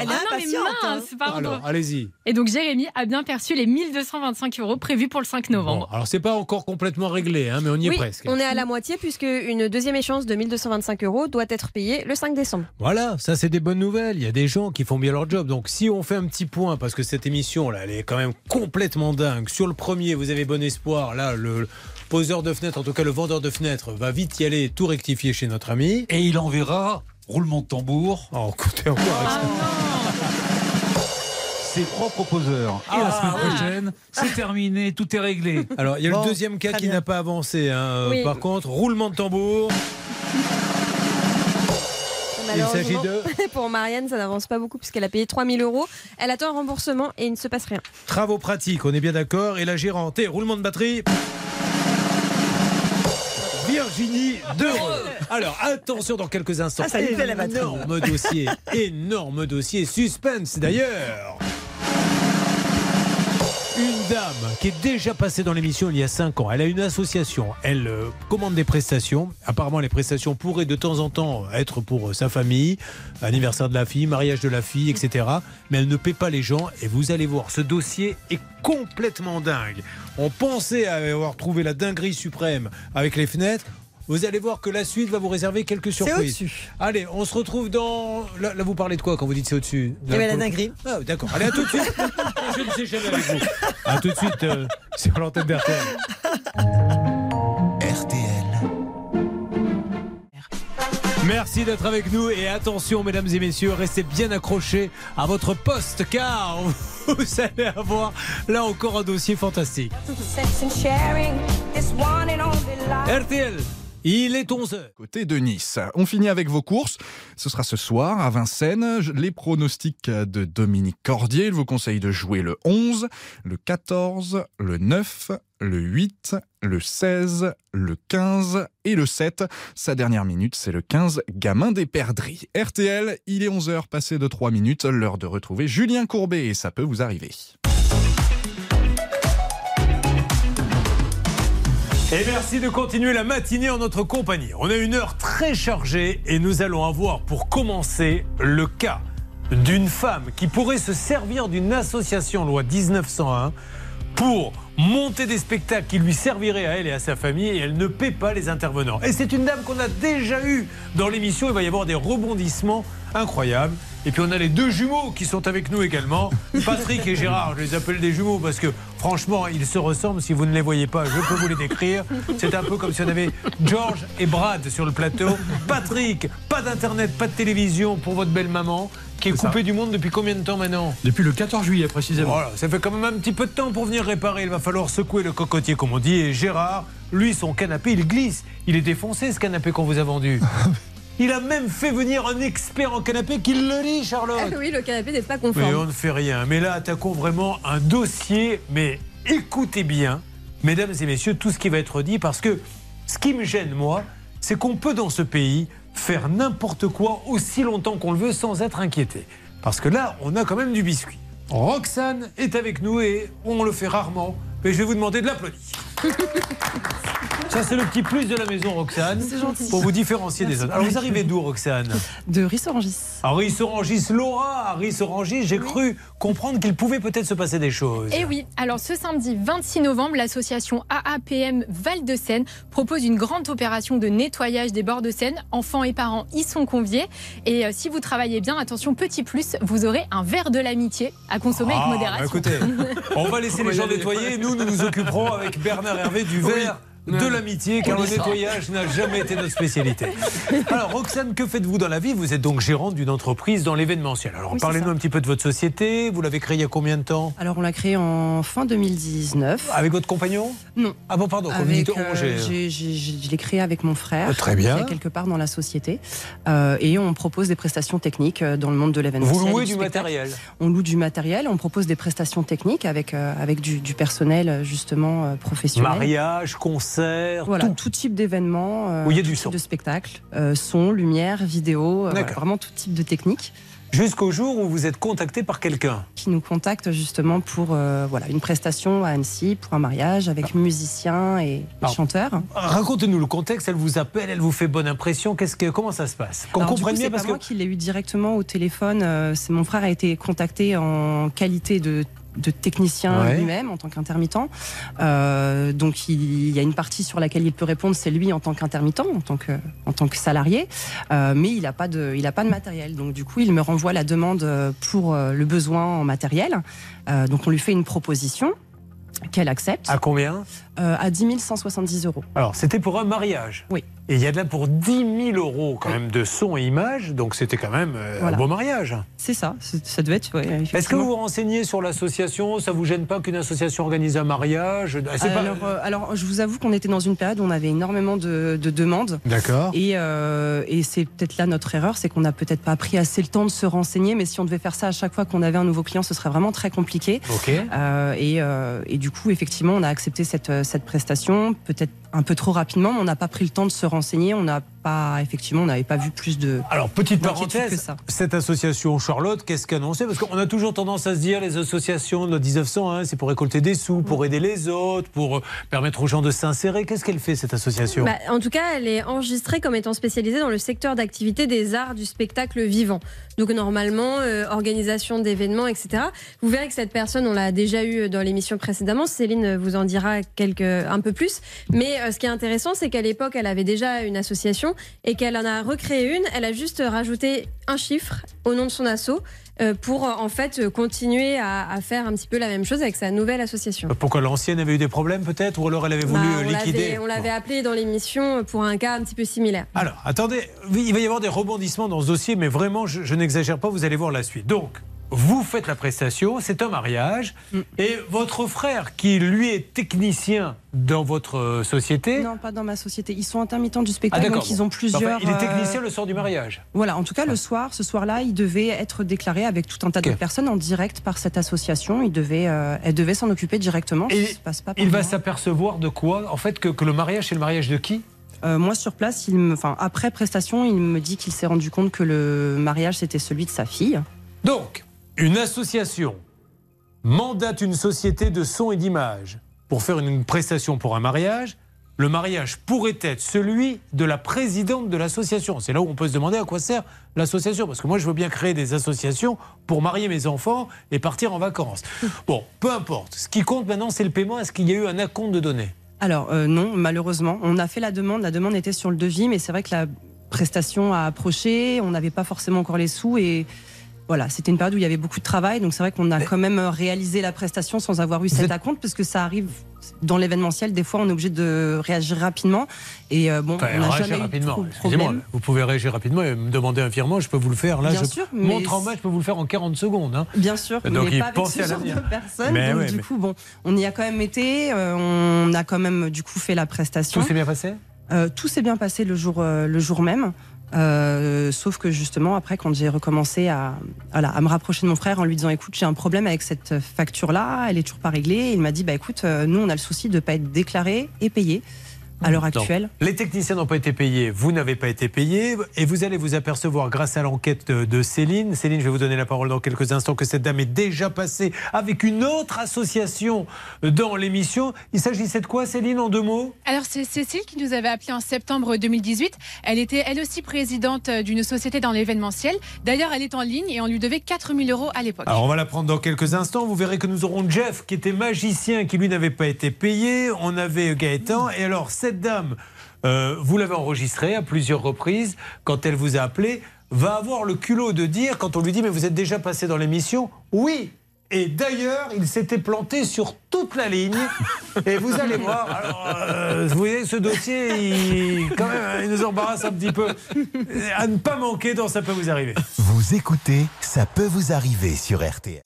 Ah non, mais mince, pardon. Alors, allez-y. Et donc, Jérémy a bien perçu les 1225 euros prévus pour le 5 novembre. Alors, c'est pas encore complètement réglé, hein, mais on y est presque. on est à la moitié puisque une deuxième échéance de 1225 euros doit être payée le 5 décembre. Voilà, ça c'est des bonnes nouvelles. Il y a des gens qui font bien leur job. Donc si on fait un petit point, parce que cette émission là, elle est quand même complètement dingue. Sur le premier, vous avez bon espoir. Là, le poseur de fenêtre, en tout cas le vendeur de fenêtre, va vite y aller, tout rectifier chez notre ami. Et il enverra roulement de tambour. Oh, écoutez encore. Ses propres poseurs. Et la semaine prochaine, c'est terminé, tout est réglé. Alors, il y a Bon, le deuxième cas qui n'a pas avancé. hein. Euh, Oui. Par contre, roulement de tambour. s'agit Malheureusement, pour Marianne, ça n'avance pas beaucoup puisqu'elle a payé 3000 euros. Elle attend un remboursement et il ne se passe rien. Travaux pratiques, on est bien d'accord. Et la gérante, et roulement de batterie. Virginie. Alors, attention dans quelques instants. Ah, ça la. Énorme dossier, énorme dossier, suspense d'ailleurs. Une dame qui est déjà passée dans l'émission il y a 5 ans. Elle a une association. Elle euh, commande des prestations. Apparemment, les prestations pourraient de temps en temps être pour euh, sa famille, anniversaire de la fille, mariage de la fille, etc. Mais elle ne paie pas les gens. Et vous allez voir, ce dossier est complètement dingue. On pensait avoir trouvé la dinguerie suprême avec les fenêtres. Vous allez voir que la suite va vous réserver quelques surprises. au-dessus. Allez, on se retrouve dans. Là, là, vous parlez de quoi quand vous dites c'est au-dessus? Eh ben, la dinguerie. Ah, d'accord. Allez, à tout de suite. Je ne sais jamais avec vous. À tout de suite euh, sur l'antenne d'RTL. Merci d'être avec nous et attention mesdames et messieurs, restez bien accrochés à votre poste car vous allez avoir là encore un dossier fantastique. RTL, il est 11h. Côté de Nice. On finit avec vos courses. Ce sera ce soir à Vincennes. Les pronostics de Dominique Cordier. Il vous conseille de jouer le 11, le 14, le 9, le 8, le 16, le 15 et le 7. Sa dernière minute, c'est le 15, Gamin des Perdrix. RTL, il est 11h passé de 3 minutes. L'heure de retrouver Julien Courbet et ça peut vous arriver. Et merci de continuer la matinée en notre compagnie. On a une heure très chargée et nous allons avoir pour commencer le cas d'une femme qui pourrait se servir d'une association loi 1901 pour monter des spectacles qui lui serviraient à elle et à sa famille et elle ne paie pas les intervenants. Et c'est une dame qu'on a déjà eue dans l'émission. Il va y avoir des rebondissements incroyables. Et puis on a les deux jumeaux qui sont avec nous également. Patrick et Gérard, je les appelle des jumeaux parce que franchement, ils se ressemblent. Si vous ne les voyez pas, je peux vous les décrire. C'est un peu comme si on avait George et Brad sur le plateau. Patrick, pas d'internet, pas de télévision pour votre belle maman qui est coupée du monde depuis combien de temps maintenant Depuis le 14 juillet précisément. voilà, ça fait quand même un petit peu de temps pour venir réparer. Il va falloir secouer le cocotier, comme on dit. Et Gérard, lui, son canapé, il glisse. Il est défoncé, ce canapé qu'on vous a vendu. Il a même fait venir un expert en canapé qui le lit, Charlotte. Ah oui, le canapé n'est pas Mais on conforme. ne fait rien. Mais là, attaquons vraiment un dossier. Mais écoutez bien, mesdames et messieurs, tout ce qui va être dit, parce que ce qui me gêne, moi, c'est qu'on peut dans ce pays faire n'importe quoi aussi longtemps qu'on le veut sans être inquiété. Parce que là, on a quand même du biscuit. Roxane est avec nous et on le fait rarement. Mais je vais vous demander de l'applaudir. Ça, c'est le petit plus de la maison, Roxane. C'est gentil. Pour vous différencier des autres. Alors, vous arrivez d'où, Roxane? De Rissorangis. À Rissorangis, Laura, à Rissorangis, j'ai cru comprendre qu'il pouvait peut-être se passer des choses. Et oui, alors ce samedi 26 novembre, l'association AAPM Val-de-Seine propose une grande opération de nettoyage des bords de Seine. Enfants et parents y sont conviés. Et euh, si vous travaillez bien, attention, petit plus, vous aurez un verre de l'amitié à consommer Ah, avec bah modération. écoutez, on va laisser les gens nettoyer. Nous, nous nous occuperons avec Bernard Hervé du verre. De l'amitié, car le nettoyage n'a jamais été notre spécialité. Alors, Roxane, que faites-vous dans la vie? Vous êtes donc gérante d'une entreprise dans l'événementiel. Alors, Oui, parlez-nous un petit peu de votre société. Vous l'avez créée il y a combien de temps? Alors, on l'a créé en fin 2019. Avec votre compagnon? Non. Ah bon, pardon. Avec, euh, j'ai- j'ai- je l'ai créé avec mon frère. Ah, très bien. Qui est quelque part dans la société. Euh, et on propose des prestations techniques euh, dans le monde de l'événement. Vous louez du matériel? On loue du matériel. On propose des prestations techniques avec, euh, avec du, du personnel, justement, professionnel. Mariage, Voilà, tout. tout, type d'événement, euh, de spectacle, euh, son, lumière, vidéo, euh, vraiment tout type de technique. Jusqu'au jour où vous êtes contacté par quelqu'un. Qui nous contacte justement pour voilà, une prestation à Annecy, pour un mariage avec musiciens et, Alors, chanteurs. Racontez-nous le contexte. Elle vous appelle, elle vous fait bonne impression. Qu'est-ce que, comment ça se passe? Qu'on comprenne bien c'est parce pas que. moi qui l'ai eu directement au téléphone. C'est mon frère a été contacté en qualité de de technicien Ouais. lui-même en tant qu'intermittent. Euh, donc il, il y a une partie sur laquelle il peut répondre, c'est lui en tant qu'intermittent, en tant que en tant que salarié, Euh, mais il n'a pas de il a pas de matériel. Donc du coup il me renvoie la demande euh, pour le besoin en matériel. Euh, donc on lui fait une proposition qu'elle accepte À combien? Euh, à 10 170 euros. Alors, c'était pour un mariage? Oui. Et il y a de là pour 10 000 euros quand même de son et images. Donc, c'était quand même euh, Voilà. un beau mariage. C'est ça, ça devait être. ouais, Est-ce que vous vous renseignez sur l'association? Ça vous gêne pas qu'une association organise un mariage? Ah, pas- alors, euh, alors, je vous avoue qu'on était dans une période où on avait énormément de, de demandes. D'accord. Et, euh, et c'est peut-être là notre erreur, c'est qu'on n'a peut-être pas pris assez le temps de se renseigner. Mais si on devait faire ça à chaque fois qu'on avait un nouveau client, ce serait vraiment très compliqué. Ok. Euh, et, et du coup, effectivement, on a accepté cette, cette prestation, peut-être un peu trop rapidement, mais on n'a pas pris le temps de se renseigner. On n'a pas, effectivement, on n'avait pas vu plus de. Alors, petite que parenthèse, ça. cette association Charlotte, qu'est-ce qu'elle annonçait? Parce qu'on a toujours tendance à se dire, les associations de 1901, c'est pour récolter des sous, pour aider les autres, pour euh, permettre aux gens de s'insérer. Qu'est-ce qu'elle fait, cette association? Bah, en tout cas, elle est enregistrée comme étant spécialisée dans le secteur d'activité des arts du spectacle vivant. Donc normalement, euh, organisation d'événements, etc. Vous verrez que cette personne, on l'a déjà eu dans l'émission précédemment. Céline vous en dira quelques, un peu plus. Mais euh, ce qui est intéressant, c'est qu'à l'époque, elle avait déjà une association et qu'elle en a recréé une. Elle a juste rajouté un chiffre au nom de son asso euh, pour euh, en fait euh, continuer à, à faire un petit peu la même chose avec sa nouvelle association. Pourquoi l'ancienne avait eu des problèmes peut-être Ou alors elle avait voulu Bah, on liquider on l'avait appelé dans l'émission pour un cas un petit peu similaire. Alors, attendez, il va y avoir des rebondissements dans ce dossier, mais vraiment, je, je n'exagère pas, vous allez voir la suite. Donc, vous faites la prestation, c'est un mariage, Mm. et votre frère, qui lui est technicien dans votre euh, société, Non, pas dans ma société. Ils sont intermittents du ah spectacle, d'accord, donc ils ont plusieurs. Enfin, il est euh, technicien le soir du mariage. Voilà, en tout cas, le soir, ce soir-là, il devait être déclaré avec tout un tas de personnes en direct par cette association. Il devait, euh, elle devait s'en occuper directement. Et ça se passe pas Il va s'apercevoir de quoi En fait, que, que le mariage, c'est le mariage de qui? Euh, moi, sur place, il me, enfin, après prestation, il me dit qu'il s'est rendu compte que le mariage, c'était celui de sa fille. Donc, une association mandate une société de son et d'image pour faire une prestation pour un mariage. Le mariage pourrait être celui de la présidente de l'association. C'est là où on peut se demander à quoi sert l'association. Parce que moi, je veux bien créer des associations pour marier mes enfants et partir en vacances. Bon, peu importe. Ce qui compte maintenant, c'est le paiement. Est-ce qu'il y a eu un acompte de données? Alors euh, non, malheureusement, on a fait la demande. La demande était sur le devis, mais c'est vrai que la prestation a approché. On n'avait pas forcément encore les sous et voilà, c'était une période où il y avait beaucoup de travail. Donc c'est vrai qu'on a quand même réalisé la prestation sans avoir eu cet acompte, parce que ça arrive dans l'événementiel. Des fois, on est obligé de réagir rapidement. Et euh, bon, Enfin, on n'a jamais rapidement. Excusez-moi, vous pouvez réagir rapidement et me demander un virement, je peux vous le faire. Là, Bien je sûr, mais montre en main, je peux vous le faire en 40 secondes. hein. Bien sûr, Donc, mais il pas avec ce genre de personnes. Mais donc, ouais, du mais- coup, bon, on y a quand même été. euh, on a quand même du coup fait la prestation. Tout s'est bien passé? Euh, Tout s'est bien passé le jour, euh, le jour même. Euh, sauf que justement, après, quand j'ai recommencé à, voilà, à me rapprocher de mon frère en lui disant Écoute, j'ai un problème avec cette facture-là, elle est toujours pas réglée. Il m'a dit Bah écoute, euh, nous, on a le souci de ne pas être déclaré et payé. À l'heure Non. actuelle. Les techniciens n'ont pas été payés, vous n'avez pas été payés, et vous allez vous apercevoir grâce à l'enquête de, de Céline, Céline, je vais vous donner la parole dans quelques instants, que cette dame est déjà passée avec une autre association dans l'émission. Il s'agissait de quoi, Céline, en deux mots? Alors c'est Cécile qui nous avait appelé en septembre 2018. Elle était elle aussi présidente euh, d'une société dans l'événementiel. D'ailleurs, elle est en ligne et on lui devait 4000 euros à l'époque. Alors on va la prendre dans quelques instants. Vous verrez que nous aurons Jeff qui était magicien, qui lui n'avait pas été payé. On avait Gaëtan. Et alors cette dame, euh, vous l'avez enregistrée à plusieurs reprises quand elle vous a appelé, va avoir le culot de dire quand on lui dit mais vous êtes déjà passé dans l'émission, oui. Et d'ailleurs, il s'était planté sur toute la ligne. Et vous allez voir. Euh, vous voyez, ce dossier, il, quand même, il nous embarrasse un petit peu. À ne pas manquer dans Ça peut vous arriver. Vous écoutez Ça peut vous arriver sur RTL.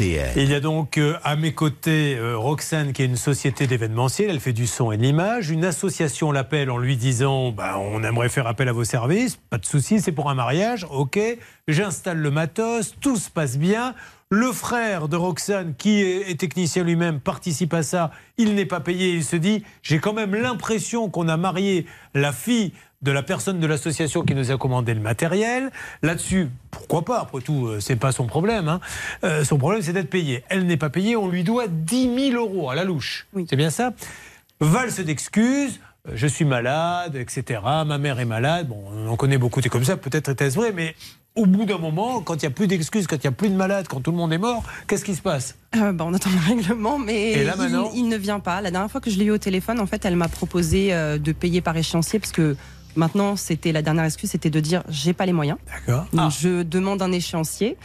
Il y a donc euh, à mes côtés euh, Roxane qui est une société d'événementiel, elle fait du son et de l'image. Une association l'appelle en lui disant bah, on aimerait faire appel à vos services, pas de souci, c'est pour un mariage, ok. J'installe le matos, tout se passe bien. Le frère de Roxane, qui est technicien lui-même, participe à ça. Il n'est pas payé. Il se dit j'ai quand même l'impression qu'on a marié la fille de la personne de l'association qui nous a commandé le matériel. Là-dessus, pourquoi pas? Après tout, euh, c'est pas son problème. hein. Euh, son problème, c'est d'être payé. Elle n'est pas payée. On lui doit 10 000 euros à la louche. C'est bien ça? Valse d'excuses. euh, Je suis malade, etc. Ma mère est malade. Bon, on en connaît beaucoup des comme ça. Peut-être était-ce vrai, mais au bout d'un moment, quand il n'y a plus d'excuses, quand il n'y a plus de malades, quand tout le monde est mort, qu'est-ce qui se passe? Euh, bah, on attend le règlement, mais là, il, ne vient pas. La dernière fois que je l'ai eu au téléphone, en fait, elle m'a proposé de payer par échéancier parce que maintenant, c'était la dernière excuse, c'était de dire j'ai pas les moyens. D'accord. Donc je demande un échéancier,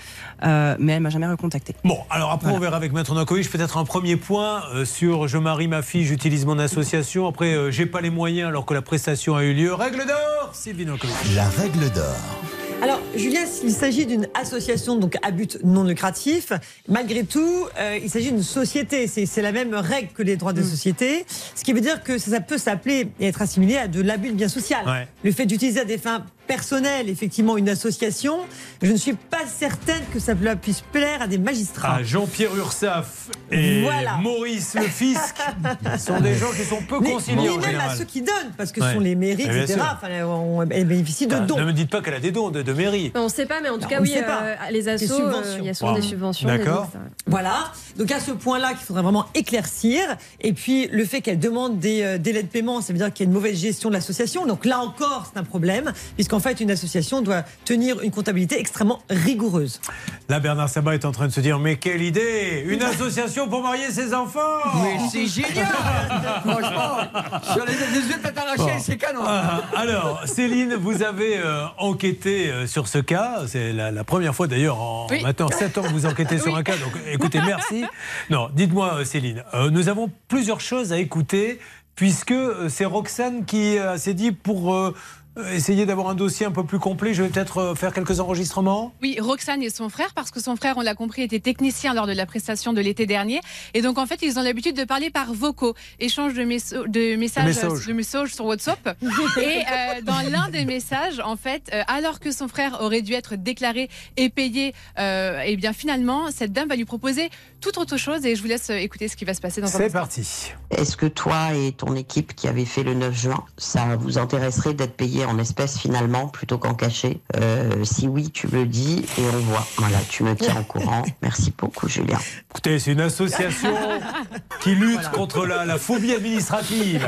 euh, mais elle m'a jamais recontacté. Bon, alors après, on verra avec Maître Nakovic peut-être un premier point euh, sur je marie ma fille, j'utilise mon association. Après, euh, j'ai pas les moyens alors que la prestation a eu lieu. Règle d'or, Sylvie Nakovic. La règle d'or. Alors, Julien, s'il s'agit d'une association donc à but non lucratif, malgré tout, euh, il s'agit d'une société. C'est c'est la même règle que les droits de société, ce qui veut dire que ça, ça peut s'appeler et être assimilé à de l'abus de bien social. Ouais. Le fait d'utiliser à des fins personnelles, effectivement, une association, je ne suis pas certaine que ça puisse plaire à des magistrats. Ah, Jean-Pierre Ursaf et Voilà. Maurice Le Fisc sont des gens qui sont peu conciliants mais en même à ceux qui donnent, parce que ce Ouais. sont les mairies, Mais bien etc. Enfin, on- elles bénéficient de Ah, dons. Ne me dites pas qu'elle a des dons de, de mairie. On ne sait pas, mais en tout Non, cas, oui, euh, les assos, euh, subventions. il y a souvent Wow. des subventions. des D'accord. Voilà. Donc à ce point-là qu'il faudrait vraiment éclaircir. Et puis le fait qu'elle demande des euh, délais de paiement, ça veut dire qu'il y a une mauvaise gestion de l'association. Donc là encore, c'est un problème, puisqu'en fait une association doit tenir une comptabilité extrêmement rigoureuse. Là, Bernard Sabat est en train de se dire Mais quelle idée Une association pour marier ses enfants Mais c'est génial Franchement, sur les, yeux de tête arrachée, c'est canon Ah, alors, Céline, vous avez euh, enquêté euh, sur ce cas. C'est la, la première fois d'ailleurs en Oui. maintenant 7 ans que vous enquêtez sur un cas. Donc écoutez, merci. Non, dites-moi, euh, Céline, euh, nous avons plusieurs choses à écouter puisque c'est Roxane qui euh, s'est dit pour essayer d'avoir un dossier un peu plus complet, je vais peut-être euh, faire quelques enregistrements. Oui, Roxane et son frère, parce que son frère, on l'a compris, était technicien lors de la prestation de l'été dernier. Et donc, en fait, ils ont l'habitude de parler par vocaux, échange de, messo- de messages, messages. de messages sur WhatsApp. et euh, dans l'un des messages, en fait, euh, alors que son frère aurait dû être déclaré et payé, euh, et bien finalement, cette dame va lui proposer tout autre chose. Et je vous laisse euh, écouter ce qui va se passer dans un C'est instant. parti. Est-ce que toi et ton équipe qui avez fait le 9 juin, ça vous intéresserait d'être payé en espèces finalement plutôt qu'en cachet Euh, Si oui, tu me le dis et on voit. Voilà, tu me tiens au courant. Merci beaucoup, Julien. Écoutez, c'est une association qui lutte contre la, la phobie administrative.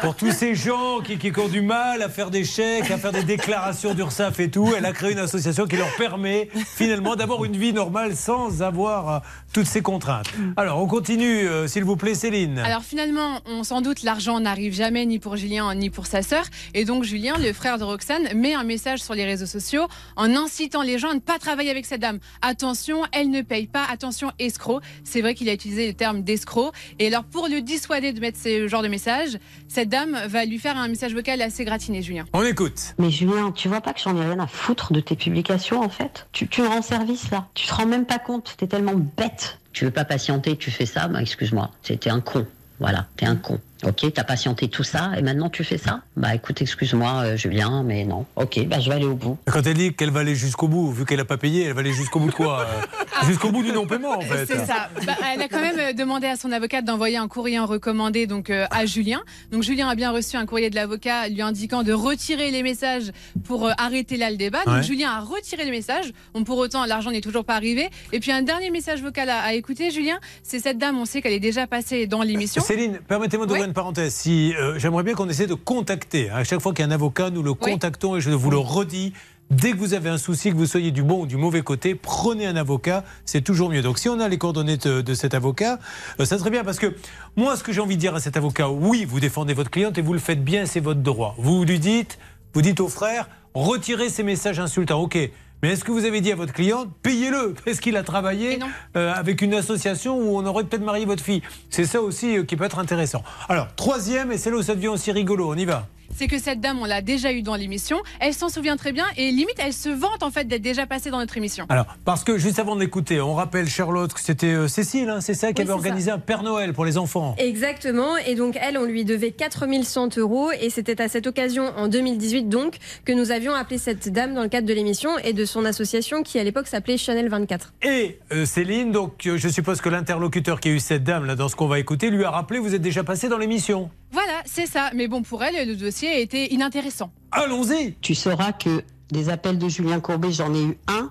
Pour tous ces gens qui, qui ont du mal à faire des chèques, à faire des déclarations d'URSSAF et tout, elle a créé une association qui leur permet finalement d'avoir une vie normale sans avoir euh, toutes ces contraintes. Alors, on continue, euh, s'il vous plaît, Céline. Alors finalement, on s'en doute, l'argent n'arrive jamais ni pour Julien ni pour sa sœur. Et donc Julien, le frère de Roxane, met un message sur les réseaux sociaux en incitant les gens à ne pas travailler avec cette dame. Attention, elle ne paye pas. Attention, escroc. C'est vrai qu'il a utilisé le terme d'escroc. Et alors pour le dissuader de mettre ce genre de message, cette dame va lui faire un message vocal assez gratiné, Julien. On écoute. Mais Julien, tu vois pas que j'en ai rien à foutre de tes publications en fait? Tu, tu me rends service là. Tu te rends même pas compte. T'es tellement bête. Tu veux pas patienter, tu fais ça, bah excuse-moi. T'es un con. Voilà, t'es un con. Ok, t'as patienté tout ça et maintenant tu fais ça Bah écoute, excuse-moi euh, Julien, mais non. Ok, bah je vais aller au bout. Quand elle dit qu'elle va aller jusqu'au bout, vu qu'elle n'a pas payé, elle va aller jusqu'au bout de quoi euh, Jusqu'au bout du non-paiement, en fait. C'est ça. Bah, elle a quand même euh, demandé à son avocate d'envoyer un courrier en recommandé donc euh, à Julien. Donc Julien a bien reçu un courrier de l'avocat lui indiquant de retirer les messages pour euh, arrêter là le débat. Donc Ouais. Julien a retiré les messages. Bon, pour autant, l'argent n'est toujours pas arrivé. Et puis un dernier message vocal à, à écouter, Julien. C'est cette dame, on sait qu'elle est déjà passée dans l'émission. Céline, permettez-moi d'ouvrir une parenthèse. Si, euh, J'aimerais bien qu'on essaie de contacter. À chaque fois qu'il y a un avocat, nous le contactons et je vous le redis. Dès que vous avez un souci, que vous soyez du bon ou du mauvais côté, prenez un avocat, c'est toujours mieux. Donc si on a les coordonnées de, de cet avocat, euh, ça serait bien parce que moi, ce que j'ai envie de dire à cet avocat, oui, vous défendez votre cliente et vous le faites bien, c'est votre droit. Vous lui dites, vous dites au frère, retirez ces messages insultants, ok. Mais est-ce que vous avez dit à votre cliente, payez-le, parce qu'il a travaillé euh, avec une association où on aurait peut-être marié votre fille C'est ça aussi euh, qui peut être intéressant. Alors, troisième, et c'est là où ça devient aussi rigolo, on y va. C'est que cette dame, on l'a déjà eu dans l'émission. Elle s'en souvient très bien et limite, elle se vante en fait d'être déjà passée dans notre émission. Alors, parce que juste avant de l'écouter, on rappelle Charlotte que c'était euh, Cécile, hein, c'est ça, qui Oui, avait organisé un Père Noël pour les enfants. Exactement. Et donc, elle, on lui devait 4100 euros. Et c'était à cette occasion, en 2018, donc, que nous avions appelé cette dame dans le cadre de l'émission et de son association qui, à l'époque, s'appelait Chanel 24. Et euh, Céline, donc euh, je suppose que l'interlocuteur qui a eu cette dame là dans ce qu'on va écouter lui a rappelé vous êtes déjà passé dans l'émission. Voilà, c'est ça. Mais bon, pour elle, le dossier a été inintéressant. Allons-y Tu sauras que des appels de Julien Courbet, j'en ai eu un,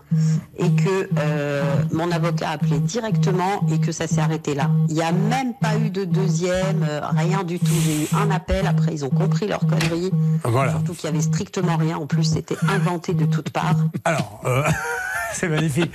et que euh, mon avocat a appelé directement et que ça s'est arrêté là. Il n'y a même pas eu de deuxième, euh, rien du tout. J'ai eu un appel, après ils ont compris leur connerie. Voilà. Surtout qu'il y avait strictement rien. En plus, c'était inventé de toutes parts. Alors, euh, c'est magnifique.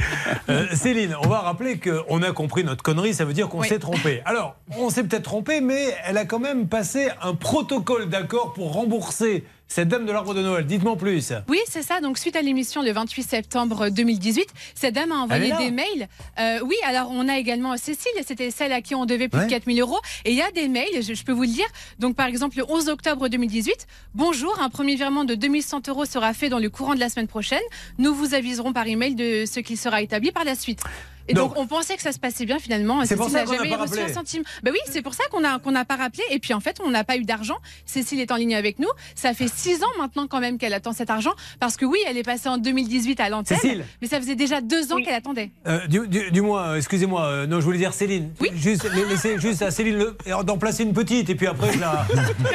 Euh, Céline, on va rappeler qu'on a compris notre connerie, ça veut dire qu'on s'est trompé. Alors, on s'est peut-être trompé, mais elle a quand même passé un protocole d'accord pour rembourser cette dame de l'arbre de Noël. Dites-moi plus. Oui, c'est ça. Donc, suite à l'émission le 28 septembre 2018, cette dame a envoyé des mails. Euh, oui, alors on a également Cécile, c'était celle à qui on devait plus Ouais. de 4000 euros. Et il y a des mails, je, je peux vous le dire. Donc, par exemple, le 11 octobre 2018, bonjour, un premier virement de 2100 euros sera fait dans le courant de la semaine prochaine. Nous vous aviserons par email de ce qui sera établi par la suite. Et donc, on pensait que ça se passait bien finalement. C'est pour ça qu'on n'a jamais reçu rappelé. un centime. Ben oui, c'est pour ça qu'on a qu'on n'a pas rappelé. Et puis en fait, on n'a pas eu d'argent. Cécile est en ligne avec nous. Ça fait six ans maintenant quand même qu'elle attend cet argent parce que oui, elle est passée en 2018 à l'antenne, Cécile. mais ça faisait déjà deux ans qu'elle attendait. Euh, du, du- du moins, euh, excusez-moi, euh, non, je voulais dire Céline. Juste, la- laissez juste à Céline le- d'en placer une petite, et puis après, je la,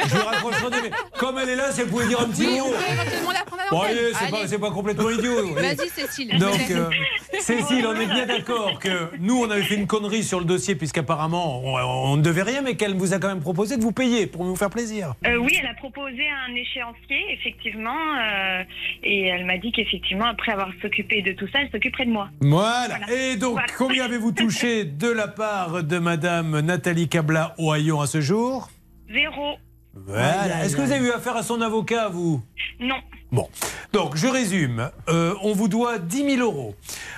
je raccrocherai. Mais comme elle est là, si elle pouvait dire un petit Oui, mot. on peut éventuellement la prendre à Bon, allez, c'est pas, Allez. c'est pas complètement idiot. Vas-y, Cécile. Donc, euh, Cécile, on est bien d'accord que nous, on avait fait une connerie sur le dossier, puisqu'apparemment, on, on ne devait rien, mais qu'elle vous a quand même proposé de vous payer pour vous faire plaisir. Euh, oui, elle a proposé un échéancier, effectivement, euh, et elle m'a dit qu'effectivement, après avoir s'occupé de tout ça, elle s'occuperait de moi. Voilà. Et donc, combien avez-vous touché de la part de Madame Nathalie Cabla Ohaillon à ce jour? Zéro. Voilà. Est-ce que vous avez eu affaire à son avocat, vous? Non. Bon, donc je résume. Euh, on vous doit 10 000 euros.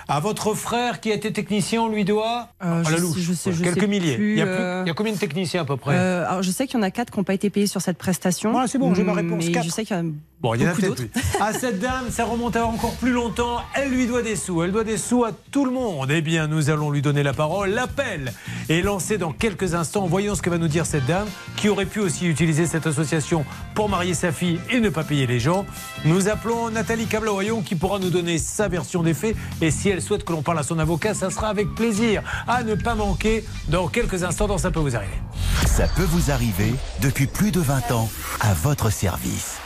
À votre frère qui a été technicien, on lui doit Euh, à la sais- louche, je sais- je quelques sais milliers. plus, il, y a plus- euh, il y a combien de techniciens à peu près Euh, alors, je sais qu'il y en a quatre qui n'ont pas été payés sur cette prestation. Ah, c'est bon, j'ai ma réponse, Mais quatre. je sais qu'il y a Bon, il y en a peut-être. À cette dame, ça remonte à encore plus longtemps. Elle lui doit des sous. Elle doit des sous à tout le monde. Eh bien, nous allons lui donner la parole. L'appel est lancé dans quelques instants. Voyons ce que va nous dire cette dame qui aurait pu aussi utiliser cette association pour marier sa fille et ne pas payer les gens. Nous appelons Nathalie Cablaoyon qui pourra nous donner sa version des faits. Et si elle souhaite que l'on parle à son avocat, ça sera avec plaisir. À ne pas manquer dans quelques instants dans Ça peut vous arriver. Ça peut vous arriver depuis plus de 20 ans à votre service.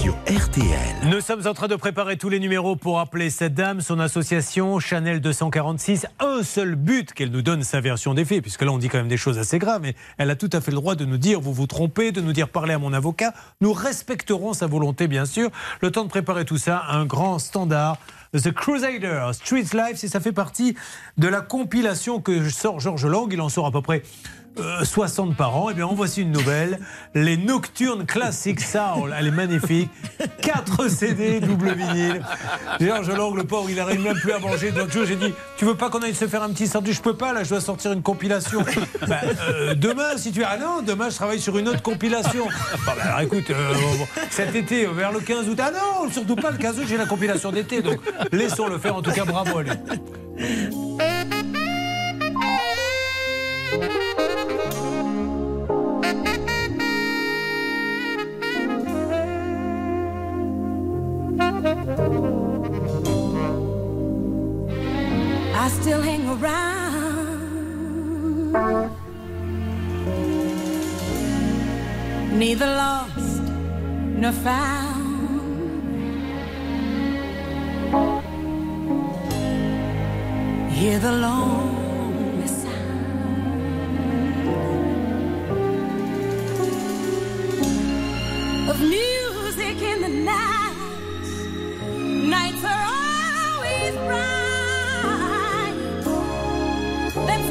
Sur RTL. Nous sommes en train de préparer tous les numéros pour appeler cette dame, son association Chanel 246. Un seul but qu'elle nous donne sa version des faits, puisque là on dit quand même des choses assez graves, mais elle a tout à fait le droit de nous dire vous vous trompez, de nous dire parlez à mon avocat. Nous respecterons sa volonté, bien sûr. Le temps de préparer tout ça, un grand standard. The Crusader, Street Life, et ça fait partie de la compilation que sort Georges Lang. Il en sort à peu près euh, 60 par an. Et bien, en voici une nouvelle. Les Nocturnes Classic Soul. Elle est magnifique. 4 CD, double vinyle. Georges Lang, le pauvre, il n'arrive même plus à manger. L'autre j'ai dit Tu veux pas qu'on aille se faire un petit sandwich? Je peux pas, là, je dois sortir une compilation. Ben, euh, demain, si tu. Ah non, demain, je travaille sur une autre compilation. Ben, alors écoute, euh, cet été, euh, vers le 15 août. Ah non, surtout pas le 15 août, j'ai la compilation d'été. Donc, laissons-le faire. En tout cas, bravo à lui. I still hang around. Neither lost nor found. Hear the lonely sound of music in the night. Nights are always bright. That's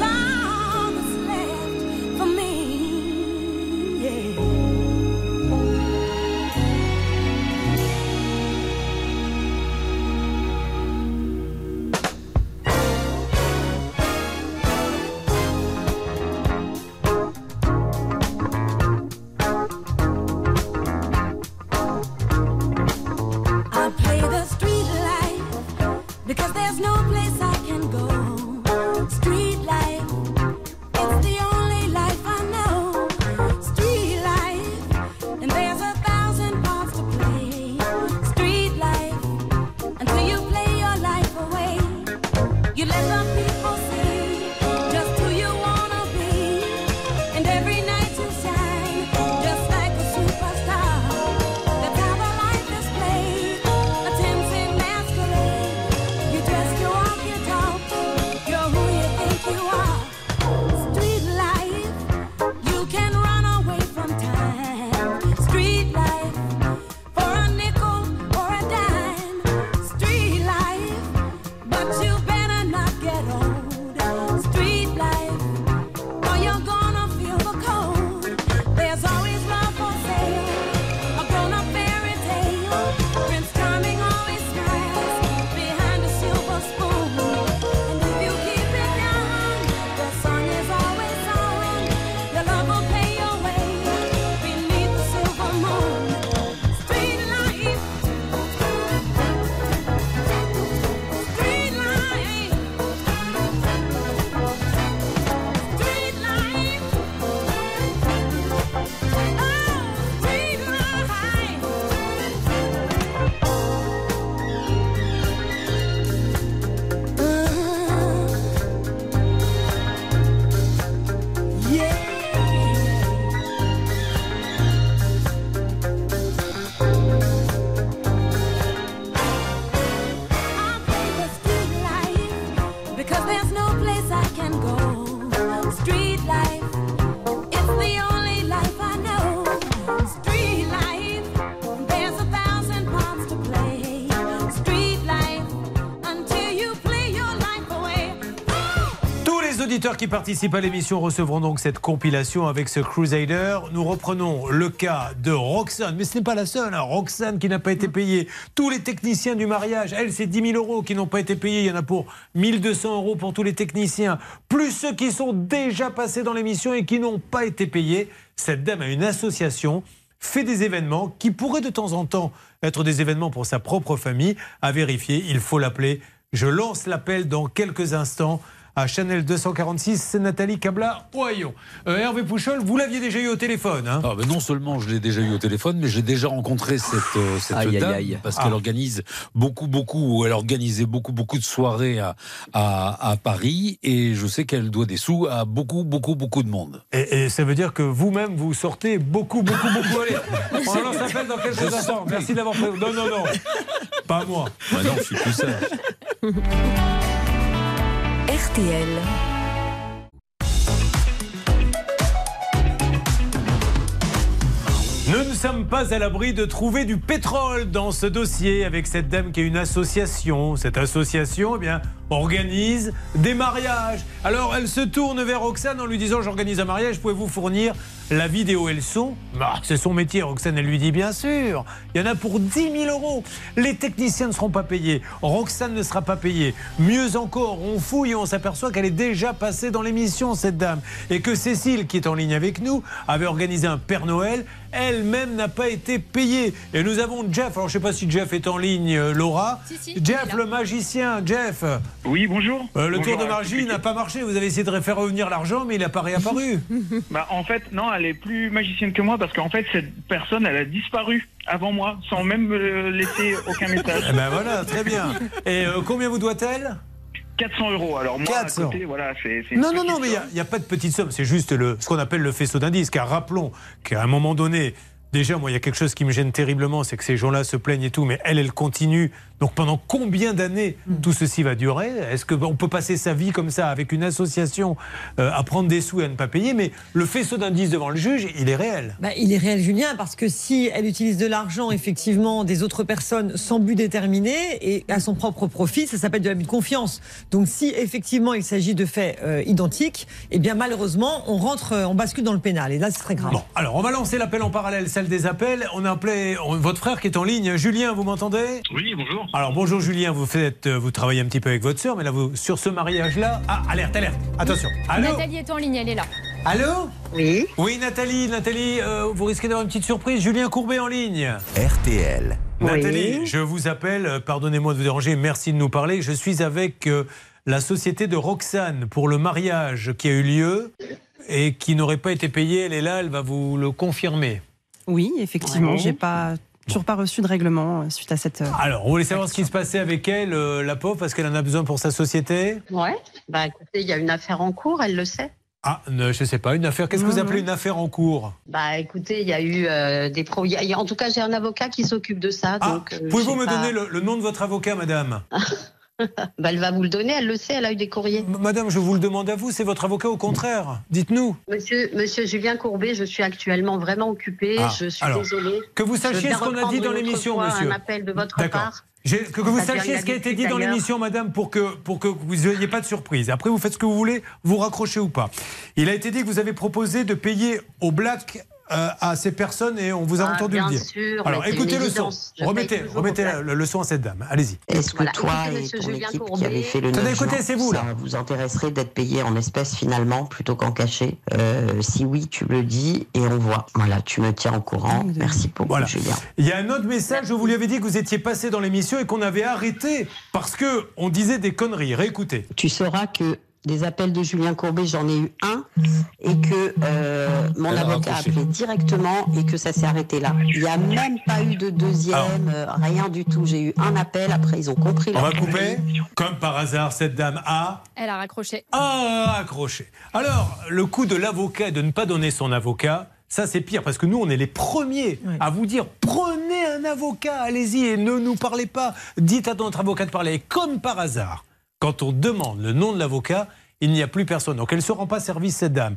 qui participent à l'émission recevront donc cette compilation avec ce Crusader. Nous reprenons le cas de Roxane, mais ce n'est pas la seule. hein. Roxane qui n'a pas été payée. Tous les techniciens du mariage, elle, c'est 10 000 euros qui n'ont pas été payés. Il y en a pour 1200 euros pour tous les techniciens, plus ceux qui sont déjà passés dans l'émission et qui n'ont pas été payés. Cette dame a une association fait des événements qui pourraient de temps en temps être des événements pour sa propre famille. À vérifier, il faut l'appeler. Je lance l'appel dans quelques instants à Chanel 246, c'est Nathalie Cabla Oyon. Euh, Hervé Pouchol, vous l'aviez déjà eu au téléphone. hein? Ah, non seulement je l'ai déjà eu au téléphone, mais j'ai déjà rencontré cette, euh, cette Aïe, aïe, dame aïe. parce Ah. qu'elle organise beaucoup, beaucoup, ou elle organisait beaucoup, beaucoup de soirées à, à, à Paris et je sais qu'elle doit des sous à beaucoup, beaucoup, beaucoup de monde. Et, et ça veut dire que vous-même, vous sortez beaucoup, beaucoup, beaucoup. Allez, on lance dans quelques Je instants. Merci d'avoir fait. Non, non, non. Pas moi. Bah non, je suis plus sage. RTL. Nous ne sommes pas à l'abri de trouver du pétrole dans ce dossier avec cette dame qui a une association. Cette association, eh bien, organise des mariages. Alors, elle se tourne vers Roxane en lui disant J'organise un mariage, pouvez-vous fournir la vidéo et le son? Bah, C'est son métier. Roxane, elle lui dit Bien sûr, il y en a pour 10 000 euros. Les techniciens ne seront pas payés. Roxane ne sera pas payée. Mieux encore, on fouille et on s'aperçoit qu'elle est déjà passée dans l'émission, cette dame. Et que Cécile, qui est en ligne avec nous, avait organisé un Père Noël. Elle-même n'a pas été payée. Et nous avons Jeff. Alors, je ne sais pas si Jeff est en ligne, euh, Laura. Jeff, le magicien. Jeff. Oui, bonjour. Euh, le Bonjour, tour de euh, magie n'a pas marché. Vous avez essayé de faire revenir l'argent, mais il n'a pas réapparu. Bah, en fait, non, elle est plus magicienne que moi parce qu'en fait, cette personne, elle a disparu avant moi, sans même me laisser aucun message. Eh ben voilà, très bien. Et euh, combien vous doit-elle? 400 euros. Alors moi, 400. à côté, voilà, c'est. Non, non, non, mais il n'y a, pas de petite somme. C'est juste le, ce qu'on appelle le faisceau d'indices. Car rappelons qu'à un moment donné, déjà, moi, il y a quelque chose qui me gêne terriblement, c'est que ces gens-là se plaignent et tout, mais elle, elle continue. Donc pendant combien d'années tout ceci va durer? Est-ce qu'on peut passer sa vie comme ça avec une association euh, à prendre des sous et à ne pas payer? Mais le faisceau d'indices devant le juge, il est réel. Bah, il est réel, Julien, parce que si elle utilise de l'argent, effectivement, des autres personnes sans but déterminé et à son propre profit, ça s'appelle de l'abus de confiance. Donc, si effectivement il s'agit de faits euh, identiques, eh bien, malheureusement, on rentre, euh, on bascule dans le pénal. Et là, c'est très grave. Bon, alors on va lancer l'appel en parallèle, celle des appels. On a appelé on- votre frère qui est en ligne. Julien, vous m'entendez? Oui, bonjour. Alors bonjour Julien, vous faites, euh, vous travaillez un petit peu avec votre sœur, mais là vous sur ce mariage-là, ah alerte, alerte, attention. Allô, Nathalie est en ligne, elle est là. allô? Oui. Oui Nathalie, Nathalie, euh, vous risquez d'avoir une petite surprise. Julien Courbet en ligne. RTL. Nathalie, je vous appelle. euh, Pardonnez-moi de vous déranger. Merci de nous parler. Je suis avec euh, la société de Roxane pour le mariage qui a eu lieu et qui n'aurait pas été payé. Elle est là, elle va vous le confirmer. Oui, effectivement, Ouais. j'ai pas toujours pas reçu de règlement euh, suite à cette. euh, Alors, vous voulez savoir ce qui se passait avec elle, euh, la pauvre, parce qu'elle en a besoin pour sa société? Ouais, bah écoutez, il y a une affaire en cours, elle le sait. Ah, ne- je sais pas, une affaire. Qu'est-ce que vous appelez une affaire en cours? Bah écoutez, il y a eu euh, des pro. y a- il y a- en tout cas, j'ai un avocat qui s'occupe de ça. donc, euh, Ah, Pouvez-vous me pas- donner le, le nom de votre avocat, madame? Bah, elle va vous le donner, elle le sait, elle a eu des courriers. Madame, je vous le demande à vous, c'est votre avocat au contraire. Dites-nous. Monsieur, monsieur Julien Courbet, je suis actuellement vraiment occupée. Ah, je suis alors, désolée. que vous sachiez ce qu'on a dit dans l'émission, monsieur. Un appel de votre D'accord. part. J'ai- Que, vous sachiez ce qui a été dit dans l'émission, madame, pour que, pour que vous n'ayez pas de surprise. Après, vous faites ce que vous voulez, vous raccrochez ou pas. Il a été dit que vous avez proposé de payer au black euh, à ces personnes et on vous a Ah, entendu bien le dire. sûr, Alors, écoutez le son. Remettez, remettez la- le, le son à cette dame. Allez-y. Est-ce que Voilà, toi écoutez, et ton Julien équipe qui Courbet- avez fait le Tenez, 9 écoutez, juin, c'est vous, là. ça vous intéresserait d'être payé en espèces finalement plutôt qu'en cachet? Euh, Si oui, tu me le dis et on voit. Voilà, tu me tiens au courant. Merci beaucoup, Voilà. Julien. Il y a un autre message, je vous lui avais dit que vous étiez passé dans l'émission et qu'on avait arrêté parce que on disait des conneries. Réécoutez. Tu sauras que des appels de Julien Courbet, j'en ai eu un et que euh, mon Elle a avocat a raccroché. appelé directement et que ça s'est arrêté là. Il n'y a même pas eu de deuxième, euh, rien du tout. J'ai eu un appel, après ils ont compris. On va couper. Comme par hasard, cette dame a Elle a raccroché. Ah, accroché. Alors, le coup de l'avocat de ne pas donner son avocat, ça c'est pire parce que nous, on est les premiers à vous dire prenez un avocat, allez-y et ne nous parlez pas. Dites à notre avocat de parler. Et comme par hasard, quand on demande le nom de l'avocat, il n'y a plus personne. Donc elle ne se rend pas service, cette dame.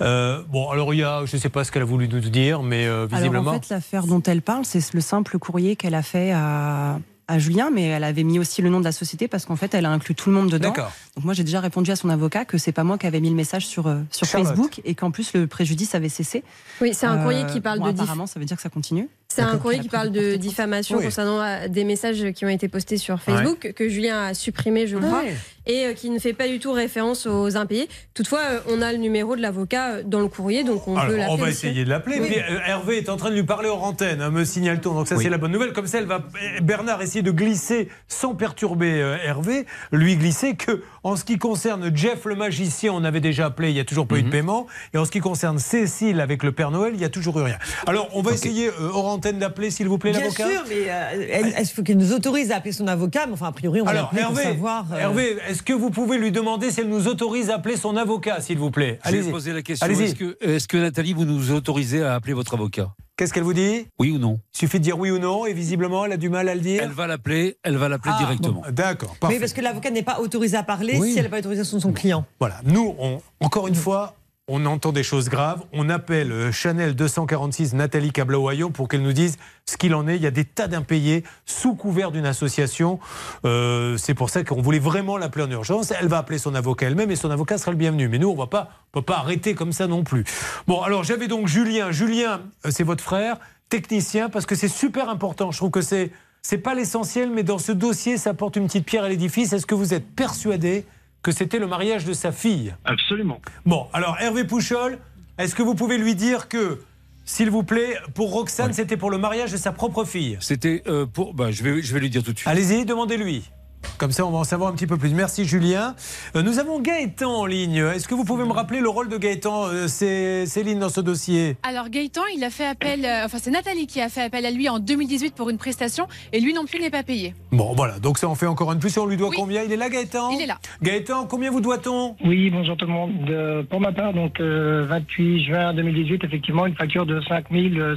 Euh, bon, alors il y a, je ne sais pas ce qu'elle a voulu nous dire, mais euh, visiblement. Alors en fait, l'affaire dont elle parle, c'est le simple courrier qu'elle a fait à, à Julien, mais elle avait mis aussi le nom de la société parce qu'en fait, elle a inclus tout le monde dedans. D'accord. Donc moi, j'ai déjà répondu à son avocat que c'est pas moi qui avais mis le message sur, euh, sur Charlotte. Facebook et qu'en plus le préjudice avait cessé. Oui, c'est un Euh, courrier qui parle bon, de Apparemment, ça veut dire que ça continue. C'est un courrier qui parle de diffamation Oui. concernant euh, des messages qui ont été postés sur Facebook, que Julien a supprimé, je crois, Ouais. et euh, qui ne fait pas du tout référence aux impayés. Toutefois, euh, on a le numéro de l'avocat dans le courrier, donc on peut Alors, l'appeler. on va aussi. essayer de l'appeler. Oui. mais, Hervé est en train de lui parler hors antenne, hein, me signale-t-on. Donc ça, c'est la bonne nouvelle. Comme ça, elle va, Bernard essayer de glisser, sans perturber euh, Hervé, lui glisser que, en ce qui concerne Jeff le magicien, on avait déjà appelé, il n'y a toujours pas eu de paiement. Et en ce qui concerne Cécile avec le Père Noël, il n'y a toujours eu rien. Alors, on va essayer euh, hors antenne d'appeler, s'il vous plaît, Bien l'avocat. sûr, mais euh, est-ce faut qu'elle nous autorise à appeler son avocat Mais enfin, a priori, on va Alors, pour Hervé, savoir. euh, Hervé est-ce que vous pouvez lui demander si elle nous autorise à appeler son avocat, s'il vous plaît? Je vais Allez-y. poser la question. Allez-y. Est-ce que, Nathalie, vous nous autorisez à appeler votre avocat? Qu'est-ce qu'elle vous dit? Oui ou non? Il suffit de dire oui ou non, et visiblement, elle a du mal à le dire. Elle va l'appeler, elle va l'appeler Ah, directement. D'accord, Oui, parfait. parce que l'avocat n'est pas autorisé à parler Oui. si elle n'a pas l'autorisation de son client. Voilà, nous, on- encore une fois, on entend des choses graves. On appelle euh, Chanel 246 Nathalie Cablaoyon pour qu'elle nous dise ce qu'il en est. Il y a des tas d'impayés sous couvert d'une association. Euh, c'est pour ça qu'on voulait vraiment l'appeler en urgence. Elle va appeler son avocat elle-même et son avocat sera le bienvenu. Mais nous, on ne va pas arrêter comme ça non plus. Bon, alors j'avais donc Julien. Julien, euh, c'est votre frère, technicien, parce que c'est super important. Je trouve que c'est. C'est pas l'essentiel, mais dans ce dossier, ça apporte une petite pierre à l'édifice. Est-ce que vous êtes persuadé que c'était le mariage de sa fille Absolument. Bon, alors Hervé Pouchol, est-ce que vous pouvez lui dire que, s'il vous plaît, pour Roxane, c'était pour le mariage de sa propre fille? C'était euh, pour. Bah, je, vais, je vais lui dire tout de suite. Allez-y, demandez-lui. Comme ça, on va en savoir un petit peu plus. Merci Julien. Euh, nous avons Gaëtan en ligne. Est-ce que vous pouvez me rappeler le rôle de Gaëtan euh, Céline dans ce dossier? Alors Gaëtan, il a fait appel, euh, enfin c'est Nathalie qui a fait appel à lui en 2018 pour une prestation et lui non plus n'est pas payé. Bon, voilà. Donc ça en fait encore une plus. Et on lui doit combien? Il est là, Gaëtan? Il est là. Gaëtan, combien vous doit-on? Oui, bonjour tout le monde. De- pour ma part, donc euh, 28 juin 2018, effectivement, une facture de 5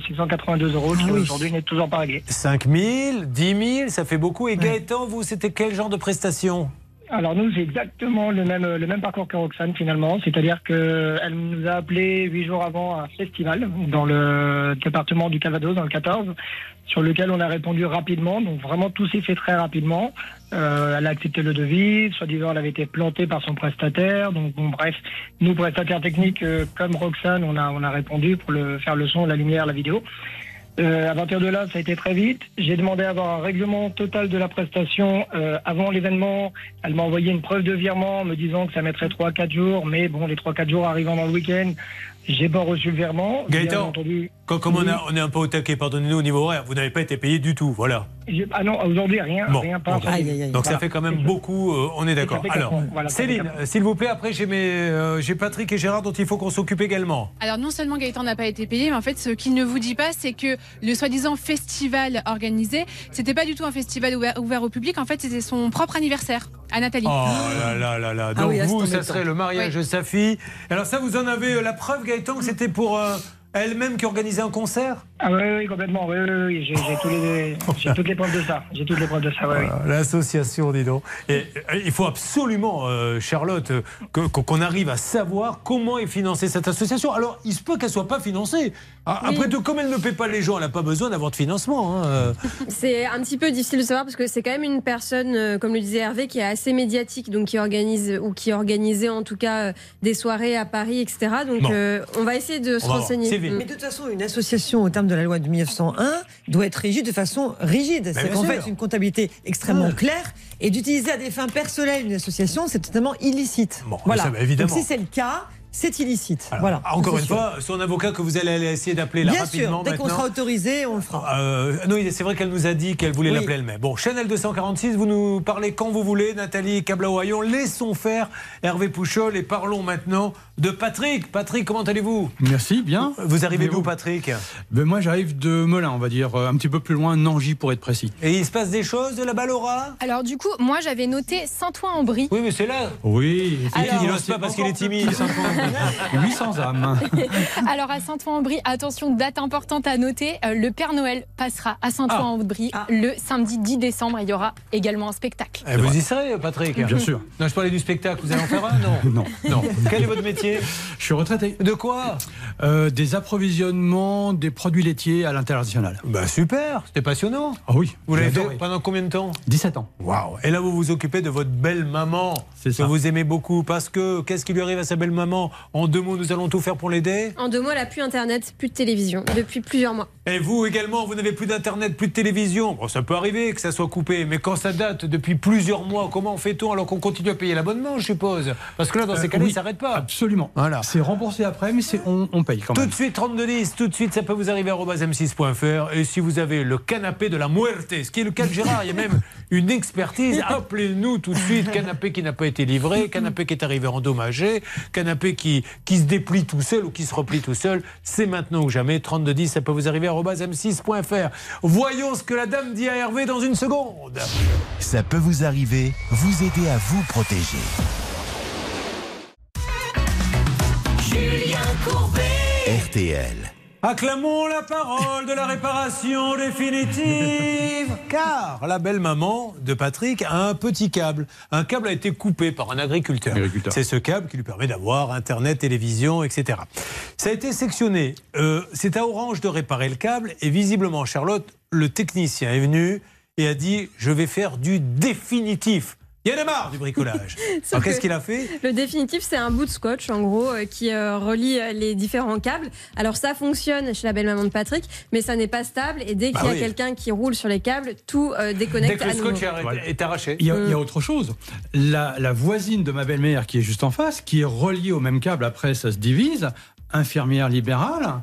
682 euros qui aujourd'hui n'est toujours pas réglée. 5 000, 10 000, ça fait beaucoup. Et Gaëtan, vous, c'était quel genre de prestation Alors nous, c'est exactement le même, le même parcours que Roxane finalement, c'est-à-dire qu'elle nous a appelé huit jours avant un festival dans le département du Calvados, dans le 14, sur lequel on a répondu rapidement. Donc vraiment tout s'est fait très rapidement. Euh, elle a accepté le devis, soi-disant elle avait été plantée par son prestataire. Donc bon, bref, nous prestataires techniques euh, comme Roxane, on a on a répondu pour le faire le son, la lumière, la vidéo. Euh, à partir de là, ça a été très vite. J'ai demandé à avoir un règlement total de la prestation euh, avant l'événement. Elle m'a envoyé une preuve de virement me disant que ça mettrait 3-4 jours. Mais bon, les 3-4 jours arrivant dans le week-end, j'ai pas reçu le virement. Gaëtan, entendu- Comme, on, a- on est un peu au taquet, pardonnez-nous au niveau horaire, vous n'avez pas été payé du tout, voilà. Ah non, aujourd'hui, rien. Bon, rien pas. Donc ça fait quand même beaucoup, euh, on est d'accord. Alors, voilà, Céline, s'il vous plaît, après j'ai mes, euh, j'ai Patrick et Gérard dont il faut qu'on s'occupe également. Alors non seulement Gaëtan n'a pas été payé, mais en fait ce qu'il ne vous dit pas, c'est que le soi-disant festival organisé, c'était pas du tout un festival ouvert, ouvert au public. En fait, c'était son propre anniversaire à Nathalie. Oh là là là là. Ah Donc oui, vous, ça serait le mariage de sa fille. Alors ça, vous en avez euh, la preuve, Gaëtan, c'était pour euh, elle-même qui organisait un concert? Ah oui, oui, complètement. Oui, oui, oui. J'ai toutes les preuves de ça. J'ai toutes les preuves de ça, oui, L'association, dis donc. Et, euh, il faut absolument, euh, Charlotte, que- qu'on arrive à savoir comment est financée cette association. Alors, il se peut qu'elle soit pas financée. Ah, Oui. Après tout, comme elle ne paie pas les gens, elle n'a pas besoin d'avoir de financement. hein, euh. C'est un petit peu difficile de savoir parce que c'est quand même une personne, comme le disait Hervé, qui est assez médiatique, donc qui organise ou qui organisait en tout cas des soirées à Paris, etc. Donc Bon. euh, on va essayer de se renseigner. Mais de toute façon, une association au terme de la loi de 1901 doit être régie de façon rigide. C'est bien qu'en fait une comptabilité extrêmement claire et d'utiliser à des fins personnelles une association, c'est totalement illicite. voilà. ça, bah, évidemment. Donc si c'est le cas, c'est illicite. voilà. Encore C'est une sûr. fois, son avocat que vous allez aller essayer d'appeler là Bien rapidement sûr, dès qu'on sera autorisé, on le fera. Euh, non, c'est vrai qu'elle nous a dit qu'elle voulait Oui. l'appeler elle-même. Bon, Chanel 246, vous nous parlez quand vous voulez, Nathalie Cablaoyon. Laissons faire Hervé Pouchol et parlons maintenant de Patrick. Patrick, comment allez-vous? Merci, bien. Vous arrivez d'où, Patrick? Ben Moi, j'arrive de Melun, on va dire, euh, un petit peu plus loin, Nangy pour être précis. Et il se passe des choses de là-bas, Laura Alors du coup, moi j'avais noté Saint-Ouen-en-Brie. Oui, mais c'est là. Oui, Alors- il n'ose pas parce qu'il est timide. 800 âmes. Alors à Saint-Ouen-en-Brie, attention, date importante à noter, euh, le Père Noël passera à Saint-Ouen-en-Brie le samedi 10 décembre. Il y aura également un spectacle. Eh, vous y serez, Patrick Bien sûr. Non, je parlais du spectacle. Vous allez en faire un Non? Non. Non. Quel est votre métier? Je suis retraité. De quoi Euh, Des approvisionnements des produits laitiers à l'international. Bah super, c'était passionnant. Ah oui. Vous l'avez fait pendant combien de temps 17 ans. Waouh Et là, vous vous occupez de votre belle maman, que ça. vous aimez beaucoup. Parce que qu'est-ce qui lui arrive à sa belle maman En deux mots, nous allons tout faire pour l'aider. En deux mots, elle a plus internet, plus de télévision depuis plusieurs mois. Et vous également, vous n'avez plus d'internet, plus de télévision. Bon, ça peut arriver que ça soit coupé, mais quand ça date depuis plusieurs mois, comment fait-on alors qu'on continue à payer l'abonnement, je suppose? Parce que là, dans ces Euh, cas-là, oui, il s'arrête pas. Absolument. Voilà. C'est remboursé après, mais c'est on, on paye quand Tout même. de suite, 3210, tout de suite, ça peut vous arriver à m6.fr. Et si vous avez le canapé de la muerte, ce qui est le cas de Gérard, il y a même une expertise, appelez-nous tout de suite. Canapé qui n'a pas été livré, canapé qui est arrivé endommagé, canapé qui, qui se déplie tout seul ou qui se replie tout seul. C'est maintenant ou jamais. 3210, ça peut vous arriver à m6.fr. Voyons ce que la dame dit à Hervé dans une seconde. Ça peut vous arriver, vous aider à vous protéger. Julien Courbet. RTL. Acclamons la parole de la réparation définitive. Car la belle maman de Patrick a un petit câble. Un câble a été coupé par un agriculteur. C'est ce câble qui lui permet d'avoir Internet, télévision, etc. Ça a été sectionné. Euh, C'est à Orange de réparer le câble. Et visiblement, Charlotte, le technicien est venu et a dit Je vais faire du définitif. Il y en a marre du bricolage. Alors qu'est-ce que qu'il a fait? Le définitif, c'est un bout de scotch, en gros, euh, qui euh, relie euh, les différents câbles. Alors, ça fonctionne chez la belle-maman de Patrick, mais ça n'est pas stable. Et dès Bah qu'il y a oui. quelqu'un qui roule sur les câbles, tout euh, déconnecte Dès que le scotch est arraché. Il y, a, il y a Mm. autre chose. La, la voisine de ma belle-mère, qui est juste en face, qui est reliée au même câble, après ça se divise, infirmière libérale,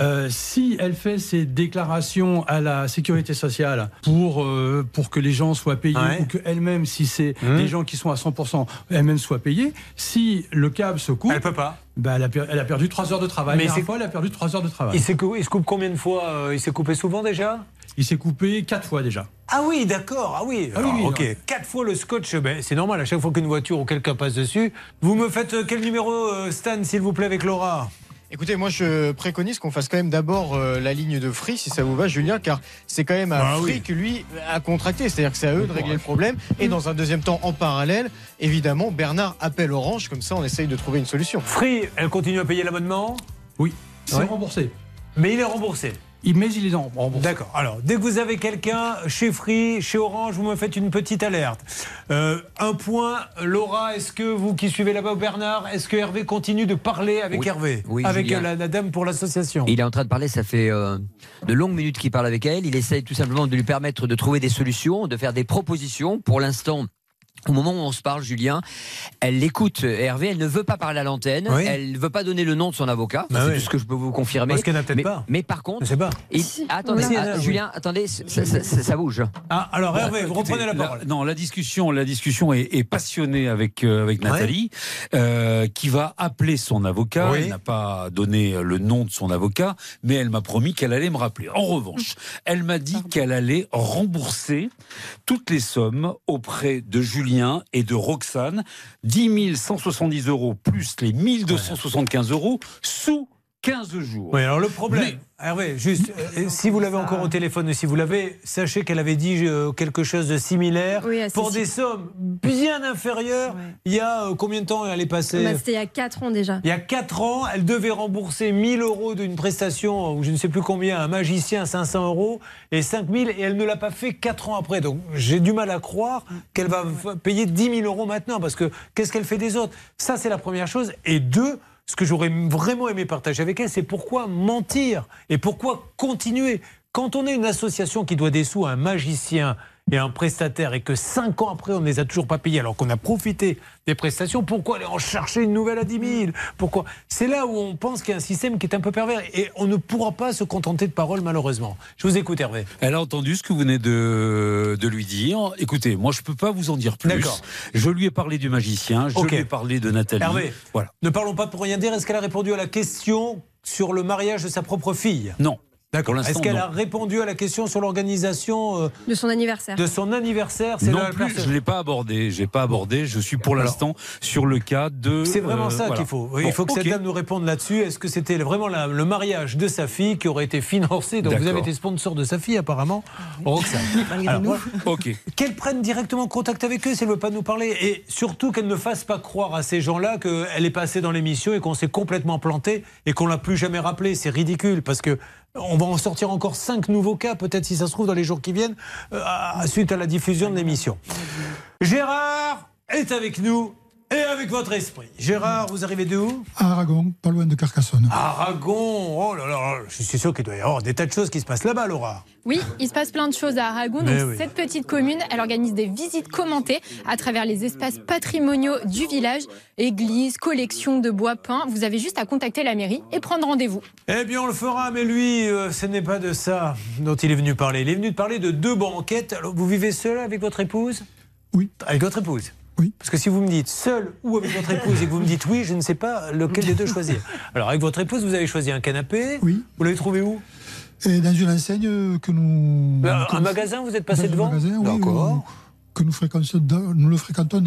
Euh, si elle fait ses déclarations à la sécurité sociale pour, euh, pour que les gens soient payés Ouais. ou qu'elle-même, si c'est Mhm. des gens qui sont à 100%, elle-même soit payée, si le câble se coupe. Elle peut pas. bah, elle, a, per- elle a perdu 3 heures de travail. Mais c'est- fois, elle a perdu 3 heures de travail. Il se coupe combien de fois euh, Il s'est coupé souvent déjà? Il s'est coupé 4 fois déjà. Ah oui, d'accord. Ah oui. Ah oui, Alors, oui, ok. non. Quatre fois le scotch, ben, c'est normal. À chaque fois qu'une voiture ou quelqu'un passe dessus, vous me faites quel numéro, Stan, s'il vous plaît, avec Laura? Écoutez, moi je préconise qu'on fasse quand même d'abord euh, la ligne de Free, si ça vous va, Julien, car c'est quand même à Ah Free oui. que lui a contracté. C'est-à-dire que c'est à eux de régler le problème. Et dans un deuxième temps, en parallèle, évidemment, Bernard appelle Orange, comme ça on essaye de trouver une solution. Free, elle continue à payer l'abonnement? Oui, c'est Ouais. remboursé. Mais il est remboursé. Il, mais il est en remboursé. D'accord. Alors, dès que vous avez quelqu'un chez Free, chez Orange, vous me faites une petite alerte. Euh, un point, Laura, est-ce que vous qui suivez là-bas, Bernard, est-ce que Hervé continue de parler avec Oui. Hervé Oui, Avec euh, la, la dame pour l'association? Il est en train de parler, ça fait euh, de longues minutes qu'il parle avec elle. Il essaye tout simplement de lui permettre de trouver des solutions, de faire des propositions. Pour l'instant, au moment où on se parle, Julien, elle l'écoute, Hervé, elle ne veut pas parler à l'antenne, Oui. elle ne veut pas donner le nom de son avocat, Bah c'est oui. tout ce que je peux vous confirmer. Parce qu'elle n'a peut-être mais, pas. mais par contre, Je sais pas. il- attendez, Oui. ah. Julien, attendez, ça, ça- ça- ça bouge. Ah, alors Hervé, vous écoutez, reprenez la parole. non, la discussion, la discussion est, est passionnée avec euh, avec Nathalie, euh, qui va appeler son avocat. Oui. Elle n'a pas donné le nom de son avocat, mais elle m'a promis qu'elle allait me rappeler. En revanche, elle m'a dit qu'elle allait rembourser toutes les sommes auprès de Julien et de Roxane, 10 170 euros plus les 1275 euros sous 15 jours. Oui, alors le problème, Mais- Hervé, juste, euh, si vous l'avez encore au téléphone, si vous l'avez, sachez qu'elle avait dit euh, quelque chose de similaire. Oui, pour si- des sommes bien inférieures, il y a euh, combien de temps elle est passée Bah, C'était il y a 4 ans déjà. Il y a 4 ans, elle devait rembourser 1000 euros d'une prestation, ou je ne sais plus combien, un magicien 500 euros, et 5000, et elle ne l'a pas fait 4 ans après. Donc j'ai du mal à croire qu'elle va payer 10 000 euros maintenant, parce que qu'est-ce qu'elle fait des autres? Ça, c'est la première chose. Et deux, ce que j'aurais vraiment aimé partager avec elle, c'est pourquoi mentir et pourquoi continuer. Quand on est une association qui doit des sous à un magicien et un prestataire et que 5 ans après on ne les a toujours pas payés alors qu'on a profité des prestations, pourquoi aller en chercher une nouvelle à 10 000 Pourquoi? C'est là où on pense qu'il y a un système qui est un peu pervers et on ne pourra pas se contenter de paroles malheureusement. Je vous écoute Hervé. Elle a entendu ce que vous venez de, de lui dire. Écoutez, moi je peux pas vous en dire plus. D'accord. Je lui ai parlé du magicien, je lui ai parlé de Nathalie. Hervé, Voilà. ne parlons pas pour rien dire. Est-ce qu'elle a répondu à la question sur le mariage de sa propre fille? Non. D'accord. Est-ce qu'elle a répondu à la question sur l'organisation euh, De son anniversaire. de son anniversaire C'est Non là plus, je l'ai pas abordé. J'ai pas abordé. Je suis pour l'instant sur le cas de. C'est vraiment euh, ça voilà. qu'il faut. Oui, Bon, il faut que cette dame nous réponde là-dessus. Est-ce que c'était vraiment la- le mariage de sa fille qui aurait été financé? Donc vous avez été sponsor de sa fille apparemment, Roxane. Alors, Ok. Qu'elle prenne directement contact avec eux si elle ne veut pas nous parler. Et surtout qu'elle ne fasse pas croire à ces gens-là qu'elle est passée dans l'émission et qu'on s'est complètement planté et qu'on l'a plus jamais rappelé. C'est ridicule parce que on va en sortir encore cinq nouveaux cas, peut-être si ça se trouve dans les jours qui viennent, euh, suite à la diffusion de l'émission. Gérard est avec nous et avec votre esprit. Gérard, vous arrivez de où À Aragon, pas loin de Carcassonne. Aragon. Oh là là, je suis sûr qu'il doit y avoir des tas de choses qui se passent là-bas, Laura. Oui, il se passe plein de choses à Aragon. Donc, oui. Cette petite commune, elle organise des visites commentées à travers les espaces patrimoniaux du village, églises, collections de bois peints. Vous avez juste à contacter la mairie et prendre rendez-vous. Eh bien, on le fera, mais lui, euh, ce n'est pas de ça dont il est venu parler. Il est venu parler de deux banquettes. Alors, vous vivez seul avec votre épouse? Oui. Avec votre épouse? Oui. Parce que si vous me dites seul ou avec votre épouse et que vous me dites oui, je ne sais pas lequel des deux choisir. Alors, avec votre épouse, vous avez choisi un canapé. Oui. Vous l'avez trouvé où? Et dans une enseigne que nous. Euh, que Un nous- magasin, vous êtes passé dans un devant? magasin, oui, D'accord. où- que nous fréquentons, nous le fréquentons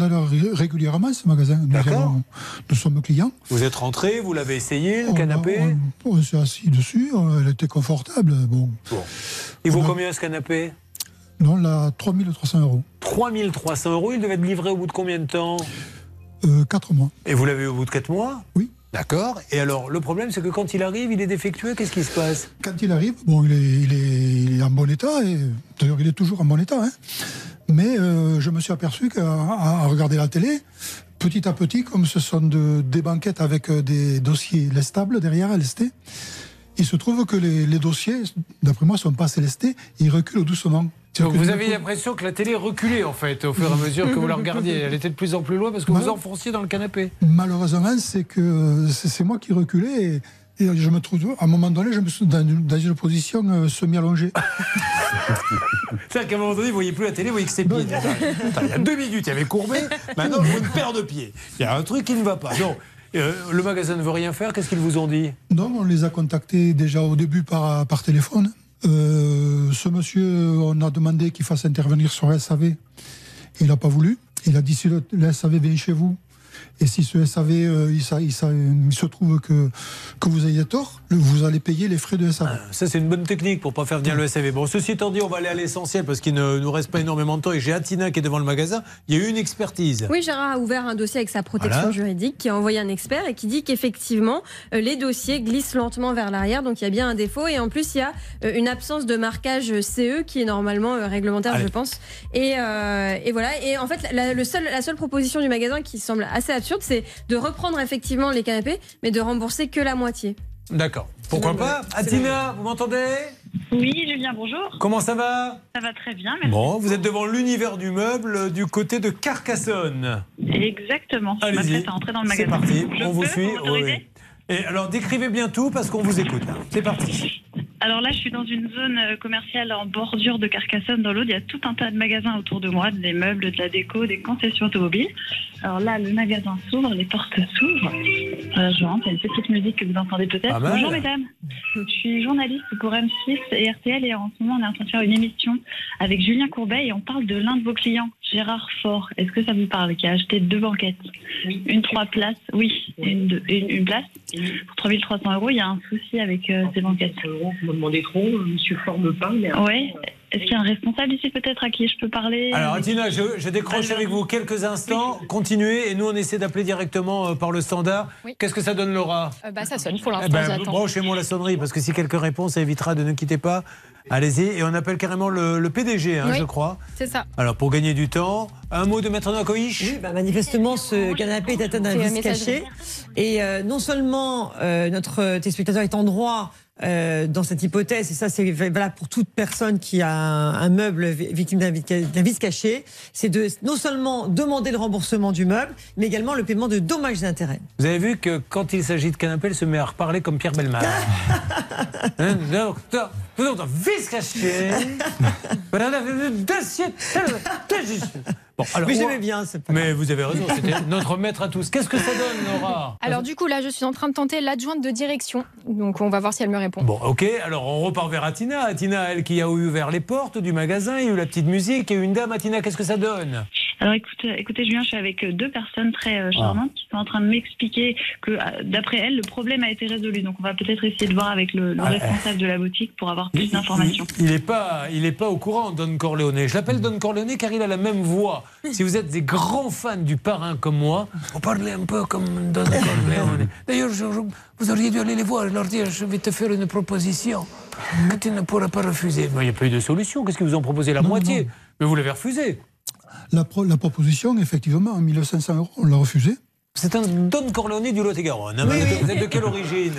régulièrement, ce magasin. Nous, D'accord. avons- nous sommes clients. Vous êtes rentré, vous l'avez essayé, le On a- canapé? On, on s'est assis dessus, euh, elle était confortable. Bon. Bon. Il vaut a- combien ce canapé? Non, là, 3300 euros. 3300 euros. Il devait être livré au bout de combien de temps Euh, 4 mois. Et vous l'avez eu au bout de 4 mois Oui. D'accord. Et alors, le problème, c'est que quand il arrive, il est défectueux. Qu'est-ce qui se passe Quand il arrive, bon, il est, il est, il est en bon état, et d'ailleurs, il est toujours en bon état. hein. Mais euh, je me suis aperçu qu'à regarder la télé, petit à petit, comme ce sont de- des banquettes avec euh, des dossiers lestables derrière, lestés, il se trouve que les, les dossiers, d'après moi, sont pas assez lestés, ils reculent doucement. Donc vous avez l'impression que la télé reculait en fait au fur et à mesure que vous la regardiez. Elle était de plus en plus loin parce que vous enfonciez dans le canapé. Malheureusement, c'est que c'est c'est moi qui reculais et, Et je me trouve, à un moment donné, je me suis dans une, dans une position euh, semi-allongée. C'est-à-dire qu'à un moment donné, vous voyez plus la télé, vous voyez que c'est pieds. Il y a deux minutes, il y avait courbé. Maintenant, je vois une paire de pieds. Il y a un truc qui ne va pas. Non. Euh, le magasin ne veut rien faire. Qu'est-ce qu'ils vous ont dit? Non, on les a contactés déjà au début par, par téléphone. Euh, ce monsieur, on a demandé qu'il fasse intervenir sur SAV. Il n'a pas voulu. Il a dit si le SAV vient chez vous, et si ce SAV, euh, il, sa- il se trouve que, que vous ayez tort, vous allez payer les frais de SAV. Ça, c'est une bonne technique pour pas faire venir le SAV. Bon, ceci étant dit, on va aller à l'essentiel parce qu'il ne nous reste pas énormément de temps. Et j'ai Atina qui est devant le magasin. Il y a eu une expertise. Oui, Gérard a ouvert un dossier avec sa protection Voilà. juridique qui a envoyé un expert et qui dit qu'effectivement, euh, les dossiers glissent lentement vers l'arrière. Donc il y a bien un défaut. Et en plus, il y a euh, une absence de marquage CE qui est normalement réglementaire, Allez. je pense. Et, euh, et voilà. Et en fait, la, le seul, la seule proposition du magasin qui semble assez absurde, c'est de reprendre effectivement les canapés, mais de rembourser que la moitié. D'accord. Pourquoi pas Atina, vous m'entendez Oui, Julien, bonjour. Comment ça va Ça va très bien, merci. Bon, vous êtes devant l'univers du meuble euh, du côté de Carcassonne. Exactement. Allez-y. C'est parti, Je on vous suit. vous Oui. Et alors, décrivez bien tout parce qu'on vous écoute. C'est parti. Alors là, je suis dans une zone euh, commerciale en bordure de Carcassonne, dans l'Aude. Il y a tout un tas de magasins autour de moi, des meubles, de la déco, des concessions automobiles. Alors là, le magasin s'ouvre, les portes s'ouvrent. Euh, je rentre, il y a une petite musique que vous entendez peut-être. Bonjour mesdames. Je suis journaliste pour M6 et RTL et en ce moment, on est en train de faire une émission avec Julien Courbet et on parle de l'un de vos clients, Gérard Faure. Est-ce que ça vous parle Qui a acheté deux banquettes Une trois places, oui, une, deux- une, une place pour 3300 euros. Il y a un souci avec euh, ces banquettes. Vous me demandez trop, monsieur Fort me parle. Mais... Oui. Est-ce qu'il y a un responsable ici peut-être à qui je peux parler Alors, Atina, je, je décroche avec vous quelques instants. Continuez et nous, on essaie d'appeler directement euh, par le standard. Qu'est-ce que ça donne, Laura? Euh, bah, ça sonne pour Eh l'instant, ben, j'attends. Branchez-moi la sonnerie parce que si quelqu'un répond, ça évitera de ne quitter pas. Allez-y. Et on appelle carrément le, le PDG, hein, Oui. je crois. C'est ça. Alors, pour gagner du temps, un mot de Maître Noakovic Oui, bah, manifestement, ce canapé est atteint d'un vice caché. Et euh, non seulement euh, notre téléspectateur est en droit euh, dans cette hypothèse, et ça c'est valable pour toute personne qui a un, un meuble vi- victime d'un vice caché, c'est de non seulement demander le remboursement du meuble, mais également le paiement de dommages d'intérêt. Vous avez vu que quand il s'agit de canapé, elle se met à reparler comme Pierre Belmar. Hein, donc, donc, vice caché. Voilà, le dossier. Bon, alors, mais j'aimais bien. c'est pas Mais vous avez raison, c'était notre maître à tous. Qu'est-ce que ça donne, Laura Alors du coup, là, je suis en train de tenter l'adjointe de direction. Donc on va voir si elle me répond. Bon, ok, alors on repart vers Atina. Atina, elle qui a ouvert les portes du magasin, il y a eu la petite musique, il y a eu une dame. Atina, qu'est-ce que ça donne? Alors écoute, écoutez Julien, je suis avec euh, deux personnes très euh, charmantes qui sont en train de m'expliquer que euh, d'après elles, le problème a été résolu. Donc on va peut-être essayer de voir avec le, le Ah, responsable de la boutique pour avoir plus d'informations. Il n'est pas, il est pas au courant, Don Corleone. Je l'appelle Don Corleone car il a la même voix. Si vous êtes des grands fans du parrain comme moi, vous parlez un peu comme Don Corleone. D'ailleurs, vous auriez dû aller les voir et leur dire je vais te faire une proposition que tu ne pourras pas refuser. Mais il n'y a pas eu de solution. Qu'est-ce que vous en proposez? La moitié Mais vous l'avez refusé. La, pro- la proposition, effectivement, à 1500 euros, on l'a refusé. C'est un Don Corleone du Lot-et-Garonne. Vous êtes- Vous êtes de quelle origine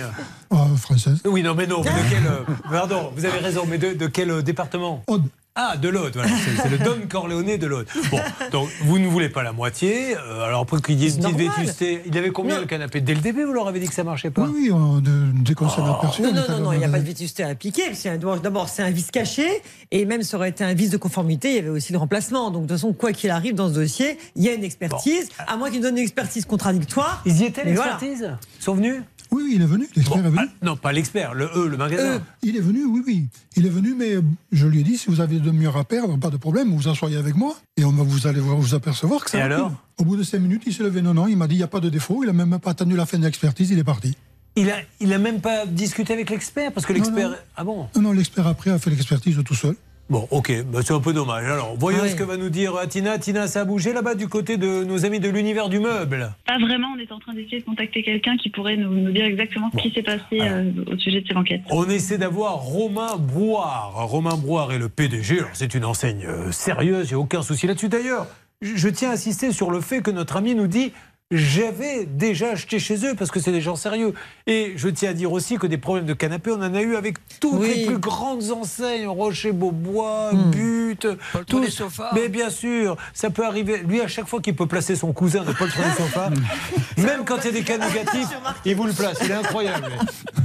Ah, française. Oui, non, mais non. mais De quel, euh, pardon, vous avez raison, mais de, de quel euh, département? Aude. Ah, de l'Aude, voilà. C'est le Don Corleone de l'Aude. Bon, donc vous ne voulez pas la moitié. euh, alors après qu'il y ait une petite vétusté, il avait combien Non. le canapé? Dès le début, vous leur avez dit que ça marchait pas? Oui, oui, on- de- dès qu'on s'en aperçu. Non, on non, non, non, il n'y a pas de vétusté à appliquer. C'est un- D'abord, c'est un vice caché, et même ça aurait été un vice de conformité, il y avait aussi le remplacement. Donc, de toute façon, quoi qu'il arrive dans ce dossier, il y a une expertise. À moins qu'il donne une expertise contradictoire. Ils y étaient, l'expertise? Ils sont venus? Oui, oui, il est venu, l'expert est venu. Ah, Non, pas l'expert, le E, le magasin. Euh, il est venu, oui, oui. Il est venu, mais je lui ai dit, si vous avez de mieux à perdre, pas de problème, vous vous asseyez avec moi et on va vous allez vous apercevoir que ça Et alors. Au bout de cinq minutes, il s'est levé. Non, non, il m'a dit, il n'y a pas de défaut. Il a même pas attendu la fin de l'expertise, il est parti. Il a, il a même pas discuté avec l'expert parce que l'expert. Ah bon Non, non, l'expert après a fait l'expertise tout seul. Bon, ok, bah, c'est un peu dommage. Alors, voyons oui. ce que va nous dire Atina. Tina, ça a bougé là-bas du côté de nos amis de l'univers du meuble? Pas vraiment, on est en train d'essayer de contacter quelqu'un qui pourrait nous, nous dire exactement ce qui s'est passé euh, au sujet de ces banquettes. On essaie d'avoir Romain Brouard. Romain Brouard est le PDG. Alors, c'est une enseigne euh, sérieuse, il n'y a aucun souci là-dessus. D'ailleurs, je, je tiens à insister sur le fait que notre ami nous dit j'avais déjà acheté chez eux parce que c'est des gens sérieux. Et je tiens à dire aussi que des problèmes de canapé, on en a eu avec toutes Oui. les plus grandes enseignes, Rocher Beaubois, Hmm. But, Paul tous. des sofas. Mais bien sûr, ça peut arriver. Lui, à chaque fois qu'il peut placer son cousin de Paul sur le sofa, même quand il y a des cas négatifs, il vous le place. Il est incroyable.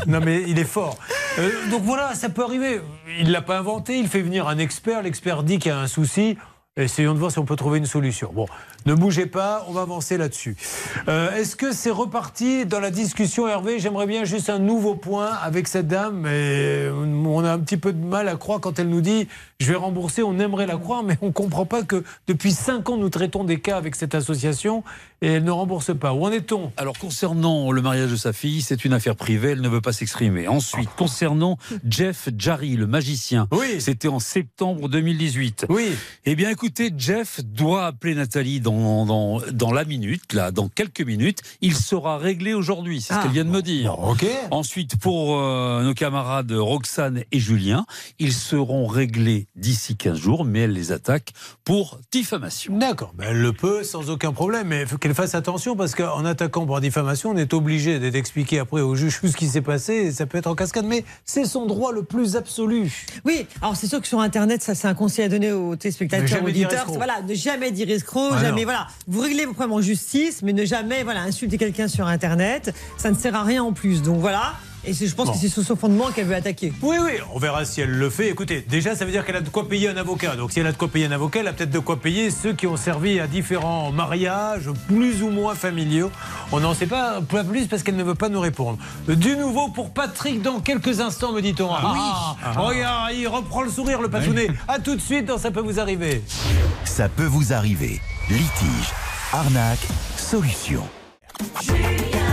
Non, mais il est fort. Euh, donc voilà, ça peut arriver. Il ne l'a pas inventé, il fait venir un expert. L'expert dit qu'il y a un souci. Essayons de voir si on peut trouver une solution. Bon, ne bougez pas, on va avancer là-dessus. Euh, Est-ce que c'est reparti dans la discussion, Hervé? J'aimerais bien juste un nouveau point avec cette dame, mais on a un petit peu de mal à croire quand elle nous dit je vais rembourser. On aimerait la croire, mais on ne comprend pas que depuis 5 ans, nous traitons des cas avec cette association et elle ne rembourse pas. Où en est-on? Alors, concernant le mariage de sa fille, c'est une affaire privée, elle ne veut pas s'exprimer. Ensuite, concernant Jeff Jarry, le magicien, c'était en septembre 2018. Oui. Eh bien, écoutez, Jeff doit appeler Nathalie dans, dans, dans la minute, là, dans quelques minutes. Il sera réglé aujourd'hui, c'est ce Ah, qu'elle vient de me dire. ok. Ensuite, pour euh, nos camarades Roxane et Julien, ils seront réglés d'ici 15 jours, mais elle les attaque pour diffamation. D'accord, ben, elle le peut sans aucun problème, mais il faut qu'elle fasse attention parce qu'en attaquant pour diffamation, on est obligé d'expliquer après au juge ce qui s'est passé et ça peut être en cascade, mais c'est son droit le plus absolu. Oui, alors c'est sûr que sur Internet, ça c'est un conseil à donner aux téléspectateurs, auditeurs. Voilà, ne jamais dire escroc, Ah, jamais, non. voilà. Vous réglez vos problèmes en justice, mais ne jamais, voilà, insulter quelqu'un sur Internet. Ça ne sert à rien en plus. Donc voilà. Et c'est- je pense Bon. que c'est sur ce fondement qu'elle veut attaquer. Oui, oui, on verra si elle le fait. Écoutez, déjà, ça veut dire qu'elle a de quoi payer un avocat. Donc, si elle a de quoi payer un avocat, elle a peut-être de quoi payer ceux qui ont servi à différents mariages, plus ou moins familiaux. On n'en sait pas, pas plus parce qu'elle ne veut pas nous répondre. Du nouveau pour Patrick dans quelques instants, me dit-on. Ah, Ah. Regarde, il reprend le sourire, le passionné. À tout de suite dans Ça peut vous arriver. Ça peut vous arriver. Litige, arnaque, solution. Quel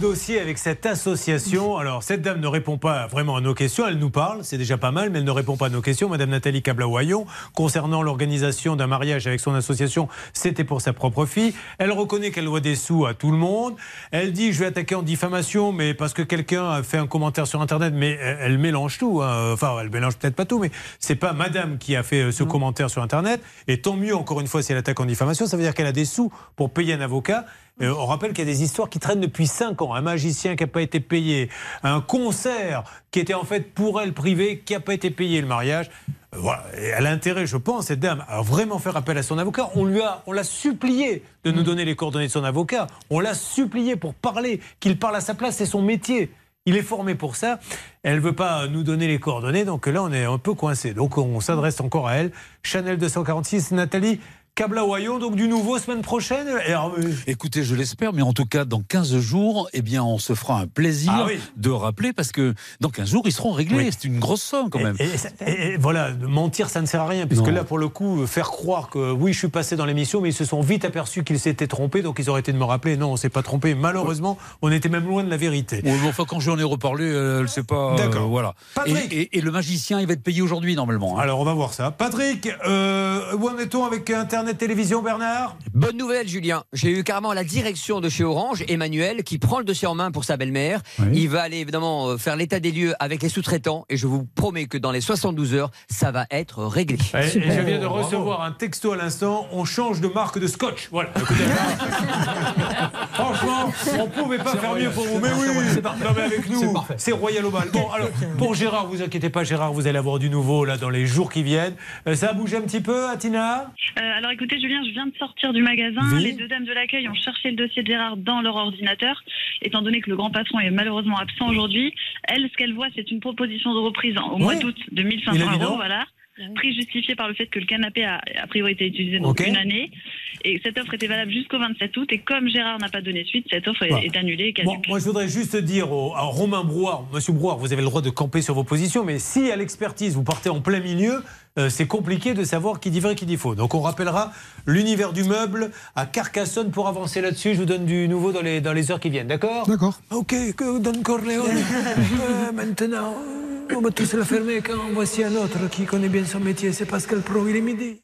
dossier avec cette association Alors, cette dame ne répond pas vraiment à nos questions. Elle nous parle, c'est déjà pas mal, mais elle ne répond pas à nos questions. Madame Nathalie Cablaouaillon, concernant l'organisation d'un mariage avec son association, c'était pour sa propre fille. Elle reconnaît qu'elle doit des sous à tout le monde. Elle dit Je vais attaquer en diffamation, mais parce que quelqu'un a fait un commentaire sur Internet, mais elle, elle mélange tout. hein. Enfin, elle mélange peut-être pas tout, mais c'est pas Madame qui a fait euh, ce commentaire sur Internet. Et tant mieux, encore une fois, si elle attaque en diffamation, ça veut dire qu'elle a des sous pour payer un avocat. On rappelle qu'il y a des histoires qui traînent depuis 5 ans. Un magicien qui n'a pas été payé, un concert qui était en fait pour elle privé, qui n'a pas été payé le mariage. Euh, Voilà. Et elle a je pense, cette dame, à vraiment faire appel à son avocat. On lui a, on l'a supplié de nous donner les coordonnées de son avocat. On l'a supplié pour parler, qu'il parle à sa place, c'est son métier. Il est formé pour ça. Elle veut pas nous donner les coordonnées, donc là on est un peu coincé. Donc on s'adresse encore à elle. Chanel 246, Nathalie Cablaouaillon, donc du nouveau semaine prochaine. Écoutez, je l'espère, mais en tout cas, dans 15 jours, eh bien, on se fera un plaisir Ah oui. de rappeler parce que dans 15 jours, ils seront réglés. Oui. C'est une grosse somme quand même. Et, et- et voilà, mentir, ça ne sert à rien, puisque Non. là, pour le coup, faire croire que oui, je suis passé dans l'émission, mais ils se sont vite aperçus qu'ils s'étaient trompés, donc ils auraient été de me rappeler. Non, on s'est pas trompé. Malheureusement, on était même loin de la vérité. Mais enfin, quand j'en ai reparlé, euh, elle ne sait pas. euh, D'accord. voilà. Patrick. Et le magicien, il va être payé aujourd'hui, normalement. hein. Alors, on va voir ça. Patrick, euh, où en est-on avec Internet Télévision, Bernard Bonne nouvelle, Julien. J'ai eu carrément la direction de chez Orange, Emmanuel, qui prend le dossier en main pour sa belle-mère. Il va aller évidemment euh, faire l'état des lieux avec les sous-traitants et je vous promets que dans les 72 heures, ça va être réglé. Et, et je viens de recevoir un texto à l'instant. On change de marque de scotch. Voilà. Franchement, on pouvait pas faire mieux pour vous. Mais oui, non mais avec nous, c'est royal au bal. Bon, alors pour Gérard, vous inquiétez pas, Gérard, vous allez avoir du nouveau là dans les jours qui viennent. Euh, ça a bougé un petit peu, Atina? Euh, alors écoutez Julien, je viens de sortir du magasin. Oui. Les deux dames de l'accueil ont cherché le dossier de Gérard dans leur ordinateur, étant donné que le grand patron est malheureusement absent aujourd'hui. Elle, ce qu'elle voit, c'est une proposition de reprise au mois Ouais. d'août de Il 1500 a dit non. euros, voilà. Prix justifié par le fait que le canapé a a priori été utilisé donc une année. Et cette offre était valable jusqu'au 27 août. Et comme Gérard n'a pas donné suite, cette offre est, Voilà. est annulée et Bon, caduque. moi, je voudrais juste dire au, à Romain Brouard, Monsieur Brouard, vous avez le droit de camper sur vos positions, mais si à l'expertise vous partez en plein milieu, euh, c'est compliqué de savoir qui dit vrai, qui dit faux. Donc on rappellera l'univers du meuble à Carcassonne pour avancer là-dessus. Je vous donne du nouveau dans les, dans les heures qui viennent, d'accord? D'accord. Ok, que Don Corleone. Euh, maintenant, on va tous la fermer quand voici un autre qui connaît bien son métier, c'est Pascal Pro, il est midi.